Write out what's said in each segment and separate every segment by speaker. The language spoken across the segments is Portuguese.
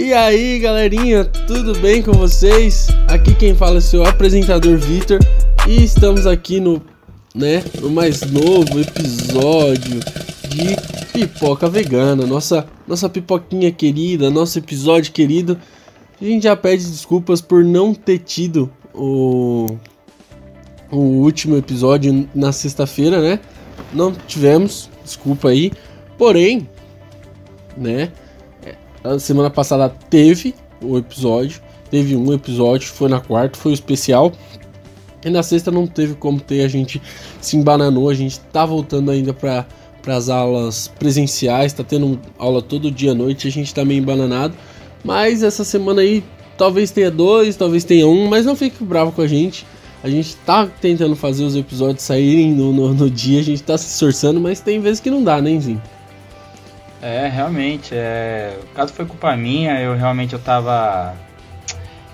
Speaker 1: E aí, galerinha, tudo bem com vocês? Aqui quem fala é o seu apresentador Vitor e estamos aqui no, né, no mais novo episódio de Pipoca Vegana, nossa nossa pipoquinha querida, nosso episódio querido. A gente já pede desculpas por não ter tido o o último episódio na sexta-feira, né? Não tivemos, desculpa aí. Porém, né? A semana passada teve o episódio, teve um episódio, foi na quarta, foi o especial. E na sexta não teve como ter, a gente se embananou, a gente tá voltando ainda para as aulas presenciais, tá tendo aula todo dia à noite, a gente tá meio embananado. Mas essa semana aí talvez tenha dois, talvez tenha um, mas não fique bravo com a gente. A gente tá tentando fazer os episódios saírem no, no, no dia, a gente tá se esforçando, mas tem vezes que não dá, né, Zinho?
Speaker 2: É, realmente, é... o caso foi culpa minha, eu realmente eu tava.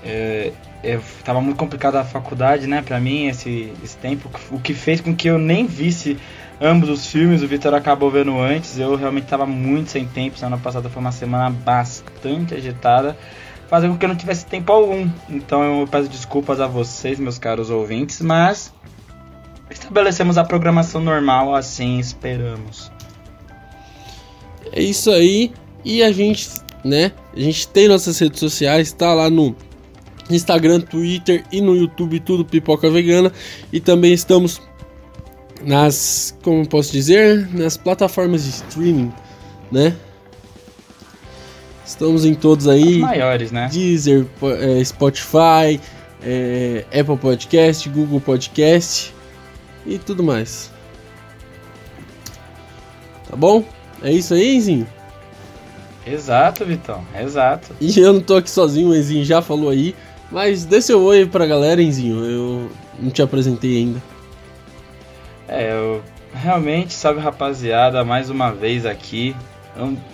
Speaker 2: É, eu tava muito complicado a faculdade, né, pra mim, esse, esse tempo, o que fez com que eu nem visse ambos os filmes, o Vitor acabou vendo antes, eu realmente tava muito sem tempo, semana passada foi uma semana bastante agitada, fazendo com que eu não tivesse tempo algum. Então eu peço desculpas a vocês, meus caros ouvintes, mas estabelecemos a programação normal, assim esperamos.
Speaker 1: É isso aí. E a gente, né? A gente tem nossas redes sociais, tá lá no Instagram, Twitter e no YouTube, tudo Pipoca Vegana. E também estamos nas, como posso dizer, nas plataformas de streaming, né? Estamos em todos aí. Os
Speaker 2: maiores, né?
Speaker 1: Deezer, é, Spotify, é, Apple Podcast, Google Podcast e tudo mais. Tá bom? É isso aí, Enzinho?
Speaker 2: Exato, Vitão, exato.
Speaker 1: E eu não tô aqui sozinho, o Enzinho já falou aí. Mas dê seu oi pra galera, Enzinho. Eu não te apresentei ainda.
Speaker 2: É, eu realmente, salve rapaziada, mais uma vez aqui.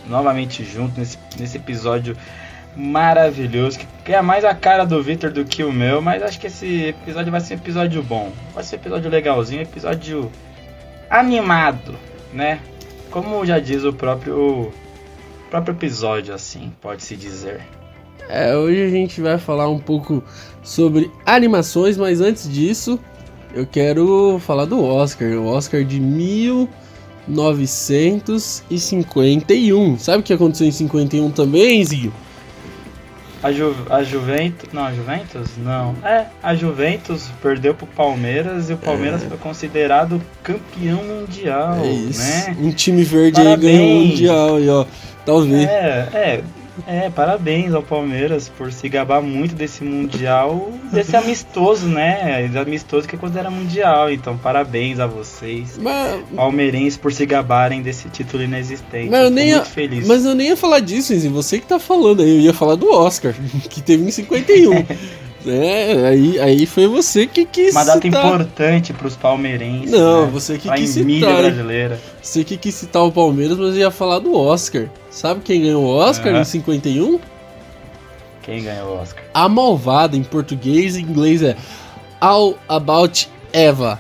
Speaker 2: novamente junto nesse, nesse episódio maravilhoso. Que é mais a cara do Victor do que o meu, mas acho que esse episódio vai ser um episódio bom. Vai ser um episódio legalzinho, um episódio animado, né? Como já diz o próprio próprio episódio, assim, pode-se dizer.
Speaker 1: É, hoje a gente vai falar um pouco sobre animações, mas antes disso, eu quero falar do Oscar, o Oscar de 1951. Sabe o que aconteceu em 51 também, Zinho?
Speaker 2: A, Ju, a Juventus. Não, a Juventus? Não. É, a Juventus perdeu pro Palmeiras e o Palmeiras é. foi considerado campeão mundial. É isso. Né?
Speaker 1: Um time verde Parabéns. aí ganhou o mundial aí, ó. Talvez.
Speaker 2: É, é. É, parabéns ao Palmeiras por se gabar muito desse Mundial, desse amistoso, né? Amistoso que é considera Mundial. Então, parabéns a vocês, mas... palmeirenses, por se gabarem desse título inexistente.
Speaker 1: Mas eu, nem ia... feliz. Mas eu nem ia falar disso, Enzi. Você que tá falando aí. Eu ia falar do Oscar, que teve em 51. É, aí, aí foi você que quis
Speaker 2: Uma data citar. importante pros palmeirenses.
Speaker 1: Não, né? você que quis citar. mídia
Speaker 2: brasileira.
Speaker 1: Você que quis citar o Palmeiras, mas ia falar do Oscar. Sabe quem ganhou o Oscar em 51?
Speaker 2: Quem ganhou o Oscar?
Speaker 1: A Malvada, em português e inglês é All About Eva.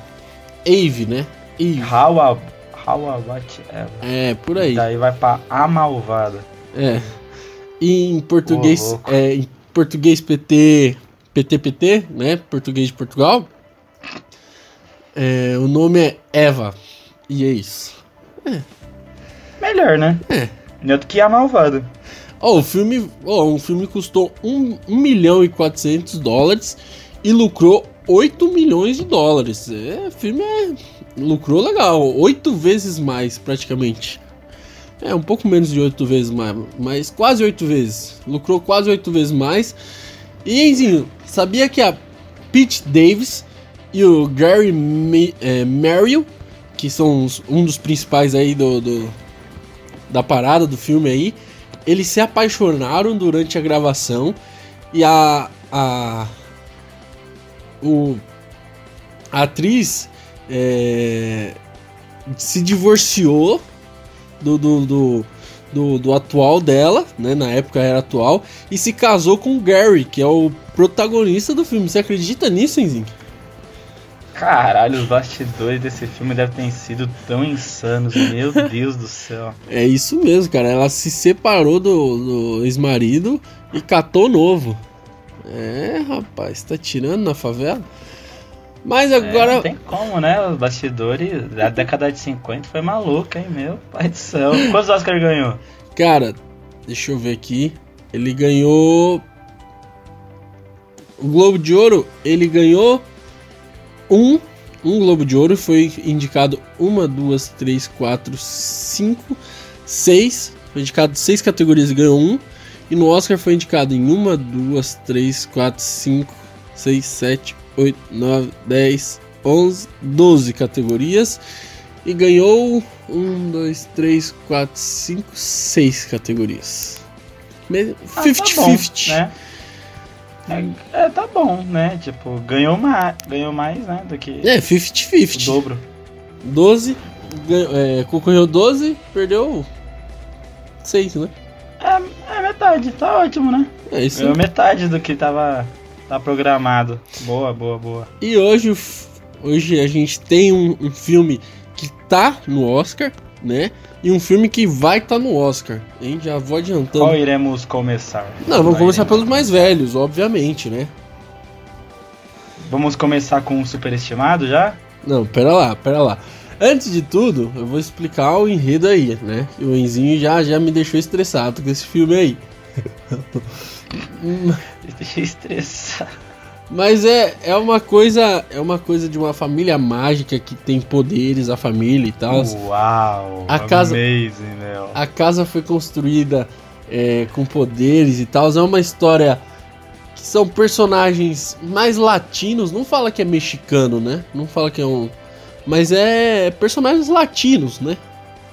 Speaker 1: Eve, né?
Speaker 2: Eve. How, a, how About Eva.
Speaker 1: É, por aí.
Speaker 2: Daí vai pra A Malvada.
Speaker 1: É. E em português, oh, é, em português PT PTPT, né? Português de Portugal. É, o nome é Eva. E é isso. É.
Speaker 2: Melhor, né?
Speaker 1: É.
Speaker 2: Melhor do que a malvada.
Speaker 1: Oh, o filme, oh, um filme custou 1, 1 milhão e 400 dólares e lucrou 8 milhões de dólares. É, o filme é, lucrou legal, 8 vezes mais praticamente. É, um pouco menos de 8 vezes mais, mas quase 8 vezes. Lucrou quase 8 vezes mais. E, Enzinho, Sabia que a Pete Davis e o Gary é, Merrill, que são um dos principais aí do, do, da parada do filme aí, eles se apaixonaram durante a gravação e a a o a atriz é, se divorciou do, do, do do, do atual dela, né? Na época era atual, e se casou com o Gary, que é o protagonista do filme. Você acredita nisso, Enzink?
Speaker 2: Caralho, os bastidores desse filme devem ter sido tão insanos, meu Deus do céu.
Speaker 1: É isso mesmo, cara. Ela se separou do, do ex-marido e catou novo. É, rapaz, tá tirando na favela? Mas agora.
Speaker 2: É, não tem como, né? Os bastidores da década de 50 foi maluco, hein, meu pai do céu. Quantos Oscar ganhou?
Speaker 1: Cara, deixa eu ver aqui. Ele ganhou. O Globo de Ouro, ele ganhou um, um Globo de Ouro. Foi indicado uma, duas, três, quatro, cinco, seis. Foi indicado seis categorias e ganhou um. E no Oscar foi indicado em uma, duas, três, quatro, cinco, seis, sete, 8, 9, 10, 11, 12 categorias e ganhou 1, 2, 3, 4, 5, 6 categorias. 50-50.
Speaker 2: Ah, tá né? é, é, tá bom, né? Tipo, ganhou mais, ganhou mais né, do que.
Speaker 1: É, 50-50.
Speaker 2: O dobro.
Speaker 1: 12, ganhou, é, concorreu 12, perdeu 6, né?
Speaker 2: É, é metade, tá ótimo, né?
Speaker 1: É isso.
Speaker 2: Ganhou metade do que tava Tá programado. Boa, boa, boa.
Speaker 1: E hoje, hoje a gente tem um, um filme que tá no Oscar, né? E um filme que vai estar tá no Oscar. Hein? Já vou adiantando.
Speaker 2: Qual iremos começar?
Speaker 1: Não, vamos começar pelos mais velhos, obviamente, né?
Speaker 2: Vamos começar com o superestimado já?
Speaker 1: Não, pera lá, pera lá. Antes de tudo, eu vou explicar o enredo aí, né? O Enzinho já, já me deixou estressado com esse filme aí.
Speaker 2: Deixa estressar.
Speaker 1: Mas é, é uma coisa. É uma coisa de uma família mágica que tem poderes, a família e tal.
Speaker 2: Uau! A casa, amazing, meu.
Speaker 1: A casa foi construída é, com poderes e tal. É uma história que são personagens mais latinos. Não fala que é mexicano, né? Não fala que é um. Mas é personagens latinos, né?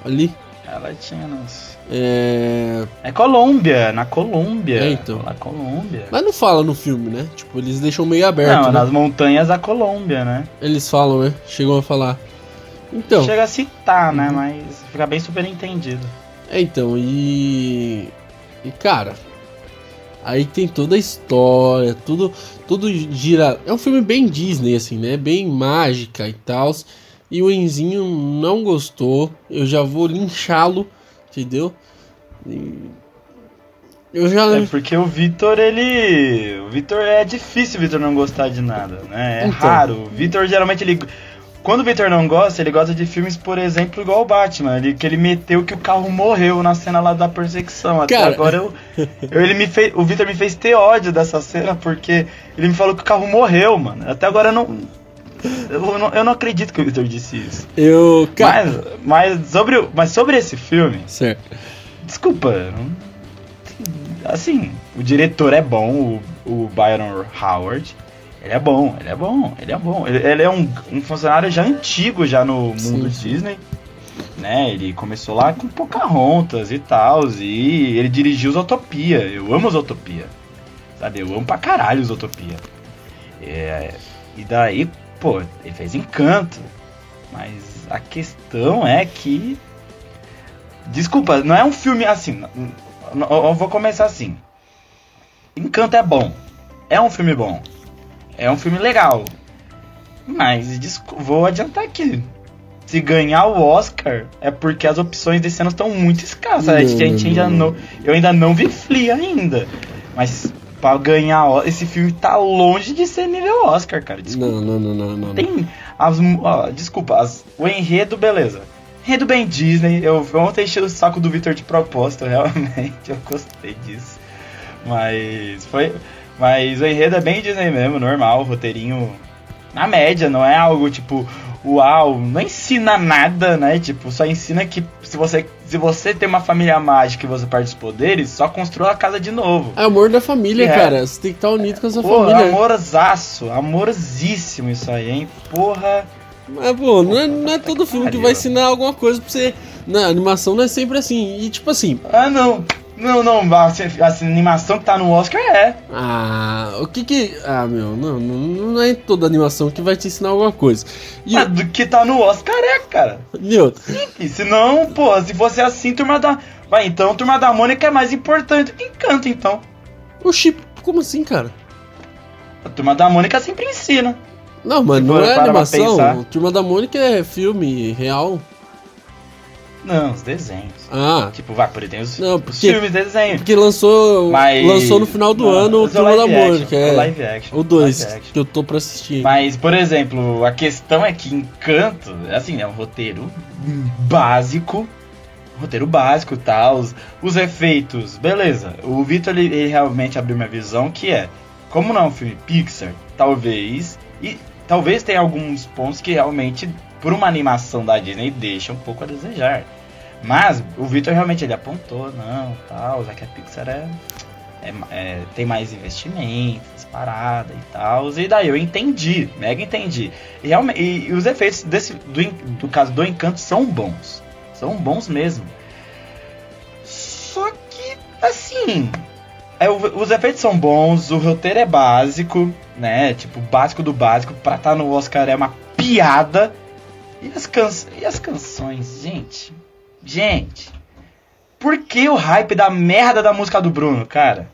Speaker 1: Ali.
Speaker 2: É latinos.
Speaker 1: É...
Speaker 2: é Colômbia, na Colômbia.
Speaker 1: É, então.
Speaker 2: Na Colômbia.
Speaker 1: Mas não fala no filme, né? Tipo, eles deixam meio aberto.
Speaker 2: Não,
Speaker 1: né?
Speaker 2: nas montanhas da Colômbia, né?
Speaker 1: Eles falam, né? Chegam a falar. Então.
Speaker 2: Chega a citar, né? Mas fica bem super entendido.
Speaker 1: É, então, e. E cara. Aí tem toda a história, tudo, tudo gira. É um filme bem Disney, assim, né? Bem mágica e tal. E o Enzinho não gostou. Eu já vou linchá-lo entendeu? E...
Speaker 2: Eu já É porque o Vitor, ele. O Vitor é difícil o Vitor não gostar de nada, né? É então. raro. O Vitor geralmente ele. Quando o Vitor não gosta, ele gosta de filmes, por exemplo, igual o Batman, ele, que ele meteu que o carro morreu na cena lá da perseguição. Até Cara... agora eu, eu, ele me fez, o Vitor me fez ter ódio dessa cena porque ele me falou que o carro morreu, mano. Até agora eu não, eu não, eu não acredito que o Victor disse isso.
Speaker 1: Eu.
Speaker 2: Mas, mas, sobre, mas sobre esse filme.
Speaker 1: Certo.
Speaker 2: Desculpa. Assim, o diretor é bom, o, o Byron Howard. Ele é bom, ele é bom, ele é bom. Ele, ele é um, um, funcionário já antigo já no mundo sim, Disney. Né, ele começou lá com Pocahontas e tal, e ele dirigiu os Utopia. Eu amo os Utopia. Sabe, eu amo pra caralho os Utopia. É, e daí, pô, ele fez Encanto. Mas a questão é que. Desculpa, não é um filme assim. Eu vou começar assim. Encanto é bom. É um filme bom. É um filme legal. Mas vou adiantar aqui. Se ganhar o Oscar, é porque as opções desse ano estão muito escassas. A gente ainda não, eu ainda não vi Flea ainda. Mas pra ganhar. Esse filme tá longe de ser nível Oscar, cara. Desculpa.
Speaker 1: Não, não, não, não. não
Speaker 2: Tem. As, ó, desculpa, as, o enredo, beleza. Enredo bem Disney. Eu ontem enchi o saco do Victor de propósito, realmente. Eu gostei disso. Mas foi. Mas o enredo é bem Disney mesmo, normal, roteirinho na média, não é algo tipo uau, não ensina nada, né? Tipo, só ensina que se você, se você tem uma família mágica e você perde os poderes, só construa a casa de novo.
Speaker 1: É amor da família, é. cara. Você tem que estar unido com a sua Pô, família.
Speaker 2: Amorzaço, amorosíssimo isso aí, hein? Porra.
Speaker 1: Mas, pô, não é, não é todo filme que vai ensinar alguma coisa pra você. Na animação não é sempre assim. E tipo assim.
Speaker 2: Ah, não. Não, não, a, a animação que tá no Oscar é.
Speaker 1: Ah, o que que. Ah, meu, não, não, não é toda animação que vai te ensinar alguma coisa.
Speaker 2: E ah, do que tá no Oscar é, cara.
Speaker 1: Meu.
Speaker 2: Se não, pô, se fosse assim, turma da. Vai, então, turma da Mônica é mais importante que Encanto, então.
Speaker 1: Oxi, como assim, cara?
Speaker 2: A turma da Mônica sempre ensina.
Speaker 1: Não, mas
Speaker 2: Tipo,
Speaker 1: não é animação. Turma da Mônica é filme real.
Speaker 2: Não, os desenhos.
Speaker 1: Ah,
Speaker 2: Tipo, vai, por tem os,
Speaker 1: Não,
Speaker 2: os
Speaker 1: porque-
Speaker 2: filmes de desenho.
Speaker 1: porque lançou,
Speaker 2: Mas.
Speaker 1: lançou no final do
Speaker 2: Não,
Speaker 1: ano o
Speaker 2: é
Speaker 1: Turma da Mônica.
Speaker 2: é
Speaker 1: É,
Speaker 2: live action,
Speaker 1: o 2,
Speaker 2: live action.
Speaker 1: que eu tô pra assistir.
Speaker 2: Mas, por exemplo, a questão é que Encanto, assim, é um roteiro básico. Roteiro básico, tá? Os, os efeitos, beleza. O Vitor, ele, ele realmente abriu minha visão, que é, como não é um filme Pixar, talvez, e talvez tenha alguns pontos que realmente, por uma animação da Disney, deixa um pouco a desejar. Mas o Vitor realmente ele apontou, não, tal, já que a Pixar é, é, é, tem mais investimentos, parada e tal. E daí eu entendi, mega entendi. E, realmente, e, e os efeitos desse, do, do caso do Encanto são bons. São bons mesmo. Só que, assim. é, os efeitos são bons, o roteiro é básico, né? Tipo, básico do básico. Pra estar no Oscar é uma piada. E as, can e as canções, gente. Gente. Por que o hype da merda da música do Bruno, cara?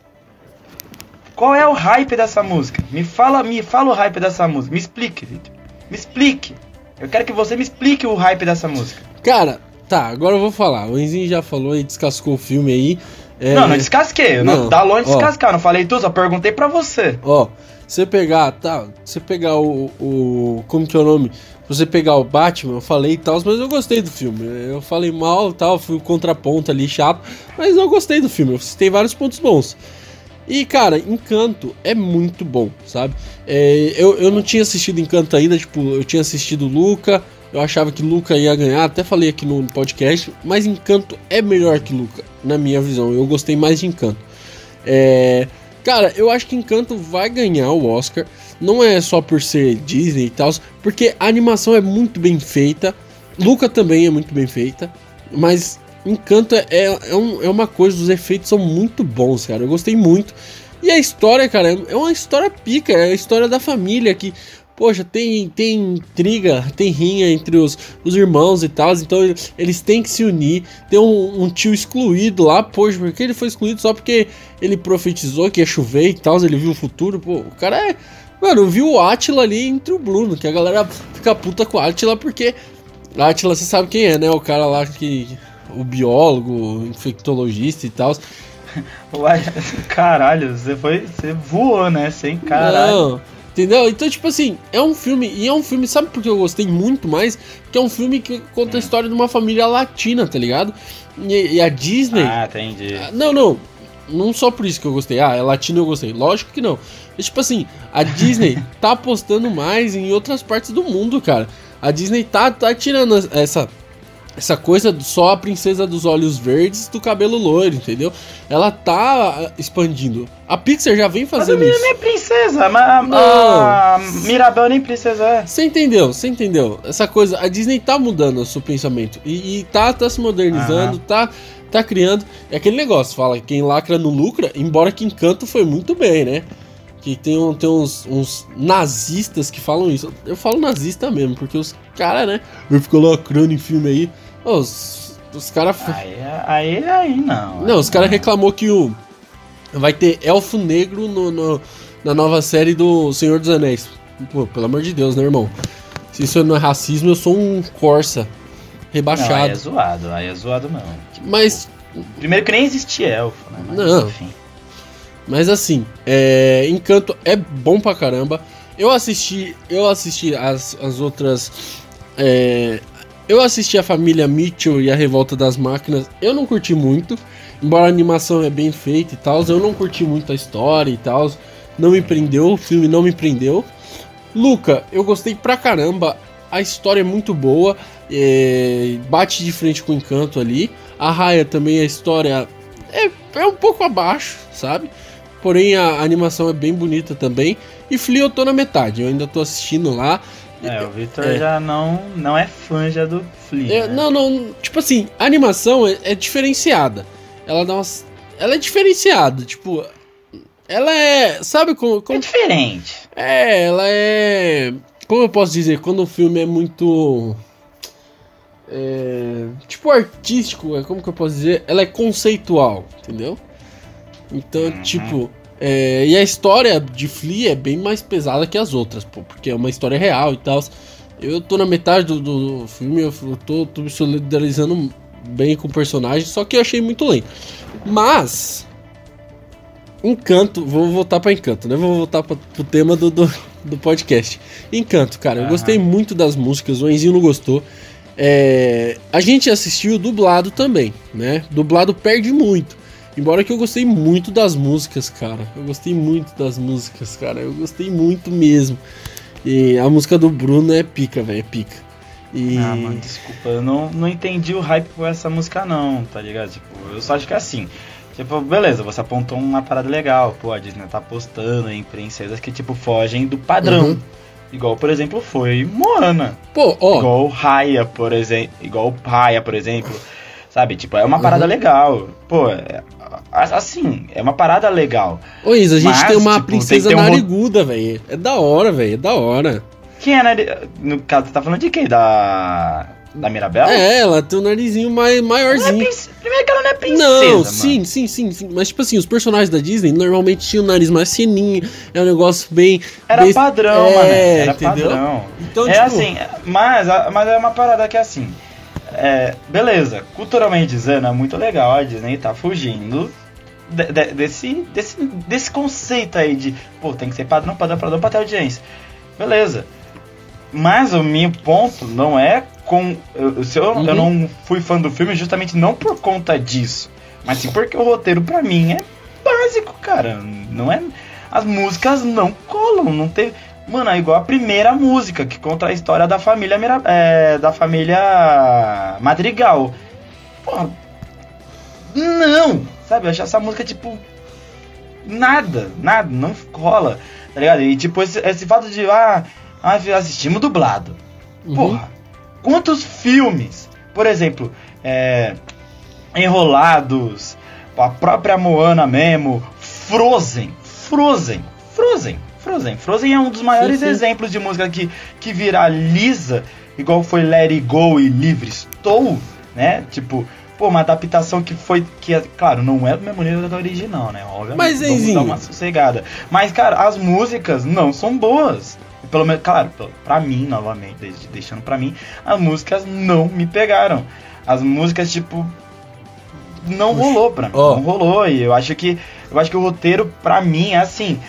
Speaker 2: Qual é o hype dessa música? Me fala, me fala o hype dessa música. Me explique, Victor. Me explique. Eu quero que você me explique o hype dessa música.
Speaker 1: Cara, tá, agora eu vou falar. O Enzinho já falou e descascou o filme aí. É,
Speaker 2: Não, não descasquei.
Speaker 1: Não,
Speaker 2: Não, tá longe de
Speaker 1: ó.
Speaker 2: descascar. Não falei tudo, só perguntei pra você.
Speaker 1: Ó, você pegar, tá, você pegar o, o. Como que é o nome? Você pegar o Batman, eu falei e tal, mas eu gostei do filme. Eu falei mal tal, fui o contraponto ali chato, mas eu gostei do filme. Eu citei vários pontos bons. E, cara, Encanto é muito bom, sabe? É, eu, eu não tinha assistido Encanto ainda, tipo, eu tinha assistido Luca, eu achava que Luca ia ganhar, até falei aqui no podcast, mas Encanto é melhor que Luca, na minha visão. Eu gostei mais de Encanto. É, cara, eu acho que Encanto vai ganhar o Oscar. Não é só por ser Disney e tal, porque a animação é muito bem feita. Luca também é muito bem feita. Mas Encanto é, é, é um- é uma coisa, os efeitos são muito bons, cara. Eu gostei muito. E a história, cara, é- é uma história pica. É a história da família que, poxa, tem, tem intriga, tem rinha entre os, os irmãos e tal. Então eles- têm que se unir. Tem um, um tio excluído lá, poxa, porque ele foi excluído só porque ele profetizou que ia chover e tal. Ele viu o futuro. Pô, o cara é. Mano, viu o Atila ali entre o Bruno, que a galera fica puta com o Atila porque. Atila, você sabe quem é, né? O cara lá que. O biólogo, o infectologista e tal.
Speaker 2: Uai, caralho, você foi. Você voou, né? Sem caralho.
Speaker 1: Não, entendeu? Então, tipo assim, é um filme. E é um filme, sabe por que eu gostei muito mais? Que é um filme que conta a história de uma família latina, tá ligado? E, e a Disney.
Speaker 2: Ah, entendi.
Speaker 1: Não, não. Não só por isso que eu gostei. Ah, é latino eu gostei. Lógico que não. Mas, tipo assim, a Disney tá apostando mais em outras partes do mundo, cara. A Disney tá, tá tirando essa, essa coisa do- só a princesa dos olhos verdes do cabelo loiro, entendeu? Ela tá ah, expandindo. A Pixar já vem
Speaker 2: Mas a
Speaker 1: fazendo isso.
Speaker 2: nem é princesa, mas a,
Speaker 1: Não.
Speaker 2: a Mirabel nem princesa é.
Speaker 1: Você entendeu, você entendeu? Essa coisa, a Disney tá mudando o seu pensamento. E, e tá, tá se modernizando, tá, tá criando. É aquele negócio, fala, quem lacra não lucra, embora que Encanto foi muito bem, né? Que tem, um, tem uns, uns nazistas que falam isso. Eu falo nazista mesmo, porque os caras, né? Eu fico lacrando em filme aí. Os, os caras.
Speaker 2: Aí, aí, aí não.
Speaker 1: Não, os caras reclamou que o. Vai ter elfo negro no, no- na nova série do Senhor dos Anéis. Pô, pelo amor de Deus, né, irmão? Se isso não é racismo, eu sou um Corsa
Speaker 2: Não, aí
Speaker 1: rebaixado.
Speaker 2: é zoado, aí é zoado não. Tipo,
Speaker 1: mas,
Speaker 2: Primeiro que nem existia elfo, né? Mas,
Speaker 1: Não.
Speaker 2: Enfim.
Speaker 1: Mas assim, é, Encanto é bom pra caramba. Eu assisti, eu assisti as, as outras. é, eu assisti a família Mitchell e a Revolta das Máquinas. Eu não curti muito, embora a animação é bem feita e tal. Eu não curti muito a história e tal. Não me prendeu, o filme não me prendeu. Luca, eu gostei pra caramba. A história é muito boa. é, bate de frente com o encanto ali. A Raya também, a história é, é um pouco abaixo, sabe? Porém, a animação é bem bonita também. E Flea eu tô na metade, eu ainda tô assistindo lá.
Speaker 2: É, o Victor
Speaker 1: É.
Speaker 2: já não, não é fã já do Flea.
Speaker 1: É,
Speaker 2: né?
Speaker 1: Não, não, tipo assim, a animação é, é diferenciada. Ela dá umas. Ela é diferenciada, tipo. Ela é. Sabe como.
Speaker 2: É
Speaker 1: como
Speaker 2: diferente.
Speaker 1: é, ela é. Como eu posso dizer? Quando o filme é muito. É, tipo artístico, é como que eu posso dizer? Ela é conceitual, entendeu? Então,
Speaker 2: Uhum.
Speaker 1: tipo, É, e a história de Flea é bem mais pesada que as outras, pô, porque é uma história real e tal. Eu tô na metade do, do filme, eu tô, tô me solidarizando bem com o personagem, só que eu achei muito lento. Mas. Encanto, vou voltar para Encanto, né? Vou voltar para o tema do, do, do, podcast. Encanto, cara, eu gostei muito das músicas, o Enzinho não gostou. É, a gente assistiu dublado também, né? Dublado perde muito. Embora que eu gostei muito das músicas, cara. Eu gostei muito das músicas, cara. Eu gostei muito mesmo. E a música do Bruno é pica, velho, é pica.
Speaker 2: E... Ah, mano, desculpa, eu não, não entendi o hype por essa música não, tá ligado? Tipo, eu só acho que é assim. Tipo, beleza, você apontou uma parada legal, pô, a Disney tá apostando em princesas que, tipo, fogem do padrão. Uhum. Igual, por exemplo, foi Moana.
Speaker 1: Pô, ó.
Speaker 2: Igual Raya, por exemplo. Igual Raya, por exemplo. Sabe, tipo, é uma parada uhum. legal. Pô, é, assim, é uma parada legal.
Speaker 1: Ô, Isa, a gente Mas, tem uma tipo, princesa tem nariguda, um... velho. É da hora, velho, é da hora.
Speaker 2: Quem é nariguda? No caso, você tá falando de quem? Da da Mirabel?
Speaker 1: É, ela tem um narizinho mais, maiorzinho.
Speaker 2: É Primeiro que ela não é princesa.
Speaker 1: Não, sim, sim, sim, sim, Mas, tipo assim, os personagens da Disney normalmente tinham o nariz mais fininho. É um negócio bem.
Speaker 2: Era
Speaker 1: bem...
Speaker 2: padrão, é, mano. Era entendeu? padrão. Então, é tipo... assim, mas, mas é uma parada que é assim. É, beleza, culturalmente dizendo, é muito legal a Disney tá fugindo de, de, desse, desse, desse conceito aí de, pô, tem que ser padrão, padrão, padrão pra ter audiência. Beleza. Mas o meu ponto não é com. Eu, se eu, uhum. eu não fui fã do filme justamente não por conta disso. Mas sim porque o roteiro pra mim é básico, cara. Não é. As músicas não colam, não teve. Mano, é igual a primeira música que conta a história da família é, da família Madrigal. Pô, não, sabe? Eu acho essa música tipo nada, nada, não rola, tá ligado? E tipo esse, esse fato de ah, ah assistimos dublado. Uhum. Porra, Quantos filmes, por exemplo, é, Enrolados, a própria Moana mesmo, Frozen, Frozen, Frozen, Frozen. Frozen é um dos maiores sim, sim. exemplos de música que, que viraliza, igual foi Let It Go e Livre Estou, né? Tipo, pô, uma adaptação que foi, que é, claro, não é do mesmo nível da original, né? Obviamente,
Speaker 1: Mas, vamos
Speaker 2: dar uma sossegada. Mas, cara, as músicas não são boas. Pelo menos, claro, pra mim, novamente, deixando pra mim, as músicas não me pegaram. As músicas, tipo, não rolou pra mim. Oh. Não rolou. E eu acho que. Eu acho que o roteiro, pra mim, é assim.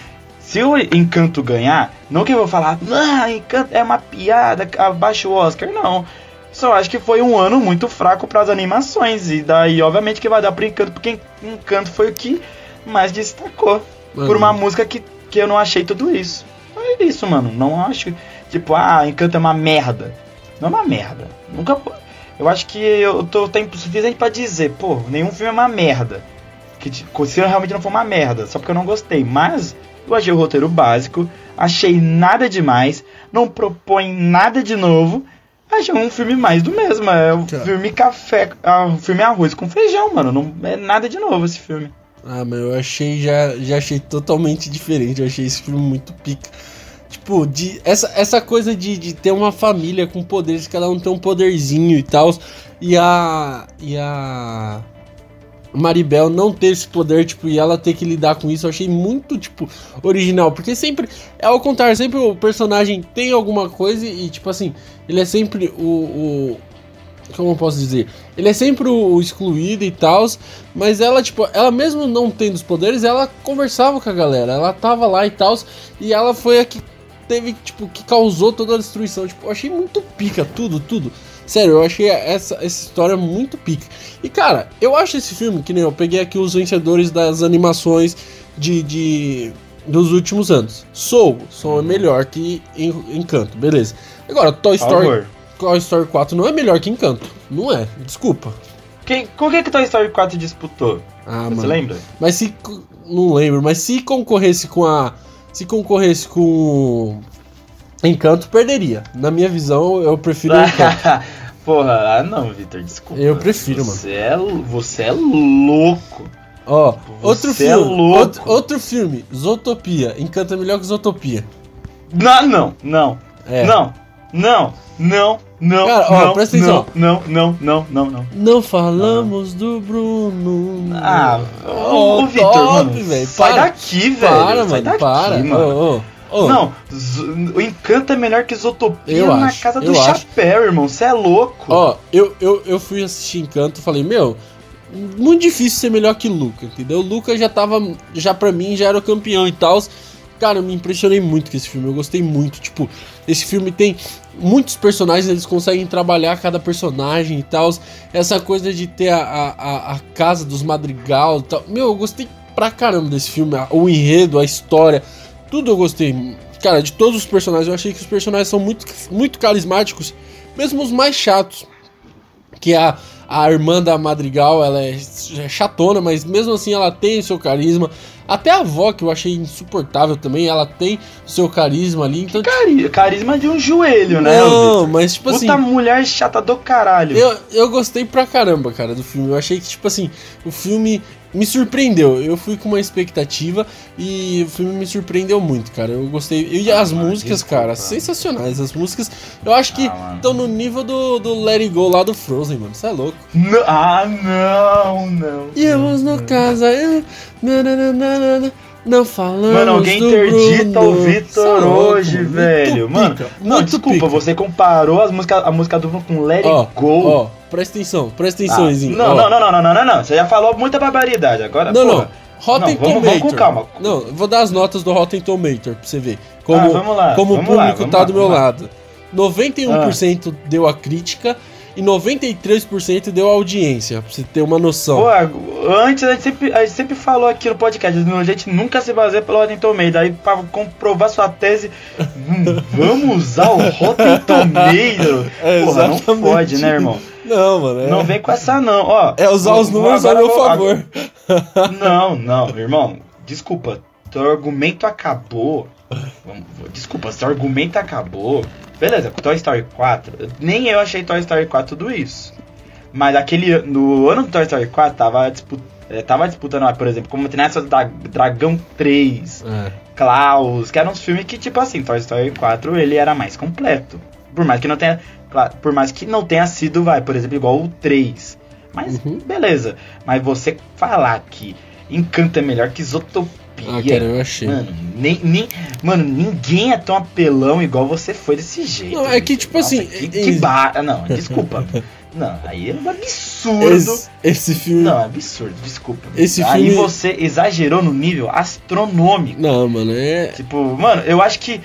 Speaker 2: Se o Encanto ganhar, não que eu vou falar, ah, Encanto é uma piada, abaixo o Oscar, não. Só acho que foi um ano muito fraco para as animações. E daí, obviamente, que vai dar pro Encanto, porque Encanto foi o que mais destacou. Uhum. Por uma música que, que eu não achei tudo isso é isso, mano. Não acho. Tipo, ah, Encanto é uma merda. Não é uma merda. Nunca. Eu acho que eu tô tempo suficiente para dizer, pô, nenhum filme é uma merda. Que se realmente não for uma merda, só porque eu não gostei. Mas eu achei o roteiro básico, achei nada demais, não propõe nada de novo. Achei um filme mais do mesmo. É um filme café, é um filme arroz com feijão, mano. Não é nada de novo esse filme.
Speaker 1: Ah, mas eu achei já, já achei totalmente diferente. Eu achei esse filme muito pica. Tipo, de, essa, essa coisa de, de ter uma família com poderes, cada um tem um poderzinho e tal. E a. E a. Maribel não ter esse poder, tipo, e ela ter que lidar com isso, eu achei muito, tipo, original. Porque sempre, é ao contrário, sempre o personagem tem alguma coisa e, tipo assim, ele é sempre o. o como eu posso dizer? Ele é sempre o excluído e tal, mas ela, tipo, ela mesmo não tendo os poderes, ela conversava com a galera, ela tava lá e tal, e ela foi a que teve, tipo, que causou toda a destruição. Tipo, eu achei muito pica, tudo, tudo. Sério, eu achei essa, essa história muito pica. E cara, eu acho esse filme, que nem eu peguei aqui os vencedores das animações de, de dos últimos anos. Soul, Soul é melhor que Encanto, beleza. Agora, Toy Story, Toy Story 4 não é melhor que Encanto. Não é, desculpa.
Speaker 2: Quem, com que, que Toy Story 4 disputou?
Speaker 1: Ah,
Speaker 2: Você
Speaker 1: mano.
Speaker 2: lembra?
Speaker 1: Mas se. Não lembro, mas se concorresse com a se concorresse com Encanto, perderia. Na minha visão, eu prefiro Encanto.
Speaker 2: Porra, ah não, Vitor, desculpa.
Speaker 1: Eu prefiro,
Speaker 2: você
Speaker 1: mano.
Speaker 2: É, você é louco.
Speaker 1: Ó, outro é filme. É louco. Outro, outro, filme, Zootopia. Encanta melhor que Zootopia.
Speaker 2: Não, não, não. É. Não, não, não, Não,
Speaker 1: Cara, ó,
Speaker 2: não,
Speaker 1: presta atenção.
Speaker 2: Não, não, não, não, não.
Speaker 1: Não falamos do Bruno.
Speaker 2: Ah,
Speaker 1: Ô,
Speaker 2: ô Vitor, mano, sai
Speaker 1: Para.
Speaker 2: daqui, velho.
Speaker 1: Para,
Speaker 2: sai
Speaker 1: mano,
Speaker 2: daqui,
Speaker 1: para.
Speaker 2: mano.
Speaker 1: Ô, ô.
Speaker 2: Não, o Encanto é melhor que Zootopia
Speaker 1: Eu
Speaker 2: na
Speaker 1: acho,
Speaker 2: casa do
Speaker 1: eu acho.
Speaker 2: chapéu, irmão. Você é louco.
Speaker 1: Ó, eu, eu, eu fui assistir Encanto e falei, meu, muito difícil ser melhor que Luca, entendeu? Luca já tava, já pra mim, já era o campeão e tal. Cara, eu me impressionei muito com esse filme, eu gostei muito. Tipo, esse filme tem muitos personagens, eles conseguem trabalhar cada personagem e tal. Essa coisa de ter a, a, a- a casa dos madrigal e tal. Meu, eu gostei pra caramba desse filme. O enredo, a história, tudo eu gostei. Cara, de todos os personagens, eu achei que os personagens são muito, muito carismáticos, mesmo os mais chatos que a, a irmã da Madrigal, ela é é chatona, mas mesmo assim ela tem o seu carisma. Até a avó, que eu achei insuportável também, ela tem o seu carisma ali. Então,
Speaker 2: Cari- carisma de um joelho, né?
Speaker 1: não, mas tipo assim,
Speaker 2: Puta mulher chata do caralho.
Speaker 1: eu, eu gostei pra caramba, cara, do filme. Eu achei que, tipo assim, o filme me surpreendeu. Eu fui com uma expectativa e o filme me surpreendeu muito, cara. Eu gostei. E as
Speaker 2: Ah, mano,
Speaker 1: músicas,
Speaker 2: desculpa.
Speaker 1: cara, sensacionais. As músicas, eu acho que
Speaker 2: Ah, mano.
Speaker 1: estão no nível do, do Let It Go lá do Frozen, mano. Você é louco.
Speaker 2: Ah, não, não.
Speaker 1: Íamos no casa, eu. nananana, Não falamos.
Speaker 2: Mano, alguém interdita
Speaker 1: Bruno.
Speaker 2: o Vitor
Speaker 1: louco,
Speaker 2: hoje,
Speaker 1: muito
Speaker 2: velho. Mano,
Speaker 1: pica,
Speaker 2: não,
Speaker 1: muito
Speaker 2: desculpa,
Speaker 1: pica.
Speaker 2: você comparou as músicas, a música do Bruno com Let
Speaker 1: Ó,
Speaker 2: It Go.
Speaker 1: ó, presta atenção, presta atenção,
Speaker 2: Ah,
Speaker 1: Izinho.
Speaker 2: não,
Speaker 1: ó.
Speaker 2: não, não, não, não, não, não, não. Você já falou muita barbaridade. Agora,
Speaker 1: Não,
Speaker 2: porra.
Speaker 1: não. Rotten
Speaker 2: Não, vamos-
Speaker 1: Tomato.
Speaker 2: vamos com calma.
Speaker 1: Não, vou dar as notas do Rotten Tomato pra você ver. Como,
Speaker 2: Ah, vamos lá,
Speaker 1: como o
Speaker 2: vamos lá,
Speaker 1: público
Speaker 2: vamos
Speaker 1: tá
Speaker 2: lá,
Speaker 1: do meu
Speaker 2: lá.
Speaker 1: lado. 91% deu a crítica e 93% deu audiência, pra você ter uma noção.
Speaker 2: Pô, antes a gente, sempre, a gente sempre falou aqui no podcast, a gente nunca se baseia pelo Rotten Tomatoes. Aí pra comprovar sua tese, hum, vamos usar o Rotten Tomatoes.
Speaker 1: É,
Speaker 2: Porra, não pode, né, irmão?
Speaker 1: Não, mano. É,
Speaker 2: Não vem com essa não, ó.
Speaker 1: é usar os números a
Speaker 2: agora
Speaker 1: meu
Speaker 2: vou-
Speaker 1: favor.
Speaker 2: Não, não, irmão. Desculpa, teu argumento acabou. Desculpa, seu argumento acabou. Beleza, com Toy Story 4, nem eu achei Toy Story 4 tudo isso. Mas aquele no ano do Toy Story 4 tava, dispu- eh, tava disputando, ah, por exemplo, como tem da Dragão 3,
Speaker 1: É.
Speaker 2: Klaus, que eram uns filmes que, tipo assim, Toy Story 4 ele era mais completo. Por mais que não tenha. Por mais que não tenha sido, vai, por exemplo, igual o 3. Mas
Speaker 1: Uhum.
Speaker 2: beleza. Mas você falar que Encanto é melhor que Zootopia.
Speaker 1: Ah, cara, eu achei.
Speaker 2: Mano, nem, nem, mano, ninguém é tão apelão igual você foi desse jeito.
Speaker 1: Não, é que, tipo
Speaker 2: Nossa,
Speaker 1: assim,
Speaker 2: Que, que barra. Não, desculpa. Não, aí é um absurdo.
Speaker 1: Esse, esse filme.
Speaker 2: Não, é absurdo, desculpa.
Speaker 1: Esse
Speaker 2: aí
Speaker 1: filme-
Speaker 2: você exagerou no nível astronômico.
Speaker 1: Não, mano, é.
Speaker 2: Tipo, mano, eu acho que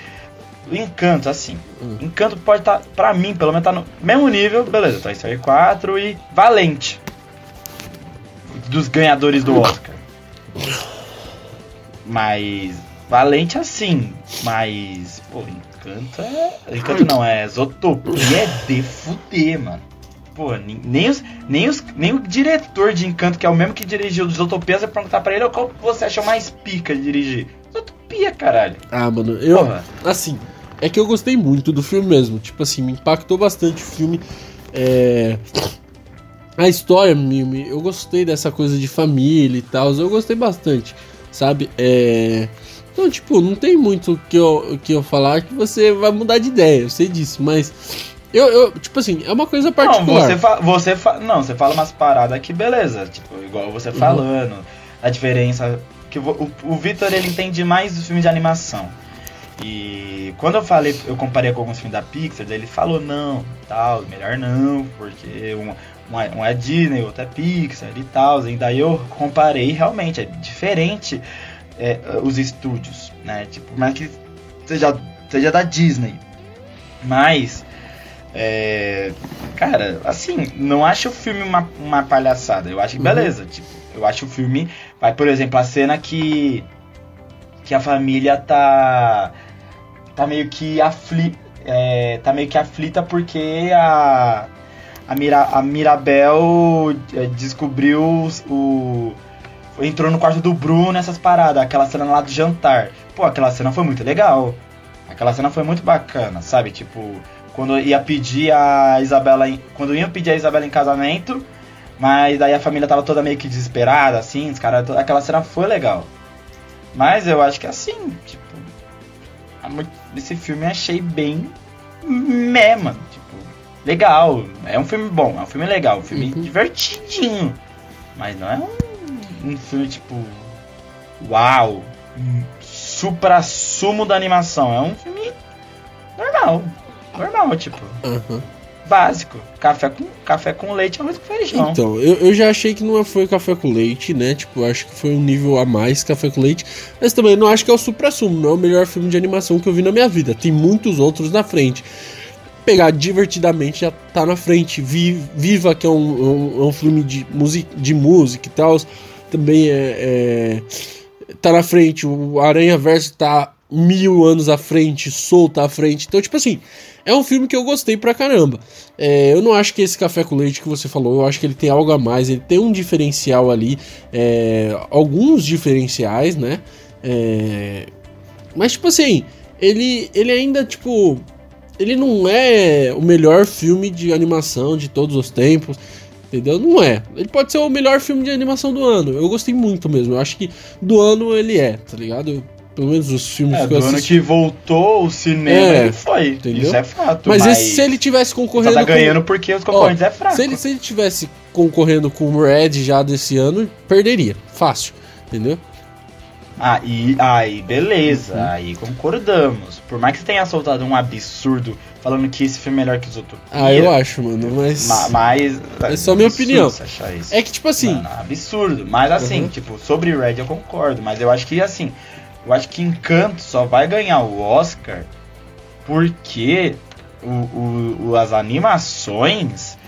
Speaker 2: o Encanto, assim,
Speaker 1: Hum.
Speaker 2: Encanto pode estar, pra mim, pelo menos tá no mesmo nível, beleza, Toy Story 4 e Valente. Dos ganhadores do Oscar. Mas, Valente assim, mas, pô, Encanto é... Encanto não, é Zootopia é de fuder, mano. Pô, nem, os, nem, os, nem o diretor de Encanto, que é o mesmo que dirigiu Zootopia, você perguntar pra ele, "Ô, qual você achou mais pica de dirigir? Zootopia, caralho.
Speaker 1: Ah, mano, eu.
Speaker 2: Porra.
Speaker 1: Assim, é que eu gostei muito do filme mesmo. Tipo assim, me impactou bastante o filme. É. A história, me- eu gostei dessa coisa de família e tal. Eu gostei bastante, sabe? É. Então, tipo, não tem muito o que eu, que eu falar que você vai mudar de ideia, eu sei disso, mas. Eu, eu tipo assim, é uma coisa
Speaker 2: Não,
Speaker 1: particular.
Speaker 2: você, fa você fa não, você fala umas paradas que beleza, tipo, igual você
Speaker 1: Uhum.
Speaker 2: falando, a diferença que o, o, Victor ele entende mais dos filmes de animação. E quando eu falei, eu comparei com alguns filmes da Pixar, ele falou não, tal, melhor não, porque um, um, é, Disney, outro é Pixar e tal. E daí eu comparei realmente é diferente é, os estúdios, né? Tipo, mas que seja, seja da Disney. Mas é, cara, assim, não acho o filme uma, uma palhaçada. Eu acho que
Speaker 1: Uhum.
Speaker 2: beleza. Tipo, eu acho o filme. Vai, por exemplo, a cena que. Que a família tá. Tá meio que afli, é, Tá meio que aflita porque a. A, Mira, a Mirabel é, descobriu o. Entrou no quarto do Bruno nessas paradas, aquela cena lá do jantar. Pô, aquela cena foi muito legal. Aquela cena foi muito bacana, sabe? Tipo, quando ia pedir a Isabela em, quando iam pedir a Isabela em casamento, mas daí a família tava toda meio que desesperada, assim, os caras, aquela cena foi legal. Mas eu acho que assim, tipo, esse filme eu achei bem meh, mano. Legal. É um filme bom, é um filme legal, um filme uhum. divertidinho. Mas não é um, um filme tipo. Uau! Supra sumo da animação. É um filme normal. Normal, tipo. Uhum básico. Café com, café com leite, arroz com feijão.
Speaker 1: Então, eu, eu já achei que não foi café com leite, né? Tipo, acho que foi um nível a mais café com leite. Mas também não acho que é o supra-sumo, não é o melhor filme de animação que eu vi na minha vida. Tem muitos outros na frente. Pegar divertidamente já tá na frente. Viva, que é um, um, um filme de, music, de música e tal, também é, é, tá na frente. O Aranha Verso tá mil anos à frente, solta à frente. Então, tipo assim, é um filme que eu gostei pra caramba. É, eu não acho que esse café com leite que você falou, eu acho que ele tem algo a mais, ele tem um diferencial ali, é, alguns diferenciais, né? É, mas, tipo assim, ele, ele ainda, tipo, ele não é o melhor filme de animação de todos os tempos. Entendeu? Não é. Ele pode ser o melhor filme de animação do ano. Eu gostei muito mesmo. Eu acho que do ano ele é, tá ligado? Pelo menos os filmes
Speaker 2: é, que eu assisti. ano que voltou o cinema, é, ele foi. Entendeu? Isso é fato.
Speaker 1: Mas, mas se ele tivesse concorrendo.
Speaker 2: Só tá ganhando com... porque os concorrentes Ó, é fraco.
Speaker 1: Se ele, se ele tivesse concorrendo com o Red já desse ano, perderia. Fácil. Entendeu?
Speaker 2: Aí, aí beleza. Uhum. Aí concordamos. Por mais que você tenha soltado um absurdo falando que esse filme é melhor que os outros.
Speaker 1: Ah, eu acho, mano, mas.
Speaker 2: Ma mas.
Speaker 1: É só minha opinião. É que, tipo assim.
Speaker 2: Mano, absurdo. Mas assim, uhum. tipo, sobre Red eu concordo. Mas eu acho que assim eu acho que Encanto só vai ganhar o Oscar porque o, o, as animações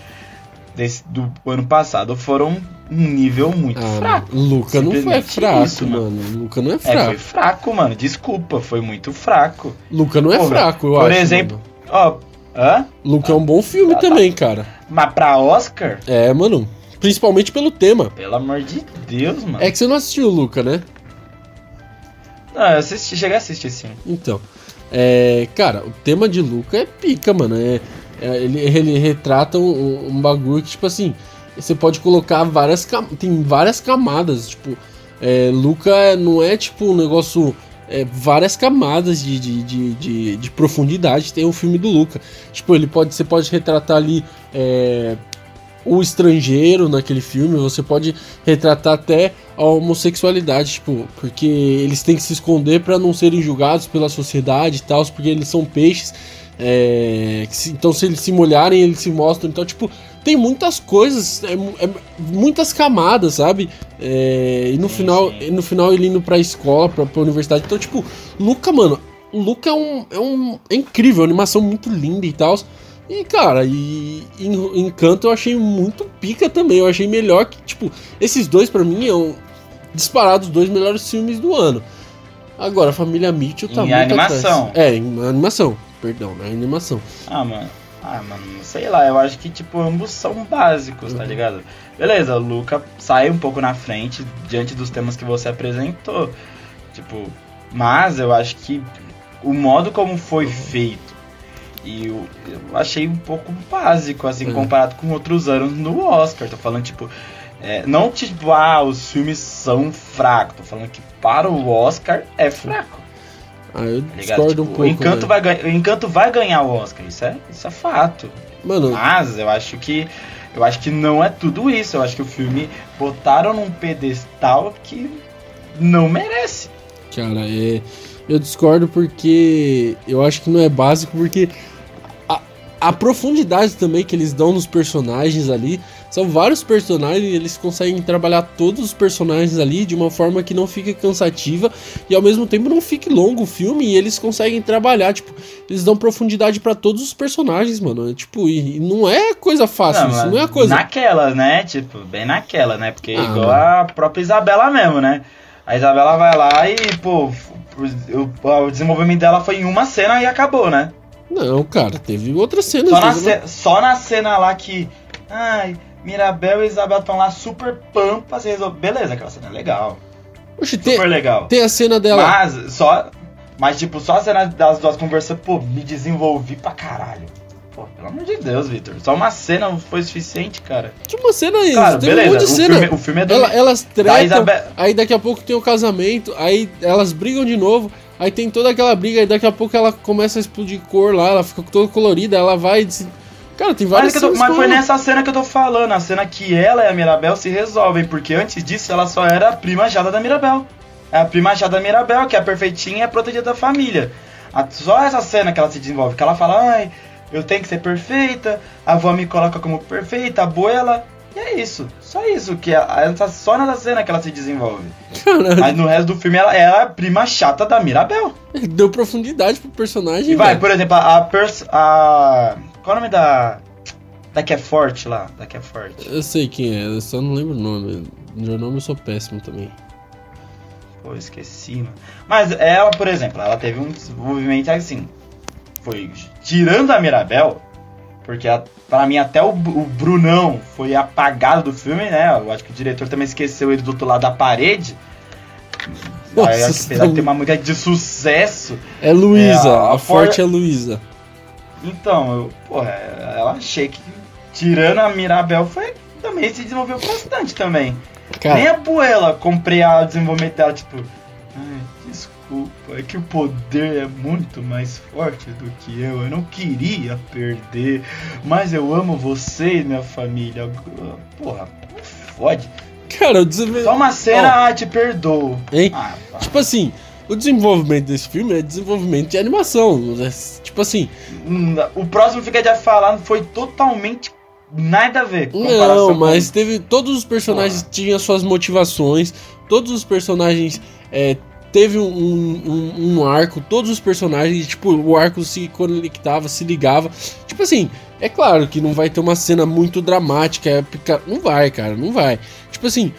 Speaker 2: desse, do ano passado foram um nível muito ah, fraco.
Speaker 1: Luca não foi fraco, isso, mano. Luca não é fraco. É,
Speaker 2: foi fraco, mano. Desculpa, foi muito fraco.
Speaker 1: Luca não é Pô, fraco, eu
Speaker 2: por
Speaker 1: acho.
Speaker 2: Por exemplo, mano. ó. Hã?
Speaker 1: Luca é um bom filme ah, também, tá. cara.
Speaker 2: Mas pra Oscar?
Speaker 1: É, mano. Principalmente pelo tema.
Speaker 2: Pelo amor de Deus, mano.
Speaker 1: É que você não assistiu o Luca, né?
Speaker 2: Ah, eu assisti, cheguei a assistir sim.
Speaker 1: Então, é, cara, o tema de Luca é pica, mano. É, é ele, ele retrata um, um, bagulho que, tipo assim, você pode colocar várias tem várias camadas, tipo, é, Luca não é tipo um negócio é, várias camadas de, de, de, de, de profundidade tem o filme do Luca. Tipo, ele pode, você pode retratar ali é, o estrangeiro naquele filme, você pode retratar até a homossexualidade, tipo, porque eles têm que se esconder para não serem julgados pela sociedade e tal, porque eles são peixes. É, então, se eles se molharem, eles se mostram. Então, tipo, tem muitas coisas, é, é, muitas camadas, sabe? É, e no sim, final, sim. no final ele indo pra escola, pra, pra universidade. Então, tipo, Luca, mano, Luca é um, é um. É incrível, animação muito linda e tal. E, cara, e em Encanto eu achei muito pica também. Eu achei melhor que, tipo, esses dois para mim são disparados os dois melhores filmes do ano. Agora, a Família Mitchell tá em muito
Speaker 2: animação.
Speaker 1: Atrás. É, em animação. Perdão, na animação.
Speaker 2: Ah, mano. Ah, mano, sei lá, eu acho que, tipo, ambos são básicos, tá uhum. tá ligado? Beleza, o Luca sai um pouco na frente diante dos temas que você apresentou. Tipo, mas eu acho que o modo como foi uhum. feito e eu, eu achei um pouco básico, assim, uhum. comparado com outros anos no Oscar. Tô falando, tipo, é, não tipo, ah, os filmes são fracos. Tô falando que para o Oscar é fraco.
Speaker 1: Ah, eu tá discordo tipo, um pouco. O
Speaker 2: Encanto, né? vai, o Encanto vai ganhar o Oscar, isso é, isso é fato. Mano. Mas eu acho que. Eu acho que não é tudo isso. Eu acho que o filme botaram num pedestal que não merece.
Speaker 1: Cara, é. Eu discordo porque eu acho que não é básico, porque a profundidade também que eles dão nos personagens ali. São vários personagens e eles conseguem trabalhar todos os personagens ali de uma forma que não fique cansativa e ao mesmo tempo não fique longo o filme e eles conseguem trabalhar, tipo, eles dão profundidade para todos os personagens, mano. Tipo, e, não é coisa fácil, não, isso não é coisa.
Speaker 2: Naquela, né? Tipo, bem naquela, né? Porque ah, igual a própria Isabela mesmo, né? A Isabela vai lá e, pô, o, o desenvolvimento dela foi em uma cena e acabou, né?
Speaker 1: Não, cara, teve outras cenas.
Speaker 2: Só na, ce só na cena lá que. Ai, Mirabel e Isabel estão lá super pampas e resolve. Beleza, aquela cena é legal.
Speaker 1: Oxe, super tem, legal. Tem a cena dela.
Speaker 2: Mas só. Mas, tipo, só a cena das duas conversando, pô, me desenvolvi pra caralho. Pô, pelo amor de Deus, Victor. Só uma cena foi suficiente, cara.
Speaker 1: Que uma cena aí?
Speaker 2: Claro, beleza.
Speaker 1: Um
Speaker 2: o,
Speaker 1: cena.
Speaker 2: Filme, o filme é do.
Speaker 1: Ela, elas tretam, aí daqui a pouco tem o casamento, aí elas brigam de novo. Aí tem toda aquela briga, e daqui a pouco ela começa a explodir cor lá, ela fica toda colorida, ela vai Cara, tem várias
Speaker 2: Mas, tô- mas foi nessa cena que eu tô falando, a cena que ela e a Mirabel se resolvem, porque antes disso ela só era a prima chata da Mirabel. É a prima chata da Mirabel, que é a perfeitinha e é protegida da família. A- Só essa cena que ela se desenvolve, que ela fala, ai, eu tenho que ser perfeita, a avó me coloca como perfeita, a abuela. E é isso, só isso, que a- essa, só nessa cena que ela se desenvolve.
Speaker 1: Cara,
Speaker 2: Mas no resto do filme ela, ela é a prima chata da Mirabel.
Speaker 1: deu profundidade pro personagem.
Speaker 2: E vai,
Speaker 1: velho.
Speaker 2: por exemplo, a, a. Qual é o nome da. Da que é forte lá? Da que é forte.
Speaker 1: Eu sei quem é, eu só não lembro o nome. Meu nome eu sou péssimo também.
Speaker 2: Pô, esqueci, mano. Mas ela, por exemplo, ela teve um desenvolvimento assim. Foi tirando a Mirabel, porque a, pra mim até o, o Brunão foi apagado do filme, né? Eu acho que o diretor também esqueceu ele do outro lado da parede.
Speaker 1: Nossa,
Speaker 2: Aí, apesar
Speaker 1: tá
Speaker 2: de ter uma música de sucesso.
Speaker 1: É Luísa,
Speaker 2: É, a
Speaker 1: a,
Speaker 2: For-
Speaker 1: forte é Luísa.
Speaker 2: Então, eu, porra, eu achei que tirando a Mirabel foi. Também se desenvolveu bastante também. Nem
Speaker 1: Cara,
Speaker 2: a Buela comprei a desenvolvimento dela, tipo. Ai, desculpa, é que o poder é muito mais forte do que eu. Eu não queria perder, mas eu amo você e minha família. Porra, fode.
Speaker 1: cara, o desenvolvimento.
Speaker 2: Só uma cena, ah, te perdoo.
Speaker 1: Hein?
Speaker 2: Ah.
Speaker 1: Tipo assim, o desenvolvimento desse filme é desenvolvimento de animação. é, Tipo assim,
Speaker 2: Hum, O próximo Fica de Falando foi totalmente nada a ver. com
Speaker 1: não,
Speaker 2: com-
Speaker 1: mas teve. Todos os personagens tinham suas motivações, todos os personagens. É, teve um, um, um arco, todos os personagens, tipo, o arco se conectava, se ligava. Tipo assim, é claro que não vai ter uma cena muito dramática, épica. Não vai, cara, não vai. Tipo assim,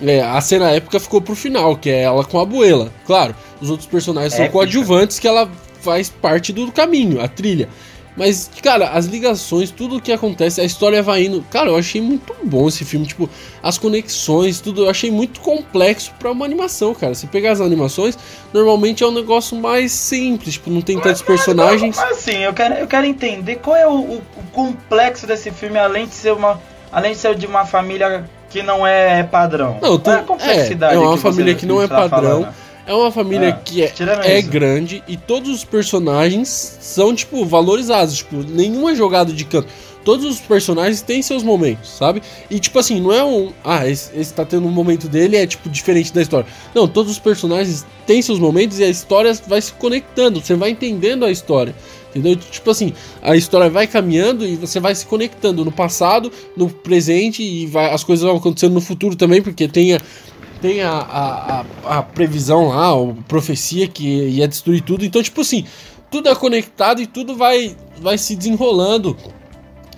Speaker 1: é, a cena épica ficou pro final, que é ela com a abuela. Claro, os outros personagens são
Speaker 2: Épica.
Speaker 1: coadjuvantes que ela faz parte do caminho, a trilha. Mas, cara, as ligações, tudo o que acontece, a história vai indo. Cara, eu achei muito bom esse filme. Tipo, as conexões, tudo. Eu achei muito complexo pra uma animação, cara. Se pegar as animações, normalmente é um negócio mais simples. Tipo, não tem tantos personagens.
Speaker 2: Mas assim, eu quero, eu quero entender qual é o, o- o complexo desse filme, além de ser uma. Além de ser de uma família que não é padrão.
Speaker 1: Não,
Speaker 2: qual é a complexidade
Speaker 1: é, é uma
Speaker 2: que
Speaker 1: família
Speaker 2: você
Speaker 1: que não é padrão.
Speaker 2: falando?
Speaker 1: É uma família
Speaker 2: Ah,
Speaker 1: que é, é grande e todos os personagens são, tipo, valorizados. Tipo, nenhuma é jogada de canto. Todos os personagens têm seus momentos, sabe? E, tipo assim, não é um. Ah, esse, esse tá tendo um momento dele é, tipo, diferente da história. Não, todos os personagens têm seus momentos e a história vai se conectando. Você vai entendendo a história. Entendeu? Tipo assim, a história vai caminhando e você vai se conectando no passado, no presente e vai, as coisas vão acontecendo no futuro também, porque tem a, tem a, a, a, a previsão lá, a profecia que ia destruir tudo. Então, tipo assim, tudo é conectado e tudo vai, vai se desenrolando.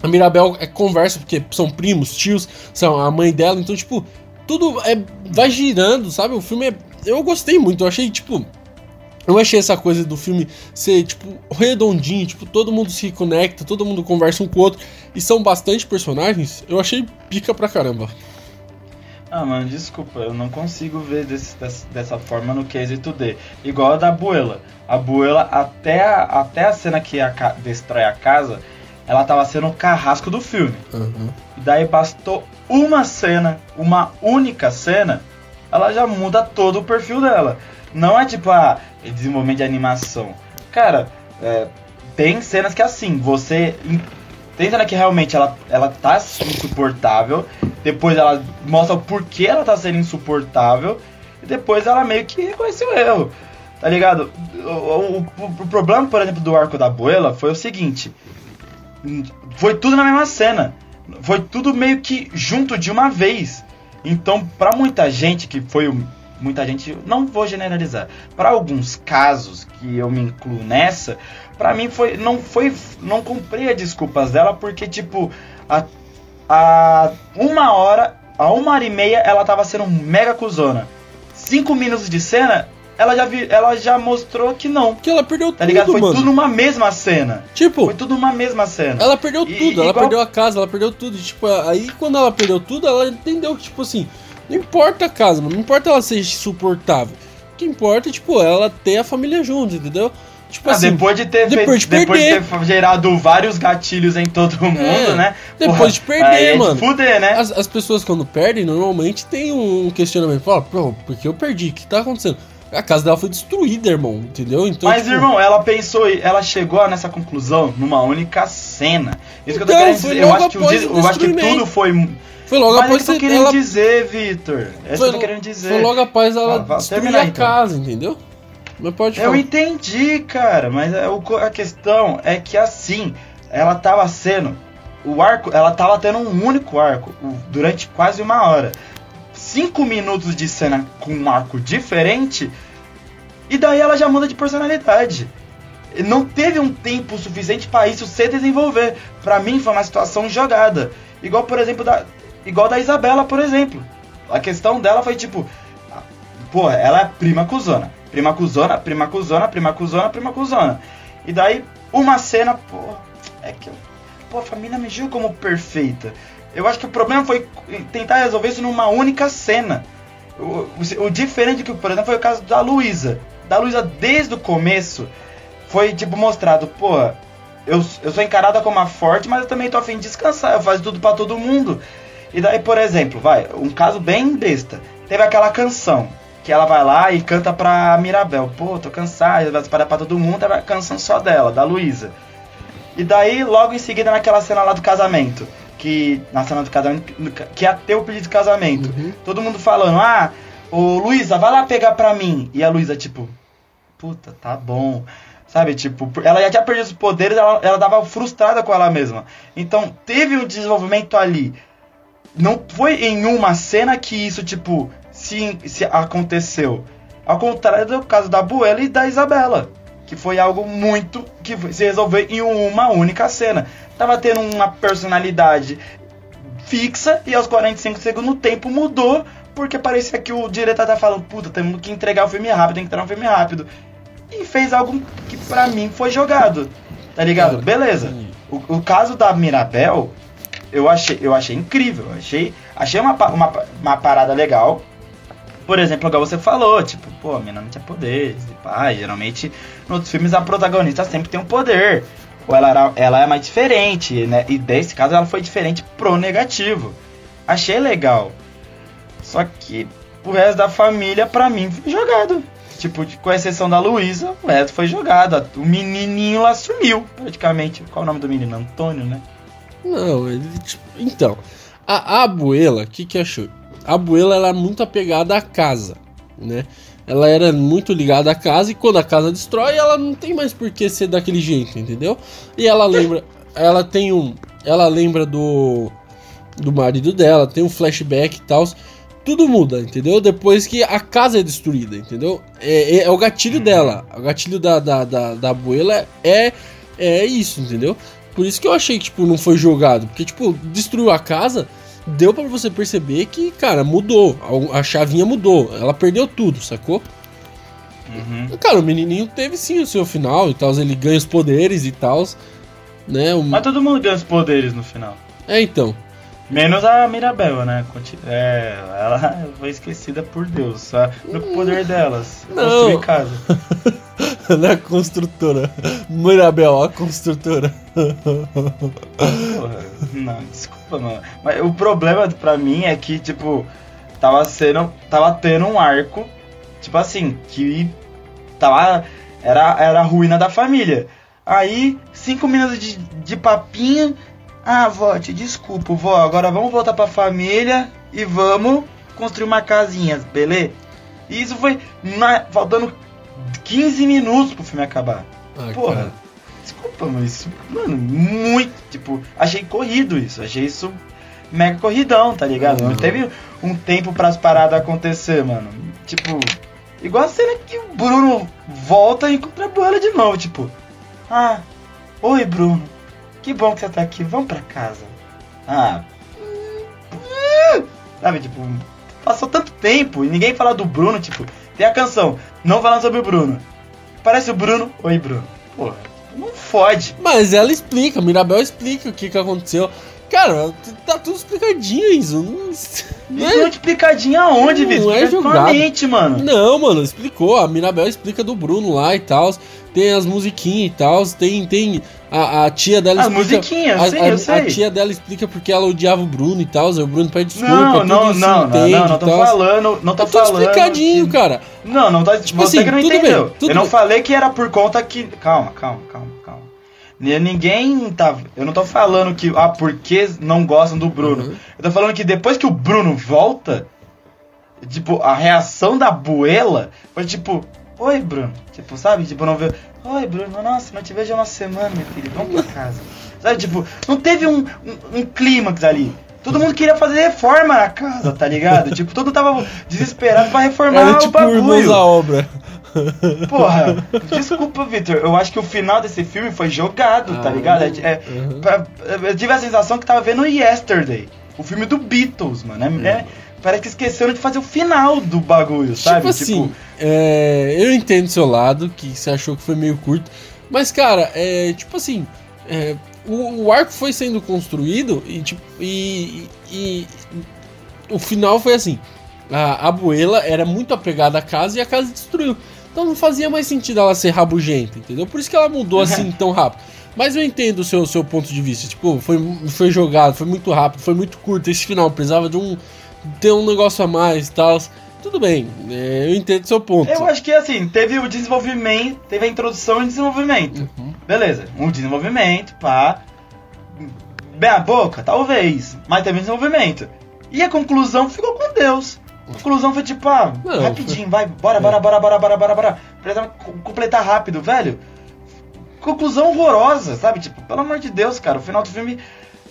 Speaker 1: A Mirabel é conversa, porque são primos, tios, são a mãe dela, então, tipo, tudo é, vai girando, sabe? O filme é. Eu gostei muito, eu achei, tipo. Eu achei essa coisa do filme ser, tipo, redondinho, tipo, todo mundo se conecta, todo mundo conversa um com o outro, e são bastante personagens, eu achei pica pra caramba.
Speaker 2: Ah, mano, desculpa, eu não consigo ver desse- dessa, dessa forma no quesito D. Igual a da Buela. A Buela, até a, até a cena que a, destrói a casa, ela tava sendo o carrasco do filme.
Speaker 1: Uhum.
Speaker 2: E daí bastou uma cena, uma única cena, ela já muda todo o perfil dela. Não é tipo, ah, desenvolvimento de animação. Cara, é, tem cenas que é assim, você. Tem cena que realmente ela, ela tá insuportável, depois ela mostra o porquê ela tá sendo insuportável, e depois ela meio que reconhece o erro. Tá ligado? O, o- o- problema, por exemplo, do arco da Abuela foi o seguinte: foi tudo na mesma cena. Foi tudo meio que junto de uma vez. Então, pra muita gente que foi o- muita gente, não vou generalizar. Pra alguns casos que eu me incluo nessa, pra mim foi não foi não comprei as desculpas dela porque tipo a, a uma hora, a uma hora e meia ela tava sendo mega cuzona. Cinco minutos de cena, ela já vi, ela já mostrou que não.
Speaker 1: Porque ela perdeu
Speaker 2: Tá ligado?
Speaker 1: tudo,
Speaker 2: Foi
Speaker 1: mano.
Speaker 2: tudo numa mesma cena.
Speaker 1: Tipo,
Speaker 2: Foi tudo numa mesma cena.
Speaker 1: ela perdeu
Speaker 2: E-
Speaker 1: tudo, ela
Speaker 2: igual-
Speaker 1: perdeu a casa, ela perdeu tudo. Tipo, aí quando ela perdeu tudo, ela entendeu que, tipo assim, não importa a casa, mano, não importa ela ser insuportável. O que importa é, tipo, ela ter a família junto, entendeu? Tipo
Speaker 2: Ah,
Speaker 1: assim,
Speaker 2: depois de ter
Speaker 1: depois de
Speaker 2: depois de ter gerado vários gatilhos em todo mundo, né?
Speaker 1: depois de perder,
Speaker 2: é de
Speaker 1: mano.
Speaker 2: fuder, né?
Speaker 1: As, as pessoas quando perdem, normalmente tem um questionamento. Fala, pô, porque eu perdi? O que tá acontecendo? A casa dela foi destruída, irmão, entendeu?
Speaker 2: Então, Mas, tipo... irmão, ela pensou, ela chegou nessa conclusão numa única cena. Isso então, que eu tô então, querendo dizer. Eu acho que, o, eu acho que tudo foi.
Speaker 1: Foi logo
Speaker 2: Mas
Speaker 1: após
Speaker 2: é que eu tô querendo ela... dizer, Vitor. É isso que eu tô querendo dizer.
Speaker 1: Foi logo após ela ah, destruir a então. casa, entendeu?
Speaker 2: Pode falar. Eu entendi, cara, mas é a questão é que assim, ela tava sendo. O arco, ela tava tendo um único arco durante quase uma hora. Cinco minutos de cena com um arco diferente e daí ela já muda de personalidade. Não teve um tempo suficiente para isso se desenvolver. Para mim foi uma situação jogada. Igual, por exemplo, da igual da Isabela, por exemplo. A questão dela foi tipo, pô, ela é prima cuzona. Prima cuzona, prima cuzona, prima cuzona, prima cuzona. E daí uma cena, pô, é que pô, a família me viu como perfeita. Eu acho que o problema foi tentar resolver isso numa única cena. O, o, o diferente que, por exemplo, foi o caso da Luísa da Luísa desde o começo foi tipo mostrado, pô, eu, eu sou encarada como uma forte, mas eu também tô afim de descansar, eu faço tudo para todo mundo. E daí, por exemplo, vai, um caso bem besta. Teve aquela canção que ela vai lá e canta pra Mirabel. Pô, tô cansada, vai parar pra todo mundo, é a canção só dela, da Luísa. E daí, logo em seguida, naquela cena lá do casamento, que na cena do casamento, que ia ter o pedido de casamento, uhum. todo mundo falando, ah, Ô, Luísa, vai lá pegar pra mim. E a Luísa, tipo, puta, tá bom. Sabe, tipo, ela já tinha perdido os poderes, ela, ela dava frustrada com ela mesma. Então, teve um desenvolvimento ali. Não foi em uma cena que isso, tipo, se, se aconteceu. Ao contrário do caso da Buela e da Isabela. Que foi algo muito. que se resolveu em uma única cena. Tava tendo uma personalidade fixa e aos 45 segundos o tempo mudou porque parecia que o diretor tá falando, puta, temos que entregar o filme rápido, tem que entregar um filme rápido. E fez algo que pra mim foi jogado. Tá ligado? Beleza. O, o caso da Mirabel, eu achei, eu achei incrível. Achei, achei uma, uma, uma parada legal. Por exemplo, igual você falou, tipo, pô, a menina não tinha poderes. E pá, geralmente, nos filmes, a protagonista sempre tem um poder. Ou ela, era, ela é mais diferente, né? E nesse caso, ela foi diferente pro negativo. Achei legal. Só que o resto da família, pra mim, foi jogado. Tipo, com exceção da Luísa, o resto foi jogado. O menininho lá sumiu, praticamente. Qual é o nome do menino? Antônio, né?
Speaker 1: Não, ele. Tipo, então, a, a Abuela, o que que achou? A Abuela, ela é muito apegada à casa, né? Ela era muito ligada à casa e quando a casa destrói, ela não tem mais por que ser daquele jeito, entendeu? E ela lembra. ela tem um. Ela lembra do. Do marido dela, tem um flashback e tal tudo muda, entendeu? Depois que a casa é destruída, entendeu? É, é, é o gatilho uhum. dela. O gatilho da, da, da, da abuela é, é isso, entendeu? Por isso que eu achei que, tipo, não foi jogado. Porque, tipo, destruiu a casa, deu para você perceber que, cara, mudou. A, chavinha mudou. Ela perdeu tudo, sacou? Uhum. Cara, o menininho teve sim o seu final e tal. Ele ganha os poderes e tal. Né?
Speaker 2: Mas todo mundo ganha os poderes no final.
Speaker 1: É, então.
Speaker 2: Menos a Mirabel, né? É, ela foi esquecida por Deus. Só no poder delas. Não. Construir casa.
Speaker 1: Não é construtora. Mirabel, a construtora.
Speaker 2: Porra, não, desculpa, mano. Mas o problema pra mim é que, tipo, tava sendo. Tava tendo um arco, tipo assim, que tava. Era, era a ruína da família. Aí, cinco minutos de, de papinho ah, vó, te desculpo, vó. Agora vamos voltar pra família e vamos construir uma casinha, beleza? E isso foi na, faltando 15 minutos pro filme acabar. Ah, Porra, cara. desculpa, mas mano, muito. Tipo, achei corrido isso. Achei isso mega corridão, tá ligado? Uhum. Não teve um tempo para as paradas acontecer, mano. Tipo, igual a cena que o Bruno volta e encontra a bola de novo, tipo, ah, oi Bruno, que bom que você tá aqui, vamos pra casa. Ah. Sabe, tipo, passou tanto tempo e ninguém fala do Bruno, tipo, tem a canção, não falando sobre o Bruno. Parece o Bruno, oi Bruno. Porra, não fode.
Speaker 1: Mas ela explica, Mirabel explica o que que aconteceu. Cara, tá tudo explicadinho, Enzo. Não,
Speaker 2: não é... explicadinho aonde, Vitor?
Speaker 1: Não é jogado. Mente, mano. Não, mano, explicou. A Mirabel explica do Bruno lá e tal. Tem as musiquinhas e tal. Tem, tem a, a tia dela
Speaker 2: As explica. musiquinhas, a, sim,
Speaker 1: a,
Speaker 2: eu sei.
Speaker 1: A tia dela explica porque ela odiava o Bruno e tal. O Bruno pede desculpa.
Speaker 2: Não, não, não, não, não, não tô falando. Não tô é falando.
Speaker 1: explicadinho,
Speaker 2: que...
Speaker 1: cara.
Speaker 2: Não, não tá. Tipo você assim, que não entendeu. Bem, eu não bem. falei que era por conta que. Calma, calma, calma, calma. Ninguém tá. Eu não tô falando que. Ah, porque não gostam do Bruno. Uhum. Eu tô falando que depois que o Bruno volta. Tipo, a reação da Buela foi tipo. Oi, Bruno. Tipo, sabe? Tipo, não ver. Oi, Bruno, nossa, não te vejo há uma semana, meu filho, vamos pra casa. Sabe, tipo, não teve um, um, um clímax ali. Todo mundo queria fazer reforma na casa, tá ligado? tipo, todo mundo tava desesperado pra reformar Era, tipo, o bagulho.
Speaker 1: a obra.
Speaker 2: Porra, desculpa, Victor. Eu acho que o final desse filme foi jogado, tá ah, tá ligado? É, é, uhum. pra, eu tive a sensação que tava vendo Yesterday, o filme do Beatles, mano. É, uhum. é, parece que esqueceram de fazer o final do bagulho, sabe?
Speaker 1: Tipo assim, tipo, é, eu entendo seu lado, que você achou que foi meio curto. Mas, cara, é tipo assim. É, o, o, arco foi sendo construído e, tipo, e, e, e o final foi assim. A Abuela era muito apegada à casa e a casa destruiu. Então não fazia mais sentido ela ser rabugenta, entendeu? Por isso que ela mudou assim tão rápido. Mas eu entendo o seu, seu ponto de vista. Tipo, foi, foi jogado, foi muito rápido, foi muito curto. Esse final precisava de um. ter um negócio a mais e tal. Tudo bem, é, eu entendo o seu ponto.
Speaker 2: Eu acho que assim, teve o desenvolvimento, teve a introdução e desenvolvimento. Uhum. Beleza, um desenvolvimento, pá. Bem a boca, talvez, mas teve um desenvolvimento. E a conclusão ficou com Deus. A conclusão foi tipo, ah, Não, rapidinho, vai, bora, bora, bora, bora, bora, bora, bora. Precisa completar rápido, velho. Conclusão horrorosa, sabe? Tipo, pelo amor de Deus, cara, o final do filme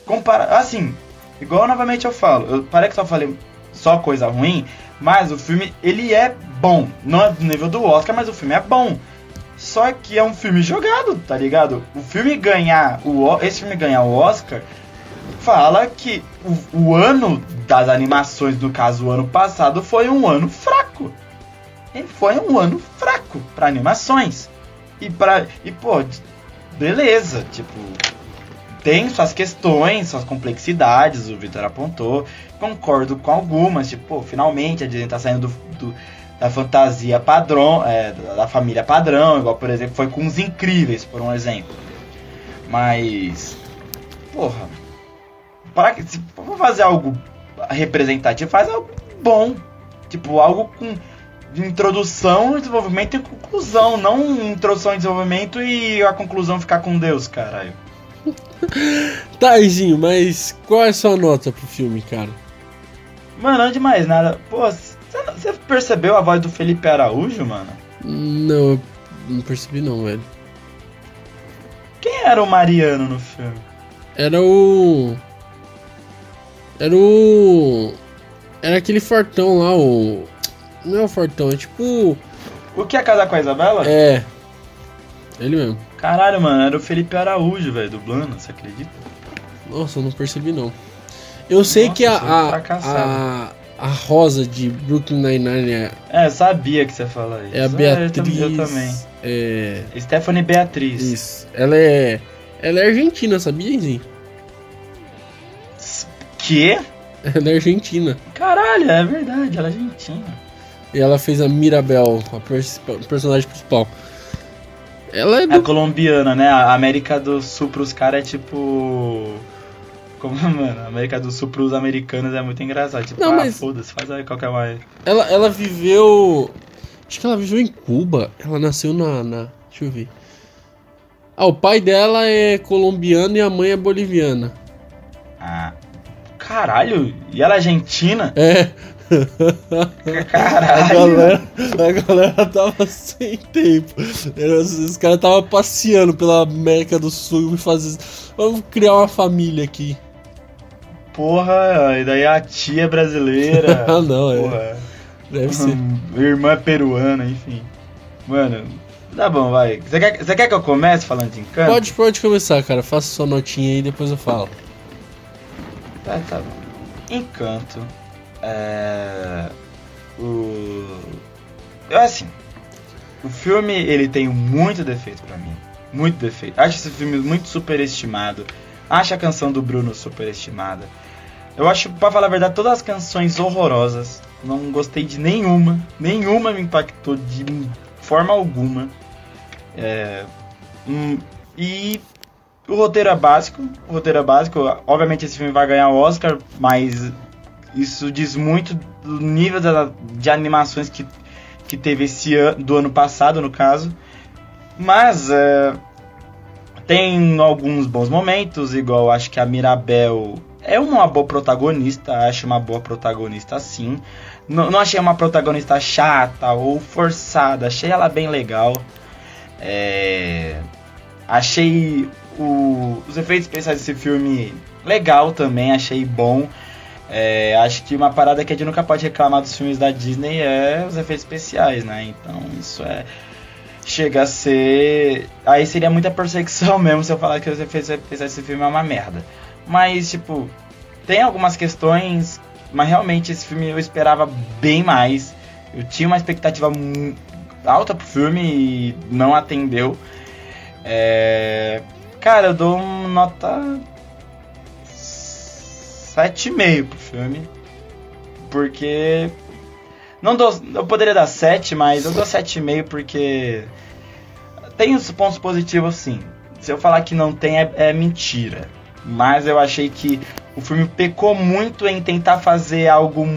Speaker 2: compara. Assim, igual novamente eu falo, eu parei que só falei só coisa ruim, mas o filme, ele é bom. Não é do nível do Oscar, mas o filme é bom. Só que é um filme jogado, tá ligado? O filme ganhar o esse filme ganhar o Oscar fala que o, o ano das animações, no caso o ano passado, foi um ano fraco. Ele foi um ano fraco para animações. E para e pô, beleza, tipo, tem suas questões, suas complexidades, o Victor apontou. Concordo com algumas, tipo, pô, finalmente a Disney tá saindo do, do da fantasia padrão, é, da família padrão, igual por exemplo foi com os incríveis, por um exemplo. Mas, porra, para se for fazer algo representativo, faz algo bom, tipo algo com introdução, desenvolvimento e conclusão, não introdução e desenvolvimento e a conclusão ficar com Deus, caralho.
Speaker 1: Taizinho, mas qual é a sua nota pro filme, cara?
Speaker 2: Mano, não é demais nada. Pô, você percebeu a voz do Felipe Araújo, mano?
Speaker 1: Não, não percebi não, velho.
Speaker 2: Quem era o Mariano no filme?
Speaker 1: Era o. Era o. Era aquele fortão lá, o. Não é o fortão, é tipo.
Speaker 2: O que é casar com a Isabela?
Speaker 1: É. Ele mesmo.
Speaker 2: Caralho, mano, era o Felipe Araújo, velho, dublando, você acredita?
Speaker 1: Nossa, eu não percebi não. Eu sei Nossa, que a, a, a, a, Rosa de Brooklyn Nine-Nine
Speaker 2: é. É, sabia que você ia falar isso.
Speaker 1: É a Beatriz.
Speaker 2: É, eu, também.
Speaker 1: É.
Speaker 2: Stephanie Beatriz.
Speaker 1: Isso. Ela é. Ela é argentina, sabia, Zinho?
Speaker 2: Que?
Speaker 1: Ela é argentina.
Speaker 2: Caralho, é verdade, ela é argentina.
Speaker 1: E ela fez a Mirabel, a personagem principal. Ela é,
Speaker 2: do... é colombiana, né? A América do Sul pros caras é tipo. Como, mano, a América do Sul pros americanos é muito engraçado. Tipo, Não, ah, mas... foda-se, faz aí qualquer mais.
Speaker 1: Ela, ela viveu. Acho que ela viveu em Cuba. Ela nasceu na, na. Deixa eu ver. Ah, o pai dela é colombiano e a mãe é boliviana.
Speaker 2: Ah. Caralho, e ela é argentina?
Speaker 1: É.
Speaker 2: Caralho.
Speaker 1: A galera, a galera tava sem tempo. Os caras tava passeando pela América do Sul e fazendo. Vamos criar uma família aqui.
Speaker 2: Porra, e daí a tia brasileira.
Speaker 1: ah, não, é. Porra. é. Deve ser.
Speaker 2: Irmã peruana, enfim. Mano, tá bom, vai. Você quer, você quer que eu comece falando de encanto?
Speaker 1: Pode, pode começar, cara. Faça sua notinha aí e depois eu falo.
Speaker 2: Tá, tá bom. Encanto é, o, eu, assim, o filme ele tem muito defeito para mim, muito defeito. Acho esse filme muito superestimado. acho a canção do Bruno superestimada. Eu acho, pra falar a verdade, todas as canções horrorosas. Não gostei de nenhuma. Nenhuma me impactou de forma alguma. É, hum, e o roteiro é básico. O roteiro é básico. Obviamente esse filme vai ganhar o Oscar, mas isso diz muito do nível da, de animações que, que teve esse ano, do ano passado, no caso. Mas é, tem alguns bons momentos, igual acho que a Mirabel é uma boa protagonista, acho uma boa protagonista sim. Não, não achei uma protagonista chata ou forçada, achei ela bem legal. É, achei o, os efeitos especiais desse filme legal também, achei bom. É, acho que uma parada que a gente nunca pode reclamar dos filmes da Disney é os efeitos especiais, né? Então isso é. Chega a ser. Aí seria muita perseguição mesmo se eu falar que os efeitos especiais desse filme é uma merda. Mas, tipo, tem algumas questões, mas realmente esse filme eu esperava bem mais. Eu tinha uma expectativa alta pro filme e não atendeu. É... Cara, eu dou uma nota 7,5 pro filme. Porque. Não dou, eu poderia dar 7, mas eu dou 7,5 porque. Tem os pontos positivos sim. Se eu falar que não tem, é, é mentira. Mas eu achei que o filme pecou muito em tentar fazer algo,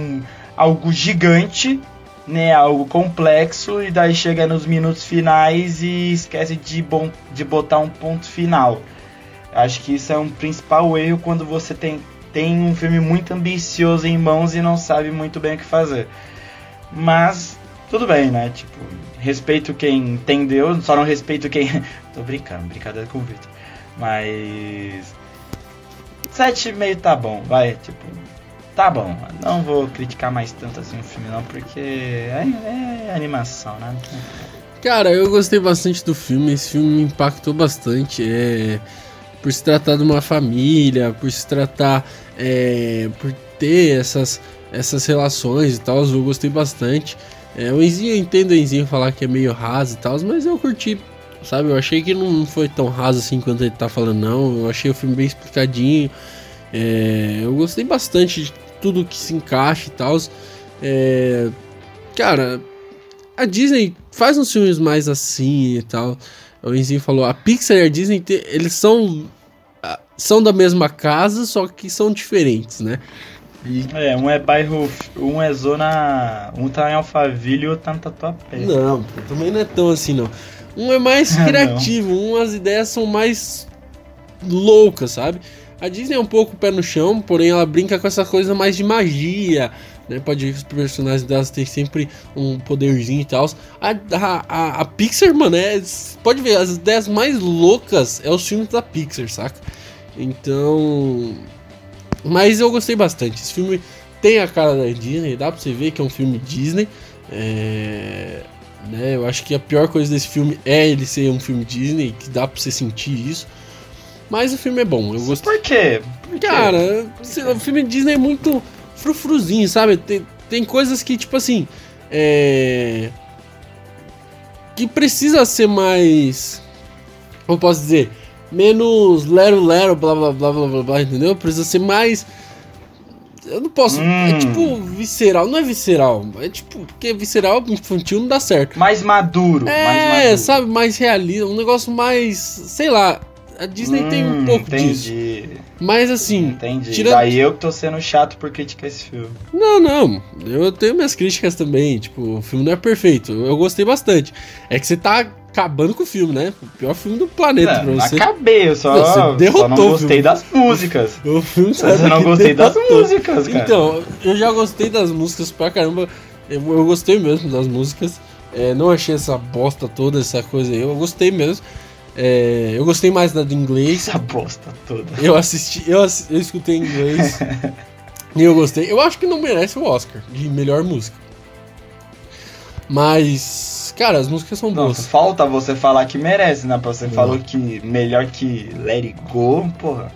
Speaker 2: algo gigante, né, algo complexo, e daí chega nos minutos finais e esquece de, bom, de botar um ponto final. Acho que isso é um principal erro quando você tem, tem um filme muito ambicioso em mãos e não sabe muito bem o que fazer. Mas tudo bem, né? Tipo, respeito quem entendeu, só não respeito quem. Tô brincando, brincadeira com o Victor. Mas 7,5 tá bom, vai, tipo, tá bom. Não vou criticar mais tanto assim o filme não, porque é, é animação, né?
Speaker 1: Cara, eu gostei bastante do filme, esse filme me impactou bastante, é, por se tratar de uma família, por se tratar, é, por ter essas, essas relações e tal, eu gostei bastante. É, o Enzinho, eu entendo o Enzinho falar que é meio raso e tal, mas eu curti sabe? Eu achei que não foi tão raso assim quanto ele tá falando, não. Eu achei o filme bem explicadinho. É, eu gostei bastante de tudo que se encaixa e tal. É, cara, a Disney faz uns filmes mais assim e tal. O Enzinho falou, a Pixar e a Disney, eles são são da mesma casa, só que são diferentes, né?
Speaker 2: E... É, um é bairro, um é zona, um tá em Alphaville e outro tá no Tatuapé.
Speaker 1: Não, também não é tão assim não. Um é mais criativo, um as ideias são mais loucas, sabe? A Disney é um pouco pé no chão, porém ela brinca com essa coisa mais de magia, né? Pode ver que os personagens delas têm sempre um poderzinho e tal. A, a, a, Pixar, mano, é, pode ver, as ideias mais loucas é os filmes da Pixar, saca? Então. Mas eu gostei bastante. Esse filme tem a cara da Disney, dá pra você ver que é um filme Disney. É né? Eu acho que a pior coisa desse filme é ele ser um filme Disney, que dá pra você sentir isso. Mas o filme é bom, eu gosto.
Speaker 2: Por quê?
Speaker 1: Por quê? Cara, o filme Disney é muito frufruzinho, sabe? Tem, tem coisas que, tipo assim. É. Que precisa ser mais. Como posso dizer? Menos lero lero, blá blá blá blá blá blá, entendeu? Precisa ser mais eu não posso. É hum. É tipo visceral. Não é visceral. É tipo. Porque visceral infantil não dá certo.
Speaker 2: Mais maduro.
Speaker 1: É,
Speaker 2: mais
Speaker 1: maduro. sabe? Mais realista. Um negócio mais. Sei lá. A Disney hum, tem um hum, pouco
Speaker 2: entendi.
Speaker 1: disso. Mas assim.
Speaker 2: Entendi. Tirando... Daí eu que tô sendo chato por criticar esse filme.
Speaker 1: Não, não. Eu tenho minhas críticas também. Tipo, o filme não é perfeito. Eu gostei bastante. É que você tá acabando com o filme, né? O pior filme do planeta
Speaker 2: não, pra você. Acabei, eu só, você só não gostei das músicas.
Speaker 1: O filme
Speaker 2: eu não gostei das músicas, cara.
Speaker 1: Então, eu já gostei das músicas pra caramba. Eu, eu gostei mesmo das músicas. É, não achei essa bosta toda, essa coisa aí. Eu gostei mesmo. É, eu gostei mais da do inglês.
Speaker 2: Essa bosta toda.
Speaker 1: Eu assisti, eu, eu escutei em inglês. e eu gostei. Eu acho que não merece o Oscar de melhor música. Mas, cara, as músicas são boas.
Speaker 2: Falta você falar que merece, né? Você não. falou que melhor que Let It Go, porra.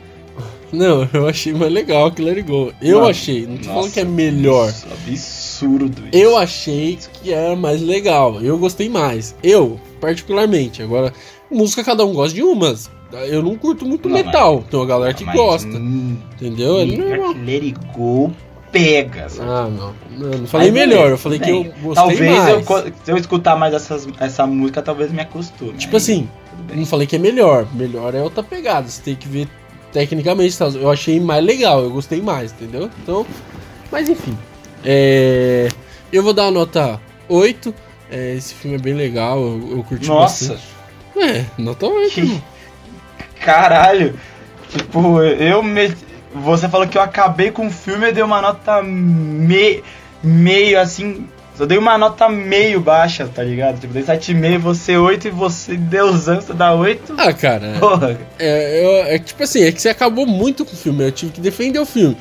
Speaker 1: Não, eu achei mais legal que Let It Go. Eu achei, não tô nossa, falando que é melhor.
Speaker 2: Absurdo
Speaker 1: isso. Eu achei que era mais legal. Eu gostei mais. Eu, particularmente. Agora, música cada um gosta de umas. Eu não curto muito
Speaker 2: Não,
Speaker 1: metal, tem uma galera que
Speaker 2: Mas,
Speaker 1: gosta.
Speaker 2: hum,
Speaker 1: Entendeu? É normal.
Speaker 2: Let Go pega, sabe?
Speaker 1: Ah, não. Eu não falei
Speaker 2: Mas
Speaker 1: melhor, eu falei
Speaker 2: tudo
Speaker 1: que eu
Speaker 2: bem.
Speaker 1: gostei
Speaker 2: Talvez
Speaker 1: mais.
Speaker 2: eu, co- se eu escutar mais essas, essa música, talvez me acostume.
Speaker 1: Tipo assim,
Speaker 2: Tudo bem.
Speaker 1: não falei que é melhor. Melhor é outra pegada. Você tem que ver tecnicamente. tá? Eu achei mais legal, eu gostei mais, entendeu? Então, mas enfim. É, eu vou dar a nota 8. É, esse filme é bem legal, eu, eu curti
Speaker 2: Nossa,
Speaker 1: bastante. É, 8.
Speaker 2: que caralho. Tipo, eu me... Você falou que eu acabei com o filme e dei uma nota me... meio assim. Só dei uma nota meio baixa, tá ligado? Tipo, dei 7,5, você 8 e você, Deusão, você dá 8.
Speaker 1: Ah, cara,
Speaker 2: Porra.
Speaker 1: é, eu- é tipo assim, é que você acabou muito com o filme. Eu tive que defender o filme.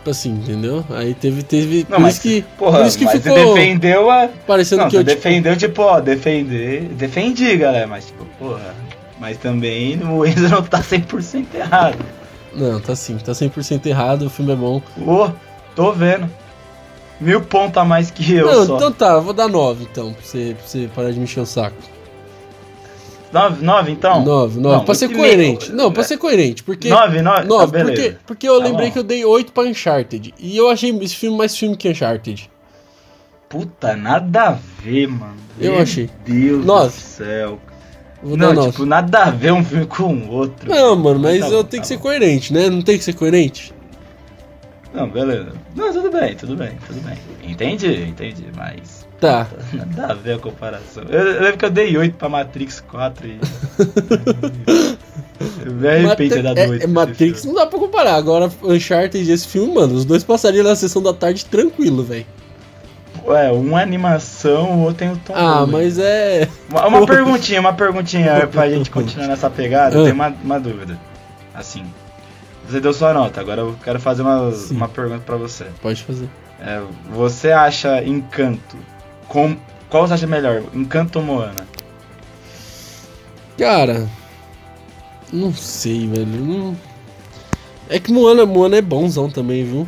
Speaker 1: Tipo assim, entendeu? Aí teve. teve
Speaker 2: Não,
Speaker 1: por
Speaker 2: mas,
Speaker 1: isso que,
Speaker 2: porra,
Speaker 1: por isso que ficou
Speaker 2: você defendeu a.
Speaker 1: parecendo
Speaker 2: Não,
Speaker 1: que eu. tipo,
Speaker 2: defendeu, tipo, ó, defender. Defendi, galera, mas tipo, porra. Mas também o Enzo não tá 100% errado.
Speaker 1: Não, tá sim, tá 100% errado, o filme é bom.
Speaker 2: Ô, tô vendo. Mil pontos a mais que eu
Speaker 1: não,
Speaker 2: só.
Speaker 1: então tá, eu vou dar 9 então, pra você, pra você parar de me encher o saco.
Speaker 2: Nove, nove então?
Speaker 1: 9, 9,
Speaker 2: Não,
Speaker 1: pra ser
Speaker 2: oito
Speaker 1: coerente.
Speaker 2: meio.
Speaker 1: Não, pra ser coerente, porque.
Speaker 2: Nove, nove?
Speaker 1: 9,
Speaker 2: tá, beleza.
Speaker 1: porque, porque eu
Speaker 2: Tá
Speaker 1: lembrei
Speaker 2: bom.
Speaker 1: que eu dei 8 pra Uncharted. E eu achei esse filme mais filme que Uncharted.
Speaker 2: Puta, nada a ver, mano.
Speaker 1: Eu
Speaker 2: Meu
Speaker 1: achei.
Speaker 2: Deus
Speaker 1: Nove.
Speaker 2: do céu.
Speaker 1: Vou
Speaker 2: não,
Speaker 1: 9.
Speaker 2: tipo, nada a ver um filme com o outro.
Speaker 1: Não, mano, mas
Speaker 2: Tá
Speaker 1: eu
Speaker 2: bom,
Speaker 1: tenho
Speaker 2: tá
Speaker 1: que ser
Speaker 2: bom.
Speaker 1: coerente, né? Não tem que ser coerente?
Speaker 2: Não, beleza. Não, tudo bem, tudo bem, tudo bem. Entendi, entendi, mas.
Speaker 1: Tá.
Speaker 2: Nada a ver a comparação. Eu, eu lembro que eu dei 8 pra Matrix 4 e. eu me arrependo de
Speaker 1: é,
Speaker 2: 8.
Speaker 1: é Matrix não dá pra comparar. Agora, Uncharted e esse filme, mano, os dois passariam na sessão da tarde tranquilo, velho.
Speaker 2: Ué, um é animação, o outro tem o Tom
Speaker 1: Ah,
Speaker 2: Holland.
Speaker 1: mas é.
Speaker 2: Uma, uma perguntinha, uma perguntinha pra gente continuar nessa pegada. Eu
Speaker 1: Ah.
Speaker 2: tenho uma, uma dúvida. Assim, você deu sua nota, agora eu quero fazer uma,
Speaker 1: Sim.
Speaker 2: uma pergunta pra você.
Speaker 1: Pode fazer.
Speaker 2: É, você acha Encanto. Com, qual você acha melhor? Encanto ou Moana?
Speaker 1: Cara. Não sei, velho. Não... É que Moana, Moana é bonzão também, viu?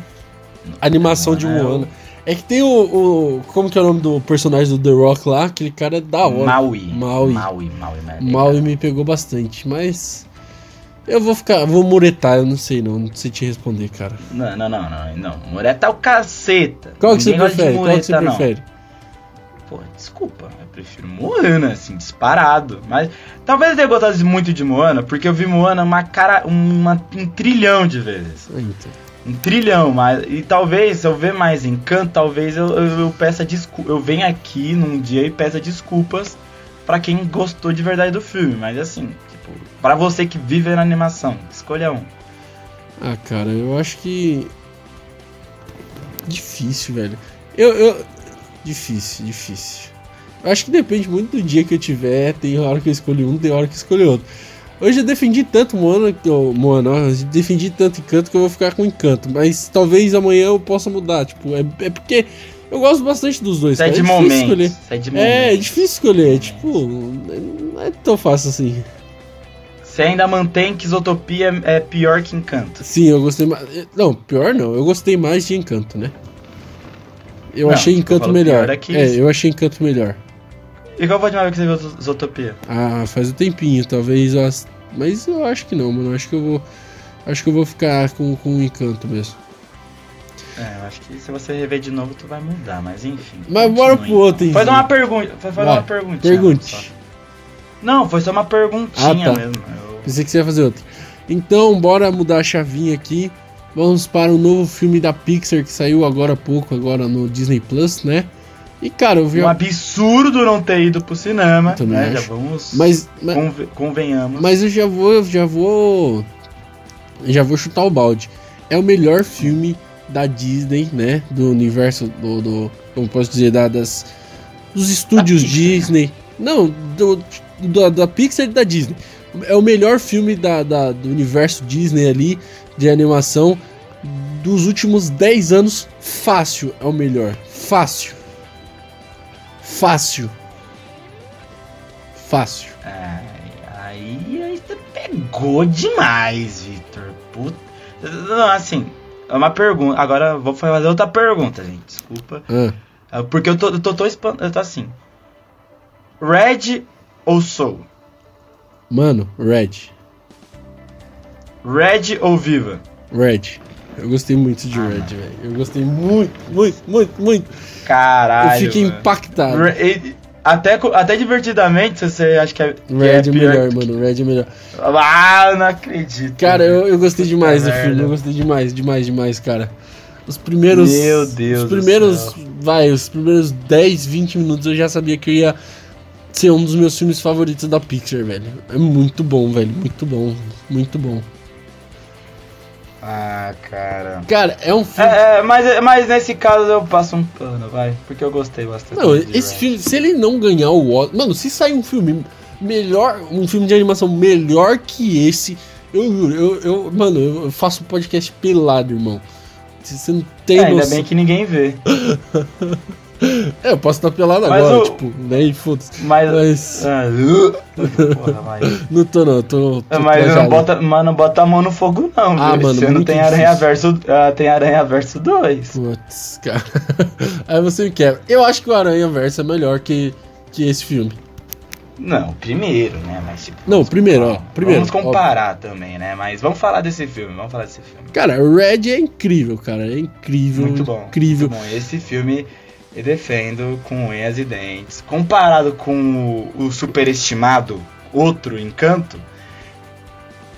Speaker 1: A animação de
Speaker 2: Moana é o-
Speaker 1: Moana. É que tem o, o- Como que é o nome do personagem do The Rock lá? Aquele cara é da hora.
Speaker 2: Maui.
Speaker 1: Maui.
Speaker 2: Maui, Maui,
Speaker 1: e me pegou bastante, mas. Eu vou ficar. Vou muretar, eu não sei não. Não sei te responder, cara.
Speaker 2: Não, não, não, não, não. Mureta é o caceta.
Speaker 1: Qual que você
Speaker 2: Ninguém de
Speaker 1: prefere? Qual que você
Speaker 2: mureta, não.
Speaker 1: prefere?
Speaker 2: Pô, desculpa, eu prefiro Moana, assim, disparado. Mas talvez eu tenha gostado muito de Moana, porque eu vi Moana uma cara. Uma, um trilhão de vezes.
Speaker 1: Então.
Speaker 2: Um trilhão, mas. E talvez, se eu ver mais encanto, talvez eu, eu, eu peça desculpa. Eu venha aqui num dia e peça desculpas pra quem gostou de verdade do filme. Mas assim, tipo, pra você que vive na animação, escolha um.
Speaker 1: Ah, cara, eu acho que. Difícil, velho. Eu, eu. Difícil, difícil. Eu acho que depende muito do dia que eu tiver. Tem hora que eu escolho um, tem hora que eu escolho outro. Hoje eu defendi tanto Moana, Moana, eu defendi tanto encanto que eu vou ficar com encanto. Mas talvez amanhã eu possa mudar. Tipo, é, é porque eu gosto bastante dos dois.
Speaker 2: Isso é
Speaker 1: cara.
Speaker 2: de
Speaker 1: difícil
Speaker 2: momento.
Speaker 1: escolher.
Speaker 2: É de
Speaker 1: É, é
Speaker 2: momento.
Speaker 1: difícil escolher. Tipo, não é tão fácil assim.
Speaker 2: Você ainda mantém que Isotopia é pior que Encanto.
Speaker 1: Sim, eu gostei mais. Não, pior não. Eu gostei mais de Encanto, né? Eu
Speaker 2: Não,
Speaker 1: achei Encanto melhor.
Speaker 2: é
Speaker 1: É, eu achei Encanto melhor.
Speaker 2: E qual foi a última vez que você viu Isotopia?
Speaker 1: Ah, faz um tempinho, talvez. ass- Mas eu acho que não, mano. Acho que eu vou. Acho que eu vou ficar com, com Encanto mesmo.
Speaker 2: É, eu acho que se você rever de novo, tu vai mudar, mas enfim.
Speaker 1: Mas bora pro outro, hein,
Speaker 2: Faz uma pergunta. Faz
Speaker 1: Vai,
Speaker 2: uma perguntinha.
Speaker 1: Pergunte.
Speaker 2: Não, foi só uma perguntinha
Speaker 1: Ah, tá.
Speaker 2: mesmo. Eu-
Speaker 1: Pensei que você ia fazer outra. Então, bora mudar a chavinha aqui. Vamos para o novo filme da Pixar que saiu agora há pouco, agora no Disney Plus, né? E cara, eu vi.
Speaker 2: Um absurdo não ter ido pro cinema,
Speaker 1: Também
Speaker 2: né? Já
Speaker 1: acho.
Speaker 2: vamos.
Speaker 1: Mas, mas,
Speaker 2: conve- convenhamos.
Speaker 1: Mas eu já vou, eu já vou, já vou chutar o balde. É o melhor filme da Disney, né? Do universo do, do como posso dizer, da, das dos estúdios
Speaker 2: né?
Speaker 1: Disney. Não, do, da, da Pixar e da Disney. É o melhor filme da, da- do universo Disney ali de animação dos últimos 10 anos. Fácil é o melhor. Fácil. Fácil. Fácil.
Speaker 2: Aí, aí você pegou demais, Victor. Puta. Não, assim, é uma pergunta. Agora vou fazer outra pergunta, gente. Desculpa.
Speaker 1: Ah.
Speaker 2: É Porque eu tô, eu tô, tô, eu tô assim. Red ou Soul?
Speaker 1: Mano, Red.
Speaker 2: Red ou Viva?
Speaker 1: Red. Eu gostei muito de
Speaker 2: Ah,
Speaker 1: Red, velho. Eu gostei muito, muito, muito, muito.
Speaker 2: Caralho.
Speaker 1: eu fiquei
Speaker 2: mano.
Speaker 1: impactado.
Speaker 2: Re- Até, até divertidamente, você acha que é,
Speaker 1: Red
Speaker 2: é
Speaker 1: é melhor,
Speaker 2: que-
Speaker 1: mano. Red é melhor.
Speaker 2: Ah, eu não acredito.
Speaker 1: Cara, eu, eu gostei demais do filme. Eu gostei demais, demais, demais, cara. Os primeiros.
Speaker 2: Meu Deus
Speaker 1: Os primeiros. Vai, os primeiros 10, 20 minutos eu já sabia que eu ia ser um dos meus filmes favoritos da Pixar, velho. É muito bom, velho. Muito bom. Muito bom.
Speaker 2: Ah, cara.
Speaker 1: Cara, é um filme.
Speaker 2: É, é, mas, mas nesse caso eu passo um pano, vai. Porque eu gostei bastante.
Speaker 1: Não, esse filme, se ele não ganhar o Oscar. Mano, se sair um filme melhor. Um filme de animação melhor que esse. Eu juro, eu, eu, mano, eu faço podcast pelado, irmão. Você não tem
Speaker 2: É, ainda
Speaker 1: noção.
Speaker 2: bem que ninguém vê.
Speaker 1: É, eu posso estar pelado
Speaker 2: Mas
Speaker 1: agora,
Speaker 2: o-
Speaker 1: tipo, né? E foda-se.
Speaker 2: Mas.
Speaker 1: Mas.
Speaker 2: Ah, uh, porra, mas.
Speaker 1: Não tô, não, tô. tô
Speaker 2: Mas não bota, mas não bota a mão no fogo, não,
Speaker 1: Ah,
Speaker 2: viu?
Speaker 1: mano,
Speaker 2: Esse ano
Speaker 1: muito
Speaker 2: tem
Speaker 1: difícil.
Speaker 2: Aranha Verso. ah, tem Aranha Verso 2.
Speaker 1: Putz, cara. Aí você me quebra. Eu acho que o Aranha Verso é melhor que, que esse filme.
Speaker 2: Não, primeiro, né? Mas tipo.
Speaker 1: Não, primeiro,
Speaker 2: comparar.
Speaker 1: ó, primeiro,
Speaker 2: Vamos comparar também, né? Mas vamos falar desse filme, vamos falar desse filme.
Speaker 1: Cara, Red é incrível, cara. É incrível.
Speaker 2: Muito bom.
Speaker 1: Incrível.
Speaker 2: Muito bom. Esse filme eu defendo com unhas e dentes. Comparado com o, o superestimado outro Encanto,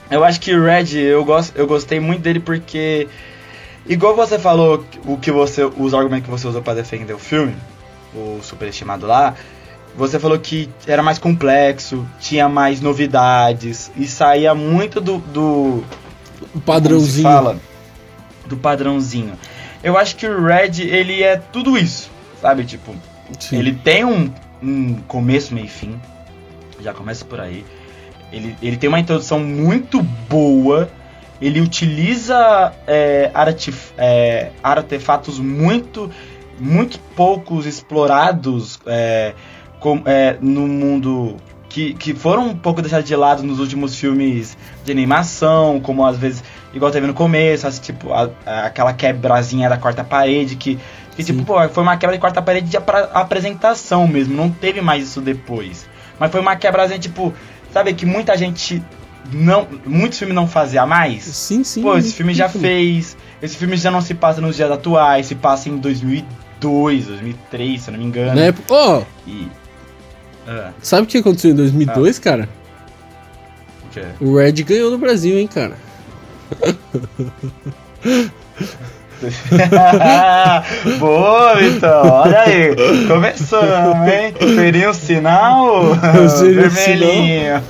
Speaker 2: eu acho que o Red eu, gosto, eu gostei muito dele porque, igual você falou, o que você, os argumentos que você usou para defender o filme, o superestimado lá, você falou que era mais complexo, tinha mais novidades e saía muito do, do,
Speaker 1: O padrãozinho.
Speaker 2: fala do padrãozinho. Eu acho que o Red, ele é tudo isso, sabe? Tipo,
Speaker 1: Sim.
Speaker 2: ele tem um, um começo, meio e fim. Já começa por aí. Ele, ele tem uma introdução muito boa. Ele utiliza é, artif- é, artefatos muito, muito poucos explorados é, com- é, no mundo que, que foram um pouco deixados de lado nos últimos filmes de animação, como às vezes, igual teve no começo, as, tipo, a- a- aquela quebrazinha da quarta parede, que, que
Speaker 1: Sim.
Speaker 2: tipo, pô, foi uma quebra de quarta parede de apra- apresentação mesmo, não teve mais isso depois. Mas foi uma quebrazinha, tipo, sabe, que muita gente não. Muitos filmes não fazia mais.
Speaker 1: Sim, sim.
Speaker 2: Pô, esse filme já fez. Esse filme já não se passa nos dias atuais, se passa em 2002, 2003, se eu não me engano.
Speaker 1: Na época. Ó,
Speaker 2: E. Ah,
Speaker 1: sabe o que aconteceu em 2002, cara?
Speaker 2: o quê?
Speaker 1: O Red ganhou no Brasil, hein, cara.
Speaker 2: Boa, Vitor, olha aí. Começamos, hein? Seria um sinal?
Speaker 1: Seria
Speaker 2: Vermelhinho.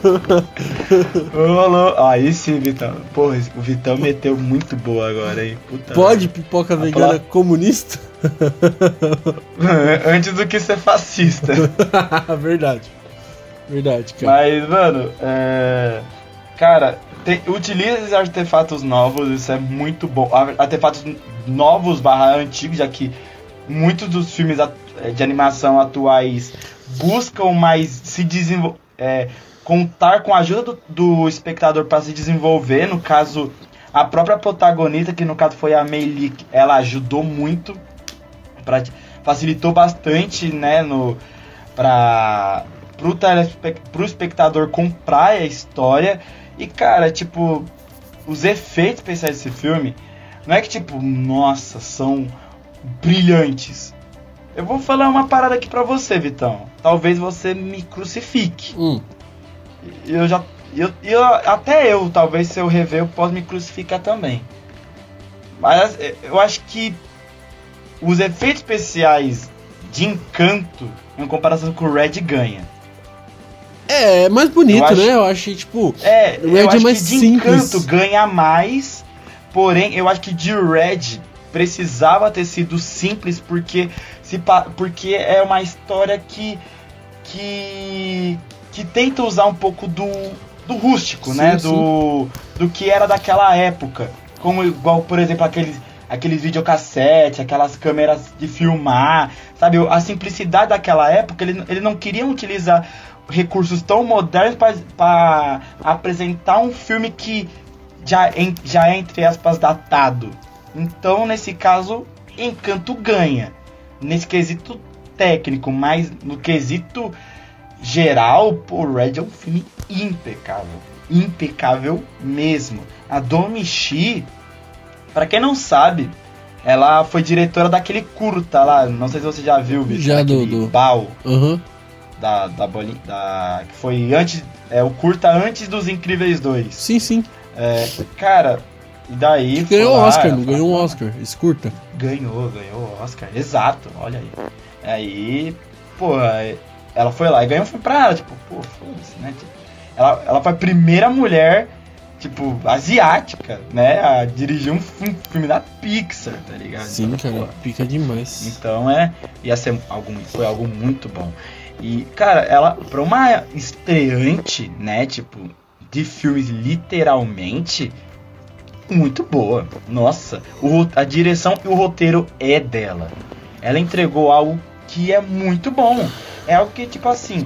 Speaker 2: Rolou. Aí sim, Vitão. Porra, o Vitão meteu muito boa agora, hein? Puta
Speaker 1: Pode pipoca vegana
Speaker 2: pla-
Speaker 1: comunista?
Speaker 2: Antes do que ser fascista.
Speaker 1: Verdade. Verdade, cara.
Speaker 2: Mas, mano, é. Cara, tem- utiliza artefatos novos, isso é muito bom. Ar- Artefatos novos barra antigos, já que muitos dos filmes eh, de animação atuais buscam mais se desenvolver. contar com a ajuda do, do espectador para se desenvolver. No caso, a própria protagonista, que no caso foi a Meili, ela ajudou muito, pra, facilitou bastante, né, no, pra, pro, telespe- pro espectador comprar a história. E, cara, tipo, os efeitos especiais desse filme, não é que, tipo, nossa, são brilhantes. Eu vou falar uma parada aqui pra você, Vitão. Talvez você me crucifique.
Speaker 1: Hum,
Speaker 2: Eu já. Eu, eu, até eu, talvez, se eu rever, eu posso me crucificar também. Mas eh, eu acho que os efeitos especiais de encanto, em comparação com o Red, ganha.
Speaker 1: É, é mais bonito,
Speaker 2: Eu acho-
Speaker 1: né? Eu achei, tipo.
Speaker 2: É,
Speaker 1: O Red
Speaker 2: eu
Speaker 1: é
Speaker 2: acho
Speaker 1: mais
Speaker 2: que de
Speaker 1: simples.
Speaker 2: encanto ganha mais, porém eu acho que de Red precisava ter sido simples porque se porque é uma história que que que tenta usar um pouco do do rústico,
Speaker 1: Sim,
Speaker 2: né?
Speaker 1: sim.
Speaker 2: Do do que era daquela época, como igual por exemplo aqueles aqueles videocassete, aquelas câmeras de filmar, sabe? A simplicidade daquela época, ele, ele não queria utilizar recursos tão modernos para apresentar um filme que já, en- já é, entre aspas, datado. Então, nesse caso, Encanto ganha. Nesse quesito técnico, mas no quesito geral, pô, Red é um filme impecável. Impecável mesmo. A Domi Shi, pra quem não sabe, ela foi diretora daquele curta lá, não sei se você já viu, bicho.
Speaker 1: Já, do- do-
Speaker 2: Bao,
Speaker 1: Aham.
Speaker 2: Da, da bolinha, da, que foi antes, é o curta antes dos Incríveis 2.
Speaker 1: Sim, sim.
Speaker 2: É, cara, e daí... foi
Speaker 1: Ganhou o Oscar, não ganhou um Oscar. Esse curta.
Speaker 2: Ganhou, ganhou o Oscar. Exato, olha aí. Aí, pô, ela foi lá e ganhou foi pra ela, tipo, pô, foda-se, né? Tipo, ela, ela foi a primeira mulher, tipo, asiática, né? A dirigir um fi- filme da Pixar, tá ligado?
Speaker 1: Sim,
Speaker 2: Então,
Speaker 1: cara,
Speaker 2: pô,
Speaker 1: pica demais.
Speaker 2: então é, ia ser algo, foi algo muito bom. E, cara, ela, pra uma estreante, né, tipo, de filmes literalmente, muito boa. Nossa, o a direção e o roteiro é dela. Ela entregou algo que é muito bom. É algo que, tipo assim,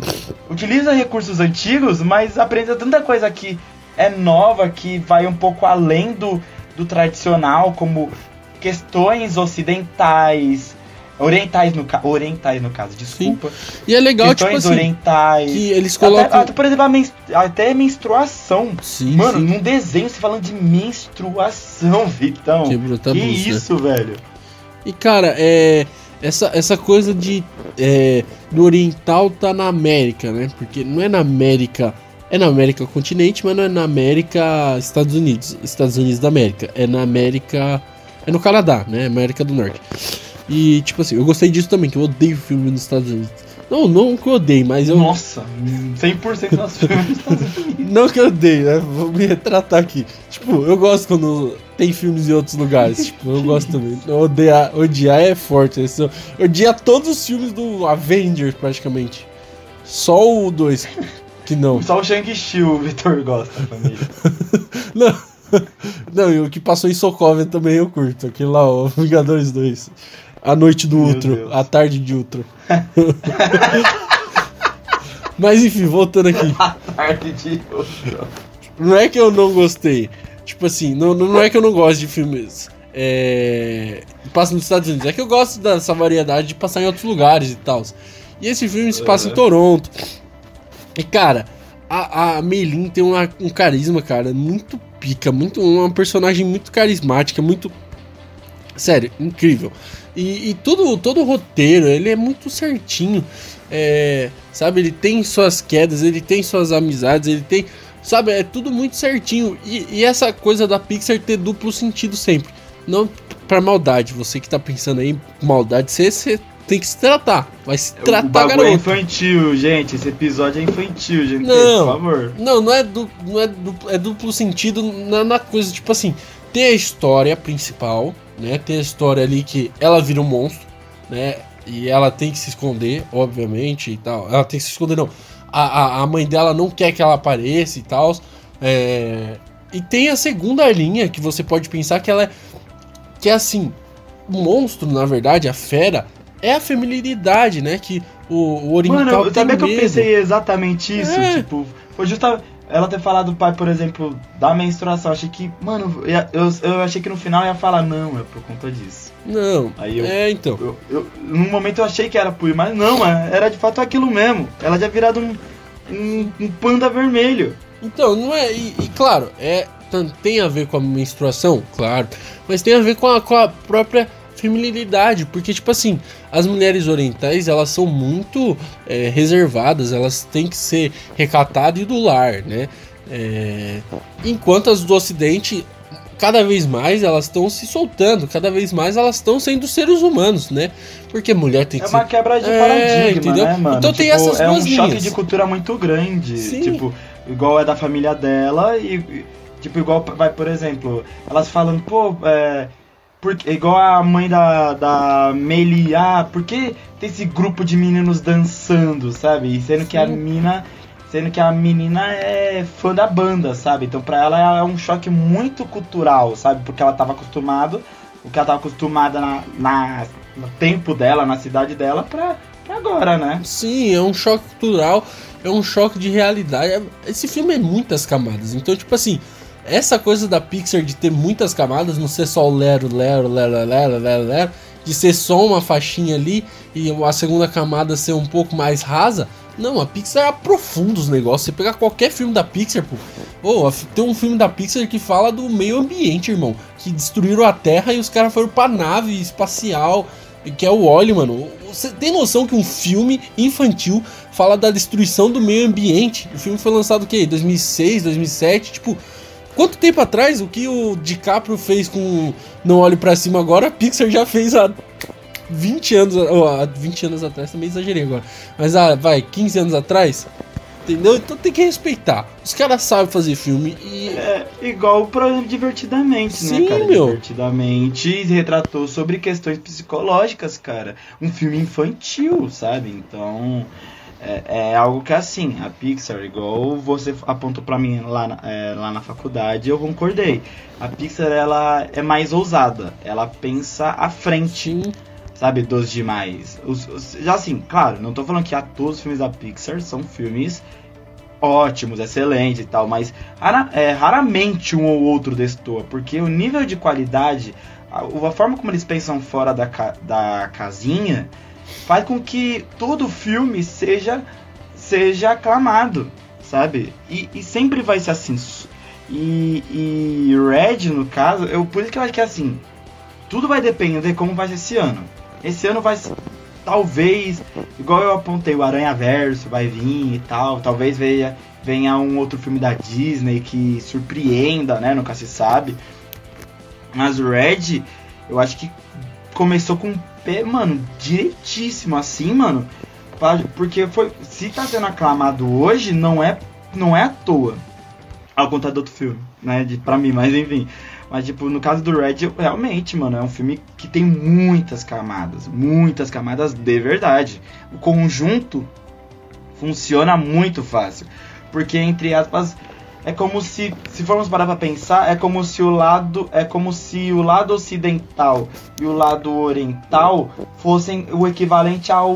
Speaker 2: utiliza recursos antigos, mas apresenta tanta coisa que é nova, que vai um pouco além do, do tradicional, como questões ocidentais, orientais no, ca- orientais no caso, desculpa.
Speaker 1: E é legal, tipo assim,
Speaker 2: orientais.
Speaker 1: que eles colocam.
Speaker 2: até, por exemplo, até menstruação.
Speaker 1: Sim,
Speaker 2: Mano,
Speaker 1: sim.
Speaker 2: num desenho você falando de menstruação, Vitão.
Speaker 1: Que
Speaker 2: Que,
Speaker 1: brutabuço, né?
Speaker 2: isso, velho?
Speaker 1: E cara, é. Essa, essa coisa de. É, do Oriental tá na América, né? Porque não é na América. É na América continente, mas não é na América Estados Unidos. Estados Unidos da América. É na América. É no Canadá, né? América do Norte. E, tipo assim, eu gostei disso também, que eu odeio filme nos Estados Unidos. Não, não que eu odeio, mas eu.
Speaker 2: Nossa, 100% das filmes dos Estados Unidos.
Speaker 1: Não que eu odeio, né? Vou me retratar aqui. Tipo, eu gosto quando tem filmes em outros lugares. Tipo, eu gosto também. Odiar, odiar é forte. Esse- Eu odia todos os filmes do Avengers, praticamente. Só o 2 que não.
Speaker 2: Só o Shang-Chi o Vitor gosta, família.
Speaker 1: Não. Não, e o que passou em Sokovia também eu curto. Aquele lá, o Vingadores 2. A noite do
Speaker 2: Meu
Speaker 1: Ultron.
Speaker 2: Deus.
Speaker 1: A tarde de Ultron. Mas enfim, voltando aqui.
Speaker 2: Tarde de outro.
Speaker 1: Não é que eu não gostei. Tipo assim, não, não é que eu não gosto de filmes. É. que Passam nos Estados Unidos. É que eu gosto dessa variedade de passar em outros lugares e tal. E esse filme se passa em
Speaker 2: Uhum.
Speaker 1: Toronto. E cara, a, a Meilin tem uma- um carisma, cara, muito pica, muito, uma personagem muito carismática, muito. Sério, incrível. E, e todo, todo o roteiro, ele é muito certinho. É, sabe, ele tem suas quedas, ele tem suas amizades, ele tem. Sabe, é tudo muito certinho. E, e essa coisa da Pixar ter duplo sentido sempre. Não pra maldade. Você que tá pensando aí, maldade, você, você tem que se tratar. Vai se
Speaker 2: o
Speaker 1: tratar,
Speaker 2: é
Speaker 1: garoto.
Speaker 2: infantil, gente. Esse episódio é infantil, gente.
Speaker 1: Não.
Speaker 2: Por favor.
Speaker 1: Não, não é duplo, não é duplo, é duplo sentido na, na coisa, tipo assim, tem a história principal, né? Tem a história ali que ela vira um monstro, né? E ela tem que se esconder, obviamente, e tal. Ela tem que se esconder, não. A, a, a mãe dela não quer que ela apareça e tal. É... E tem a segunda linha que você pode pensar que ela é. Que é assim. O monstro, na verdade, a fera, é a feminilidade, né? Que o, o oriental
Speaker 2: Mano,
Speaker 1: tem
Speaker 2: sabia que eu pensei exatamente isso?
Speaker 1: É.
Speaker 2: Tipo, foi justa ela ter falado, pai, por exemplo, da menstruação. Achei que, mano, eu, eu, achei que no final ia falar, não, é por conta disso.
Speaker 1: Não,
Speaker 2: Aí eu-
Speaker 1: é então.
Speaker 2: Eu, eu, num momento eu achei que era por, mas não, é- era de fato aquilo mesmo. Ela já virado um, um, um panda vermelho.
Speaker 1: Então, não é. E, e claro, é, tem a ver com a menstruação, claro. Mas tem a ver com a, com a própria feminilidade. Porque, tipo assim, as mulheres orientais, elas são muito é, reservadas, elas têm que ser recatadas e do lar, né? É, enquanto as do ocidente, cada vez mais elas estão se soltando, cada vez mais elas estão sendo seres humanos, né? Porque mulher tem que
Speaker 2: É
Speaker 1: ser
Speaker 2: uma quebra de
Speaker 1: É,
Speaker 2: paradigma,
Speaker 1: entendeu?
Speaker 2: né, mano?
Speaker 1: Então tem
Speaker 2: Tipo,
Speaker 1: essas
Speaker 2: É um
Speaker 1: duas
Speaker 2: choque
Speaker 1: linhas.
Speaker 2: de cultura muito grande.
Speaker 1: Sim.
Speaker 2: Tipo, igual é da família dela e. e, Tipo, igual vai, por exemplo, elas falando, pô, é. Porque, igual a mãe da, da Meili, ah, por que tem esse grupo de meninos dançando, sabe? E sendo que a
Speaker 1: Sim.
Speaker 2: menina. Sendo que a menina é fã da banda, sabe? Então pra ela é um choque muito cultural, sabe? Porque ela tava acostumado, o que ela tava acostumada na, na- no tempo dela, na cidade dela, pra, pra agora, né?
Speaker 1: Sim, é um choque cultural, é um choque de realidade. Esse filme é muitas camadas. Então, tipo assim, essa coisa da Pixar de ter muitas camadas, não ser só o lero, lero, lero, lero, lero, lero, de ser só uma faixinha ali e a segunda camada ser um pouco mais rasa, Não, a Pixar aprofunda os negócios. Você pegar qualquer filme da Pixar, pô. Oh, tem um filme da Pixar que fala do meio ambiente, irmão. Que destruíram a Terra e os caras foram pra nave espacial, que é o óleo, mano. Você tem noção que um filme infantil fala da destruição do meio ambiente? O filme foi lançado o quê? 2006, 2007? Tipo, quanto tempo atrás o que o DiCaprio fez com Não Olhe para Cima agora, a Pixar já fez há 20 anos, oh, 20 anos atrás, também exagerei agora. Mas ah, vai, 15 anos atrás. Entendeu? Então tem que respeitar. Os caras sabem fazer filme e.
Speaker 2: É, igual o programa Divertidamente,
Speaker 1: Sim,
Speaker 2: né, cara?
Speaker 1: Meu.
Speaker 2: Divertidamente retratou sobre questões psicológicas, cara. Um filme infantil, sabe? Então. É, é, algo que assim, a Pixar, igual você apontou para mim lá na, é, lá na faculdade, eu concordei. A Pixar ela é mais ousada, ela pensa à frente. Sim sabe, dos demais. Os, os, já assim, claro, não tô falando que a todos os filmes da Pixar são filmes ótimos, excelentes e tal, mas rara, é, raramente um ou outro destoa, porque o nível de qualidade, a, a forma como eles pensam fora da, da casinha, faz com que todo filme seja, seja aclamado, sabe? E, e sempre vai ser assim. E, e Red, no caso, eu, por isso que eu acho que é assim, tudo vai depender de como vai ser esse ano. Esse ano vai talvez, igual eu apontei, o Aranha Verso vai vir e tal, talvez venha, venha um outro filme da Disney que surpreenda, né? Nunca se sabe. Mas Red, eu acho que começou com pé, mano, direitíssimo assim, mano. Porque foi, se tá sendo aclamado hoje, não é, não é à toa. Ao contrário do outro filme, né? De, pra mim, mas enfim. Mas, tipo, no caso do Red, realmente, mano, é um filme que tem muitas camadas. Muitas camadas de verdade. O conjunto funciona muito fácil. Porque, entre aspas, é como se, se formos parar pra pensar, é como se o lado, é como se o lado ocidental e o lado oriental fossem o equivalente ao,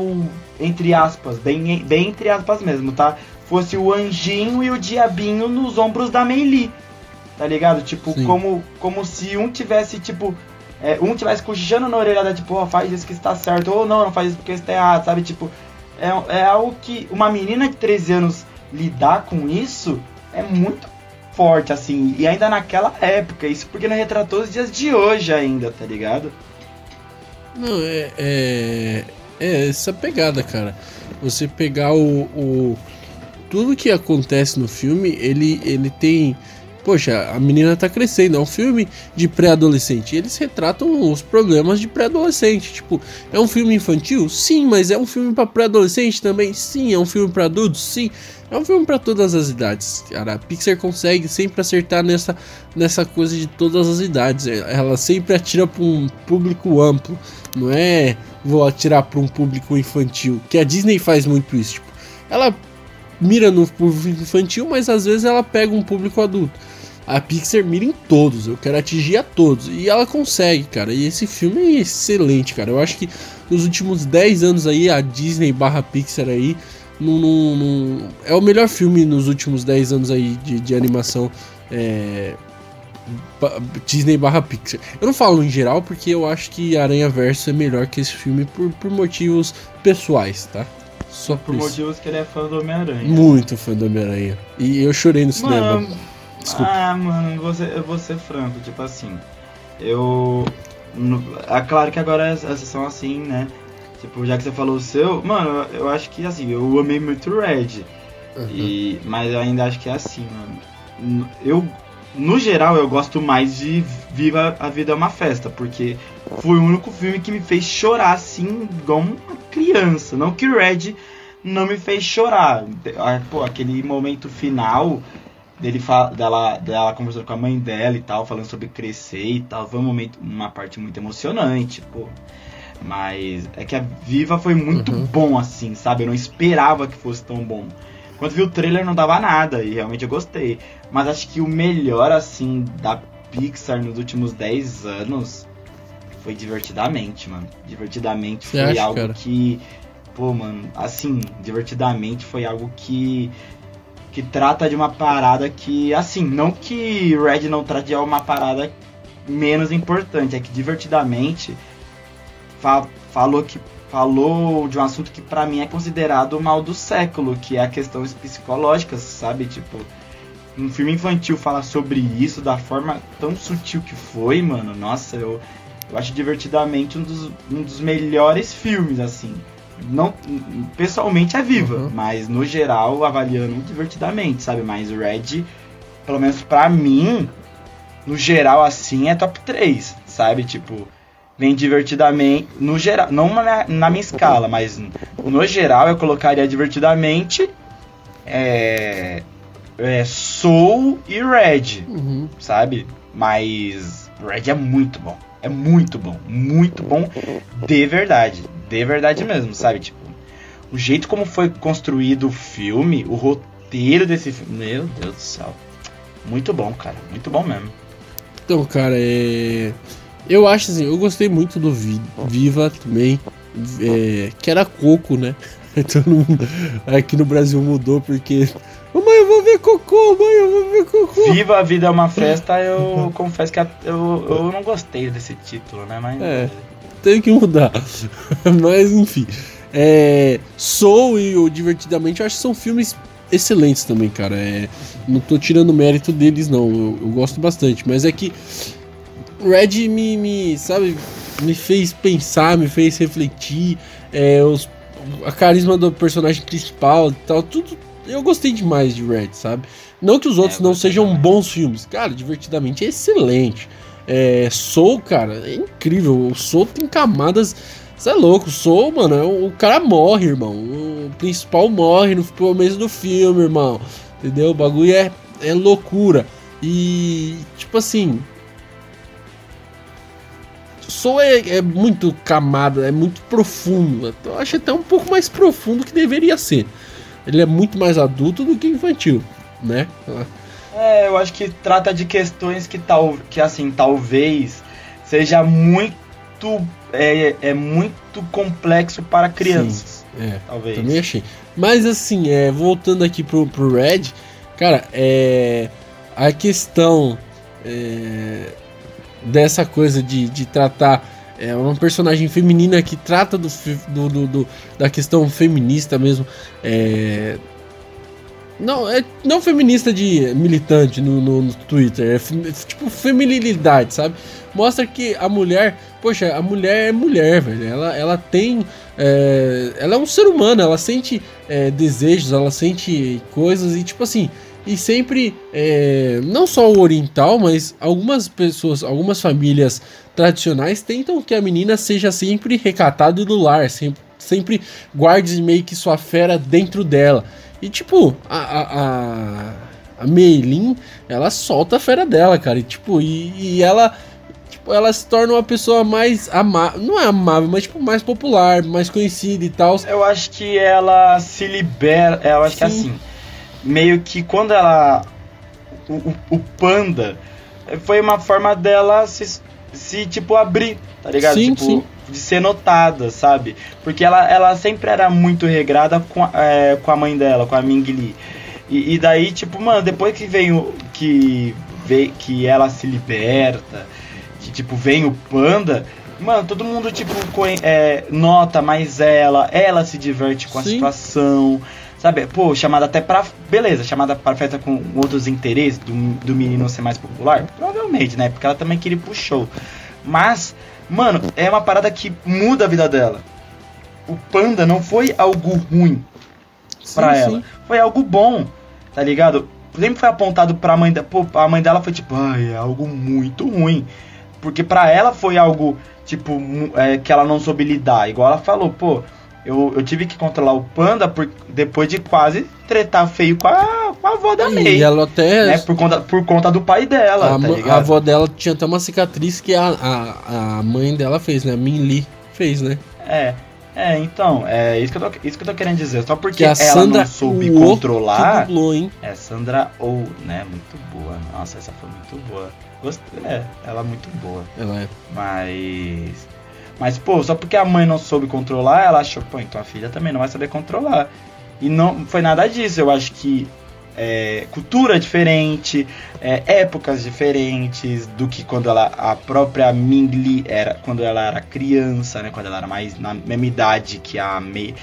Speaker 2: entre aspas, bem, bem entre aspas mesmo, tá? Fosse o anjinho e o diabinho nos ombros da Meili tá ligado? Tipo, como, como se um tivesse, tipo, é, um tivesse cochichando na orelha da tipo, oh, faz isso que está certo, ou não, não faz isso porque está errado, sabe? Tipo, é, é algo que uma menina de 13 anos lidar com isso é muito forte, assim, e ainda naquela época, isso porque não retratou os dias de hoje ainda, tá ligado?
Speaker 1: Não, é, é, é essa pegada, cara. Você pegar o, o tudo que acontece no filme, ele, ele tem Poxa, a menina tá crescendo, é um filme de pré-adolescente. Eles retratam os problemas de pré-adolescente. Tipo, é um filme infantil? Sim, mas é um filme para pré-adolescente também? Sim, é um filme para adultos? Sim. É um filme para todas as idades. Cara, a Pixar consegue sempre acertar nessa, nessa coisa de todas as idades. Ela sempre atira para um público amplo. Não é vou atirar para um público infantil. Que a Disney faz muito isso. Tipo, ela mira no público infantil, mas às vezes ela pega um público adulto. A Pixar mira em todos, eu quero atingir a todos. E ela consegue, cara. E esse filme é excelente, cara. Eu acho que nos últimos 10 anos aí, a Disney barra Pixar aí. é o melhor filme nos últimos 10 anos aí de, de animação. É, Disney barra Pixar. Eu não falo em geral porque eu acho que Aranha Verso é melhor que esse filme por, por motivos pessoais, tá?
Speaker 2: Só por, por motivos que ele é fã do Homem-Aranha.
Speaker 1: Muito fã do Homem-Aranha. E eu chorei no cinema.
Speaker 2: Mano, Desculpa. Ah, mano, eu vou ser franco, tipo assim. Eu. É claro que agora essas são assim, né? Tipo, já que você falou o seu. Mano, eu acho que assim, eu amei muito Red. Uhum. E, mas eu ainda acho que é assim, mano. Eu. No geral, eu gosto mais de Viva a Vida é uma Festa, porque foi o único filme que me fez chorar assim, igual uma criança. Não que Red não me fez chorar. Pô, aquele momento final dele fala, dela, dela conversando com a mãe dela e tal, falando sobre crescer e tal. Foi um momento, uma parte muito emocionante, pô. Mas é que a Viva foi muito uhum. bom assim, sabe? Eu não esperava que fosse tão bom. Quando vi o trailer não dava nada e realmente eu gostei. Mas acho que o melhor assim da Pixar nos últimos 10 anos foi divertidamente, mano. Divertidamente Você foi acha, algo cara? que pô, mano, assim, divertidamente foi algo que que trata de uma parada que, assim, não que Red não trate de uma parada menos importante, é que divertidamente fa falou que falou de um assunto que para mim é considerado o mal do século, que é a questão psicológica, sabe? Tipo, um filme infantil falar sobre isso da forma tão sutil que foi, mano. Nossa, eu, eu acho divertidamente um dos, um dos melhores filmes, assim. Não, pessoalmente é viva, uhum. mas no geral avaliando divertidamente, sabe? Mas o Red, pelo menos pra mim, no geral assim, é top 3, sabe? Tipo, vem divertidamente, no geral, não na, na minha escala, mas no geral eu colocaria divertidamente é, é Soul e Red, uhum. sabe? Mas Red é muito bom. É muito bom, muito bom de verdade, de verdade mesmo, sabe? Tipo, o jeito como foi construído o filme, o roteiro desse filme, meu Deus do céu. Muito bom, cara, muito bom mesmo.
Speaker 1: Então, cara, é eu acho assim, eu gostei muito do Viva também, é, que era Coco, né? Todo mundo aqui no Brasil mudou porque Mãe, eu vou ver cocô, mãe, eu vou ver cocô.
Speaker 2: Viva a vida é uma festa, eu confesso que eu, eu não gostei desse título, né? Mas.
Speaker 1: É, tem que mudar. Mas enfim. É, Soul e o Divertidamente eu acho que são filmes excelentes também, cara. É, não tô tirando mérito deles, não. Eu, eu gosto bastante. Mas é que Red me, me, sabe, me fez pensar, me fez refletir. É, os, a carisma do personagem principal e tal, tudo eu gostei demais de Red, sabe? Não que os outros é, não sejam bons filmes. Cara, divertidamente é excelente. É, Soul, cara, é incrível. O Soul tem camadas. Você é louco, o Soul, mano, é, o cara morre, irmão. O principal morre no começo do filme, irmão. Entendeu? O bagulho é, é loucura. E, tipo assim. Soul é, é muito camada, é muito profundo. Eu acho até um pouco mais profundo que deveria ser ele é muito mais adulto do que infantil, né?
Speaker 2: É, eu acho que trata de questões que tal, que assim, talvez seja muito é, é muito complexo para crianças.
Speaker 1: Sim, é, talvez. Também achei. Mas assim, é, voltando aqui pro, pro Red, cara, é a questão é, dessa coisa de, de tratar é uma personagem feminina que trata do, do, do, do da questão feminista mesmo. É, não, é não feminista de militante no, no, no Twitter, é tipo feminilidade, sabe? Mostra que a mulher, poxa, a mulher é mulher, velho. Ela, ela tem. É, ela é um ser humano, ela sente é, desejos, ela sente coisas e, tipo assim, e sempre, é, não só o oriental, mas algumas pessoas, algumas famílias tradicionais tentam que a menina seja sempre recatada do lar, sempre, sempre guarde meio que sua fera dentro dela. E tipo, a, a, a, a Meilin, ela solta a fera dela, cara. E tipo, e, e ela tipo, ela se torna uma pessoa mais amável, não é amável, mas tipo mais popular, mais conhecida e tal.
Speaker 2: Eu acho que ela se libera, eu acho Sim. que assim, meio que quando ela. O, o, o, panda foi uma forma dela se, se tipo, abrir, tá ligado?
Speaker 1: Sim,
Speaker 2: tipo,
Speaker 1: sim.
Speaker 2: De ser notada, sabe? Porque ela, ela sempre era muito regrada com, é, com a mãe dela, com a Ming Li. E, e, daí, tipo, mano, depois que vem o. que, vem, que ela se liberta, que tipo, vem o panda. Mano, todo mundo, tipo, é, nota mais ela, ela se diverte com a Sim. situação. Sabe, pô, chamada até pra. Beleza, chamada pra festa com outros interesses do, do menino ser mais popular? Provavelmente, né? Porque ela também queria ir pro show. Mas, mano, é uma parada que muda a vida dela. O panda não foi algo ruim pra ela. Sim. Foi algo bom, tá ligado? Sempre foi apontado pra mãe dela. Pô, a mãe dela foi tipo, ai, é algo muito ruim. Porque pra ela foi algo, tipo, é, que ela não soube lidar. Igual ela falou, pô, eu, eu tive que controlar o panda por, depois de quase tretar feio com a, com a avó da May.
Speaker 1: E ela até.
Speaker 2: Né, por, conta, por conta do pai dela.
Speaker 1: A, tá a avó dela tinha até uma cicatriz que a, a, a mãe dela fez, né? A Min Lee fez, né?
Speaker 2: É. É, então, é isso que eu tô, isso que eu tô querendo dizer. Só porque ela Sandra não soube controlar.
Speaker 1: Dublou, hein?
Speaker 2: É, Sandra ou, né? Muito boa. Nossa, essa foi muito boa. Gostei. É, ela é muito boa.
Speaker 1: Ela é.
Speaker 2: Mas. Mas, pô, só porque a mãe não soube controlar, ela achou, pô, então a filha também não vai saber controlar. E não foi nada disso. Eu acho que é, cultura diferente, é, épocas diferentes do que quando ela a própria Mingli era quando ela era criança, né? Quando ela era mais na mesma idade que a Mei,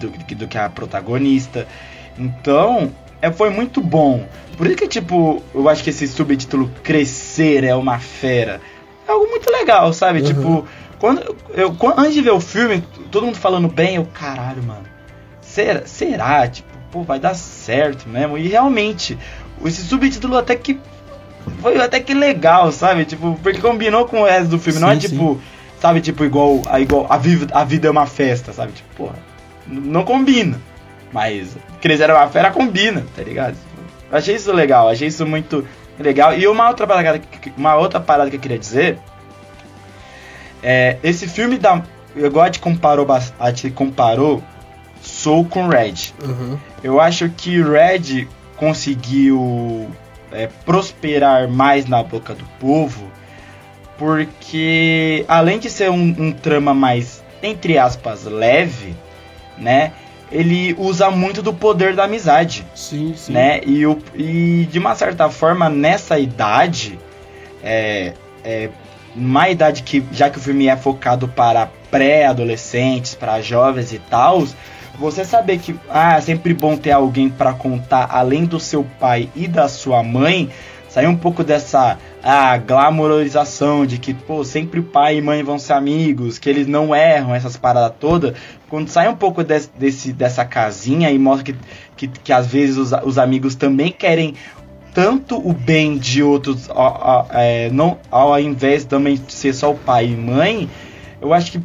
Speaker 2: do, do que a protagonista. Então, é, foi muito bom. Por isso que, tipo, eu acho que esse subtítulo Crescer é uma fera. É algo muito legal, sabe? Uhum. Tipo, quando eu, quando, antes de ver o filme, todo mundo falando bem, eu, caralho, mano. Será? Será? Tipo, pô, vai dar certo mesmo. E realmente, esse subtítulo até que foi até que legal, sabe? Tipo, porque combinou com o resto do filme. Sim, não é tipo, sim. sabe, tipo, igual, a, igual a, vida, a vida é uma festa, sabe? Tipo, porra, não combina. Mas Crescer uma fera combina, tá ligado? Eu achei isso legal, achei isso muito legal. E uma outra parada, uma outra parada que eu queria dizer é esse filme da eu gosto de comparou a te comparou Soul com Red. Uhum. Eu acho que Red conseguiu é, prosperar mais na boca do povo porque além de ser um, um trama mais entre aspas leve, né? ele usa muito do poder da amizade.
Speaker 1: Sim, sim.
Speaker 2: Né? E, o, e de uma certa forma, nessa idade, é, é uma idade que, já que o filme é focado para pré-adolescentes, para jovens e tal, você saber que ah, é sempre bom ter alguém para contar além do seu pai e da sua mãe, sair um pouco dessa a glamorização de que, pô, sempre pai e mãe vão ser amigos, que eles não erram, essas paradas todas. Quando sai um pouco desse, desse dessa casinha e mostra que, que, que às vezes os, os amigos também querem tanto o bem de outros, ao, é, não, ao invés de também ser só o pai e mãe, eu acho que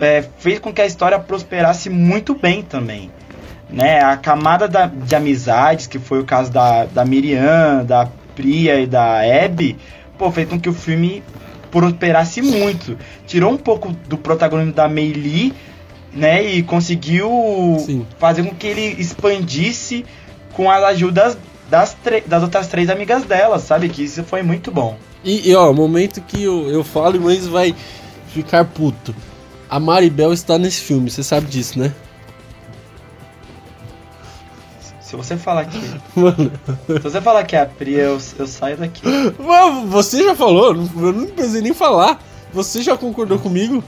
Speaker 2: é, fez com que a história prosperasse muito bem também. Né? A camada da, de amizades, que foi o caso da, da Miriam, da Priya e da Abby, pô, fez com que o filme prosperasse muito. Tirou um pouco do protagonismo da Mei Lee, né, e conseguiu Sim. fazer com que ele expandisse com as ajudas das, das outras três amigas dela, sabe? Que isso foi muito bom.
Speaker 1: E, e ó, momento que eu, eu falo, mas vai ficar puto. A Maribel está nesse filme, você sabe disso, né?
Speaker 2: Se você falar que. Mano. Se você falar que é a Pri, eu, eu saio daqui.
Speaker 1: Mano, você já falou, eu não precisei nem falar. Você já concordou comigo?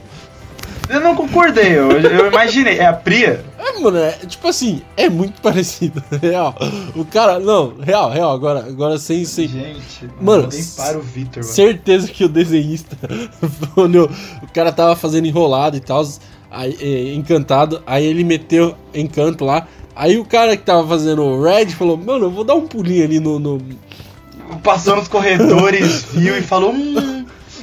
Speaker 2: Eu não concordei, eu, eu imaginei. É a Priya?
Speaker 1: É, mano, é, tipo assim, é muito parecido, real. O cara, não, real, real, agora, agora sem, sem.
Speaker 2: Gente,
Speaker 1: mano,
Speaker 2: nem para o Victor,
Speaker 1: mano. Certeza que o desenhista, quando o cara tava fazendo enrolado e tal, aí, é, encantado, aí ele meteu encanto lá, Aí o cara que tava fazendo o Red falou, mano, eu vou dar um pulinho ali no. no...
Speaker 2: Passou nos corredores, viu e falou. Hum,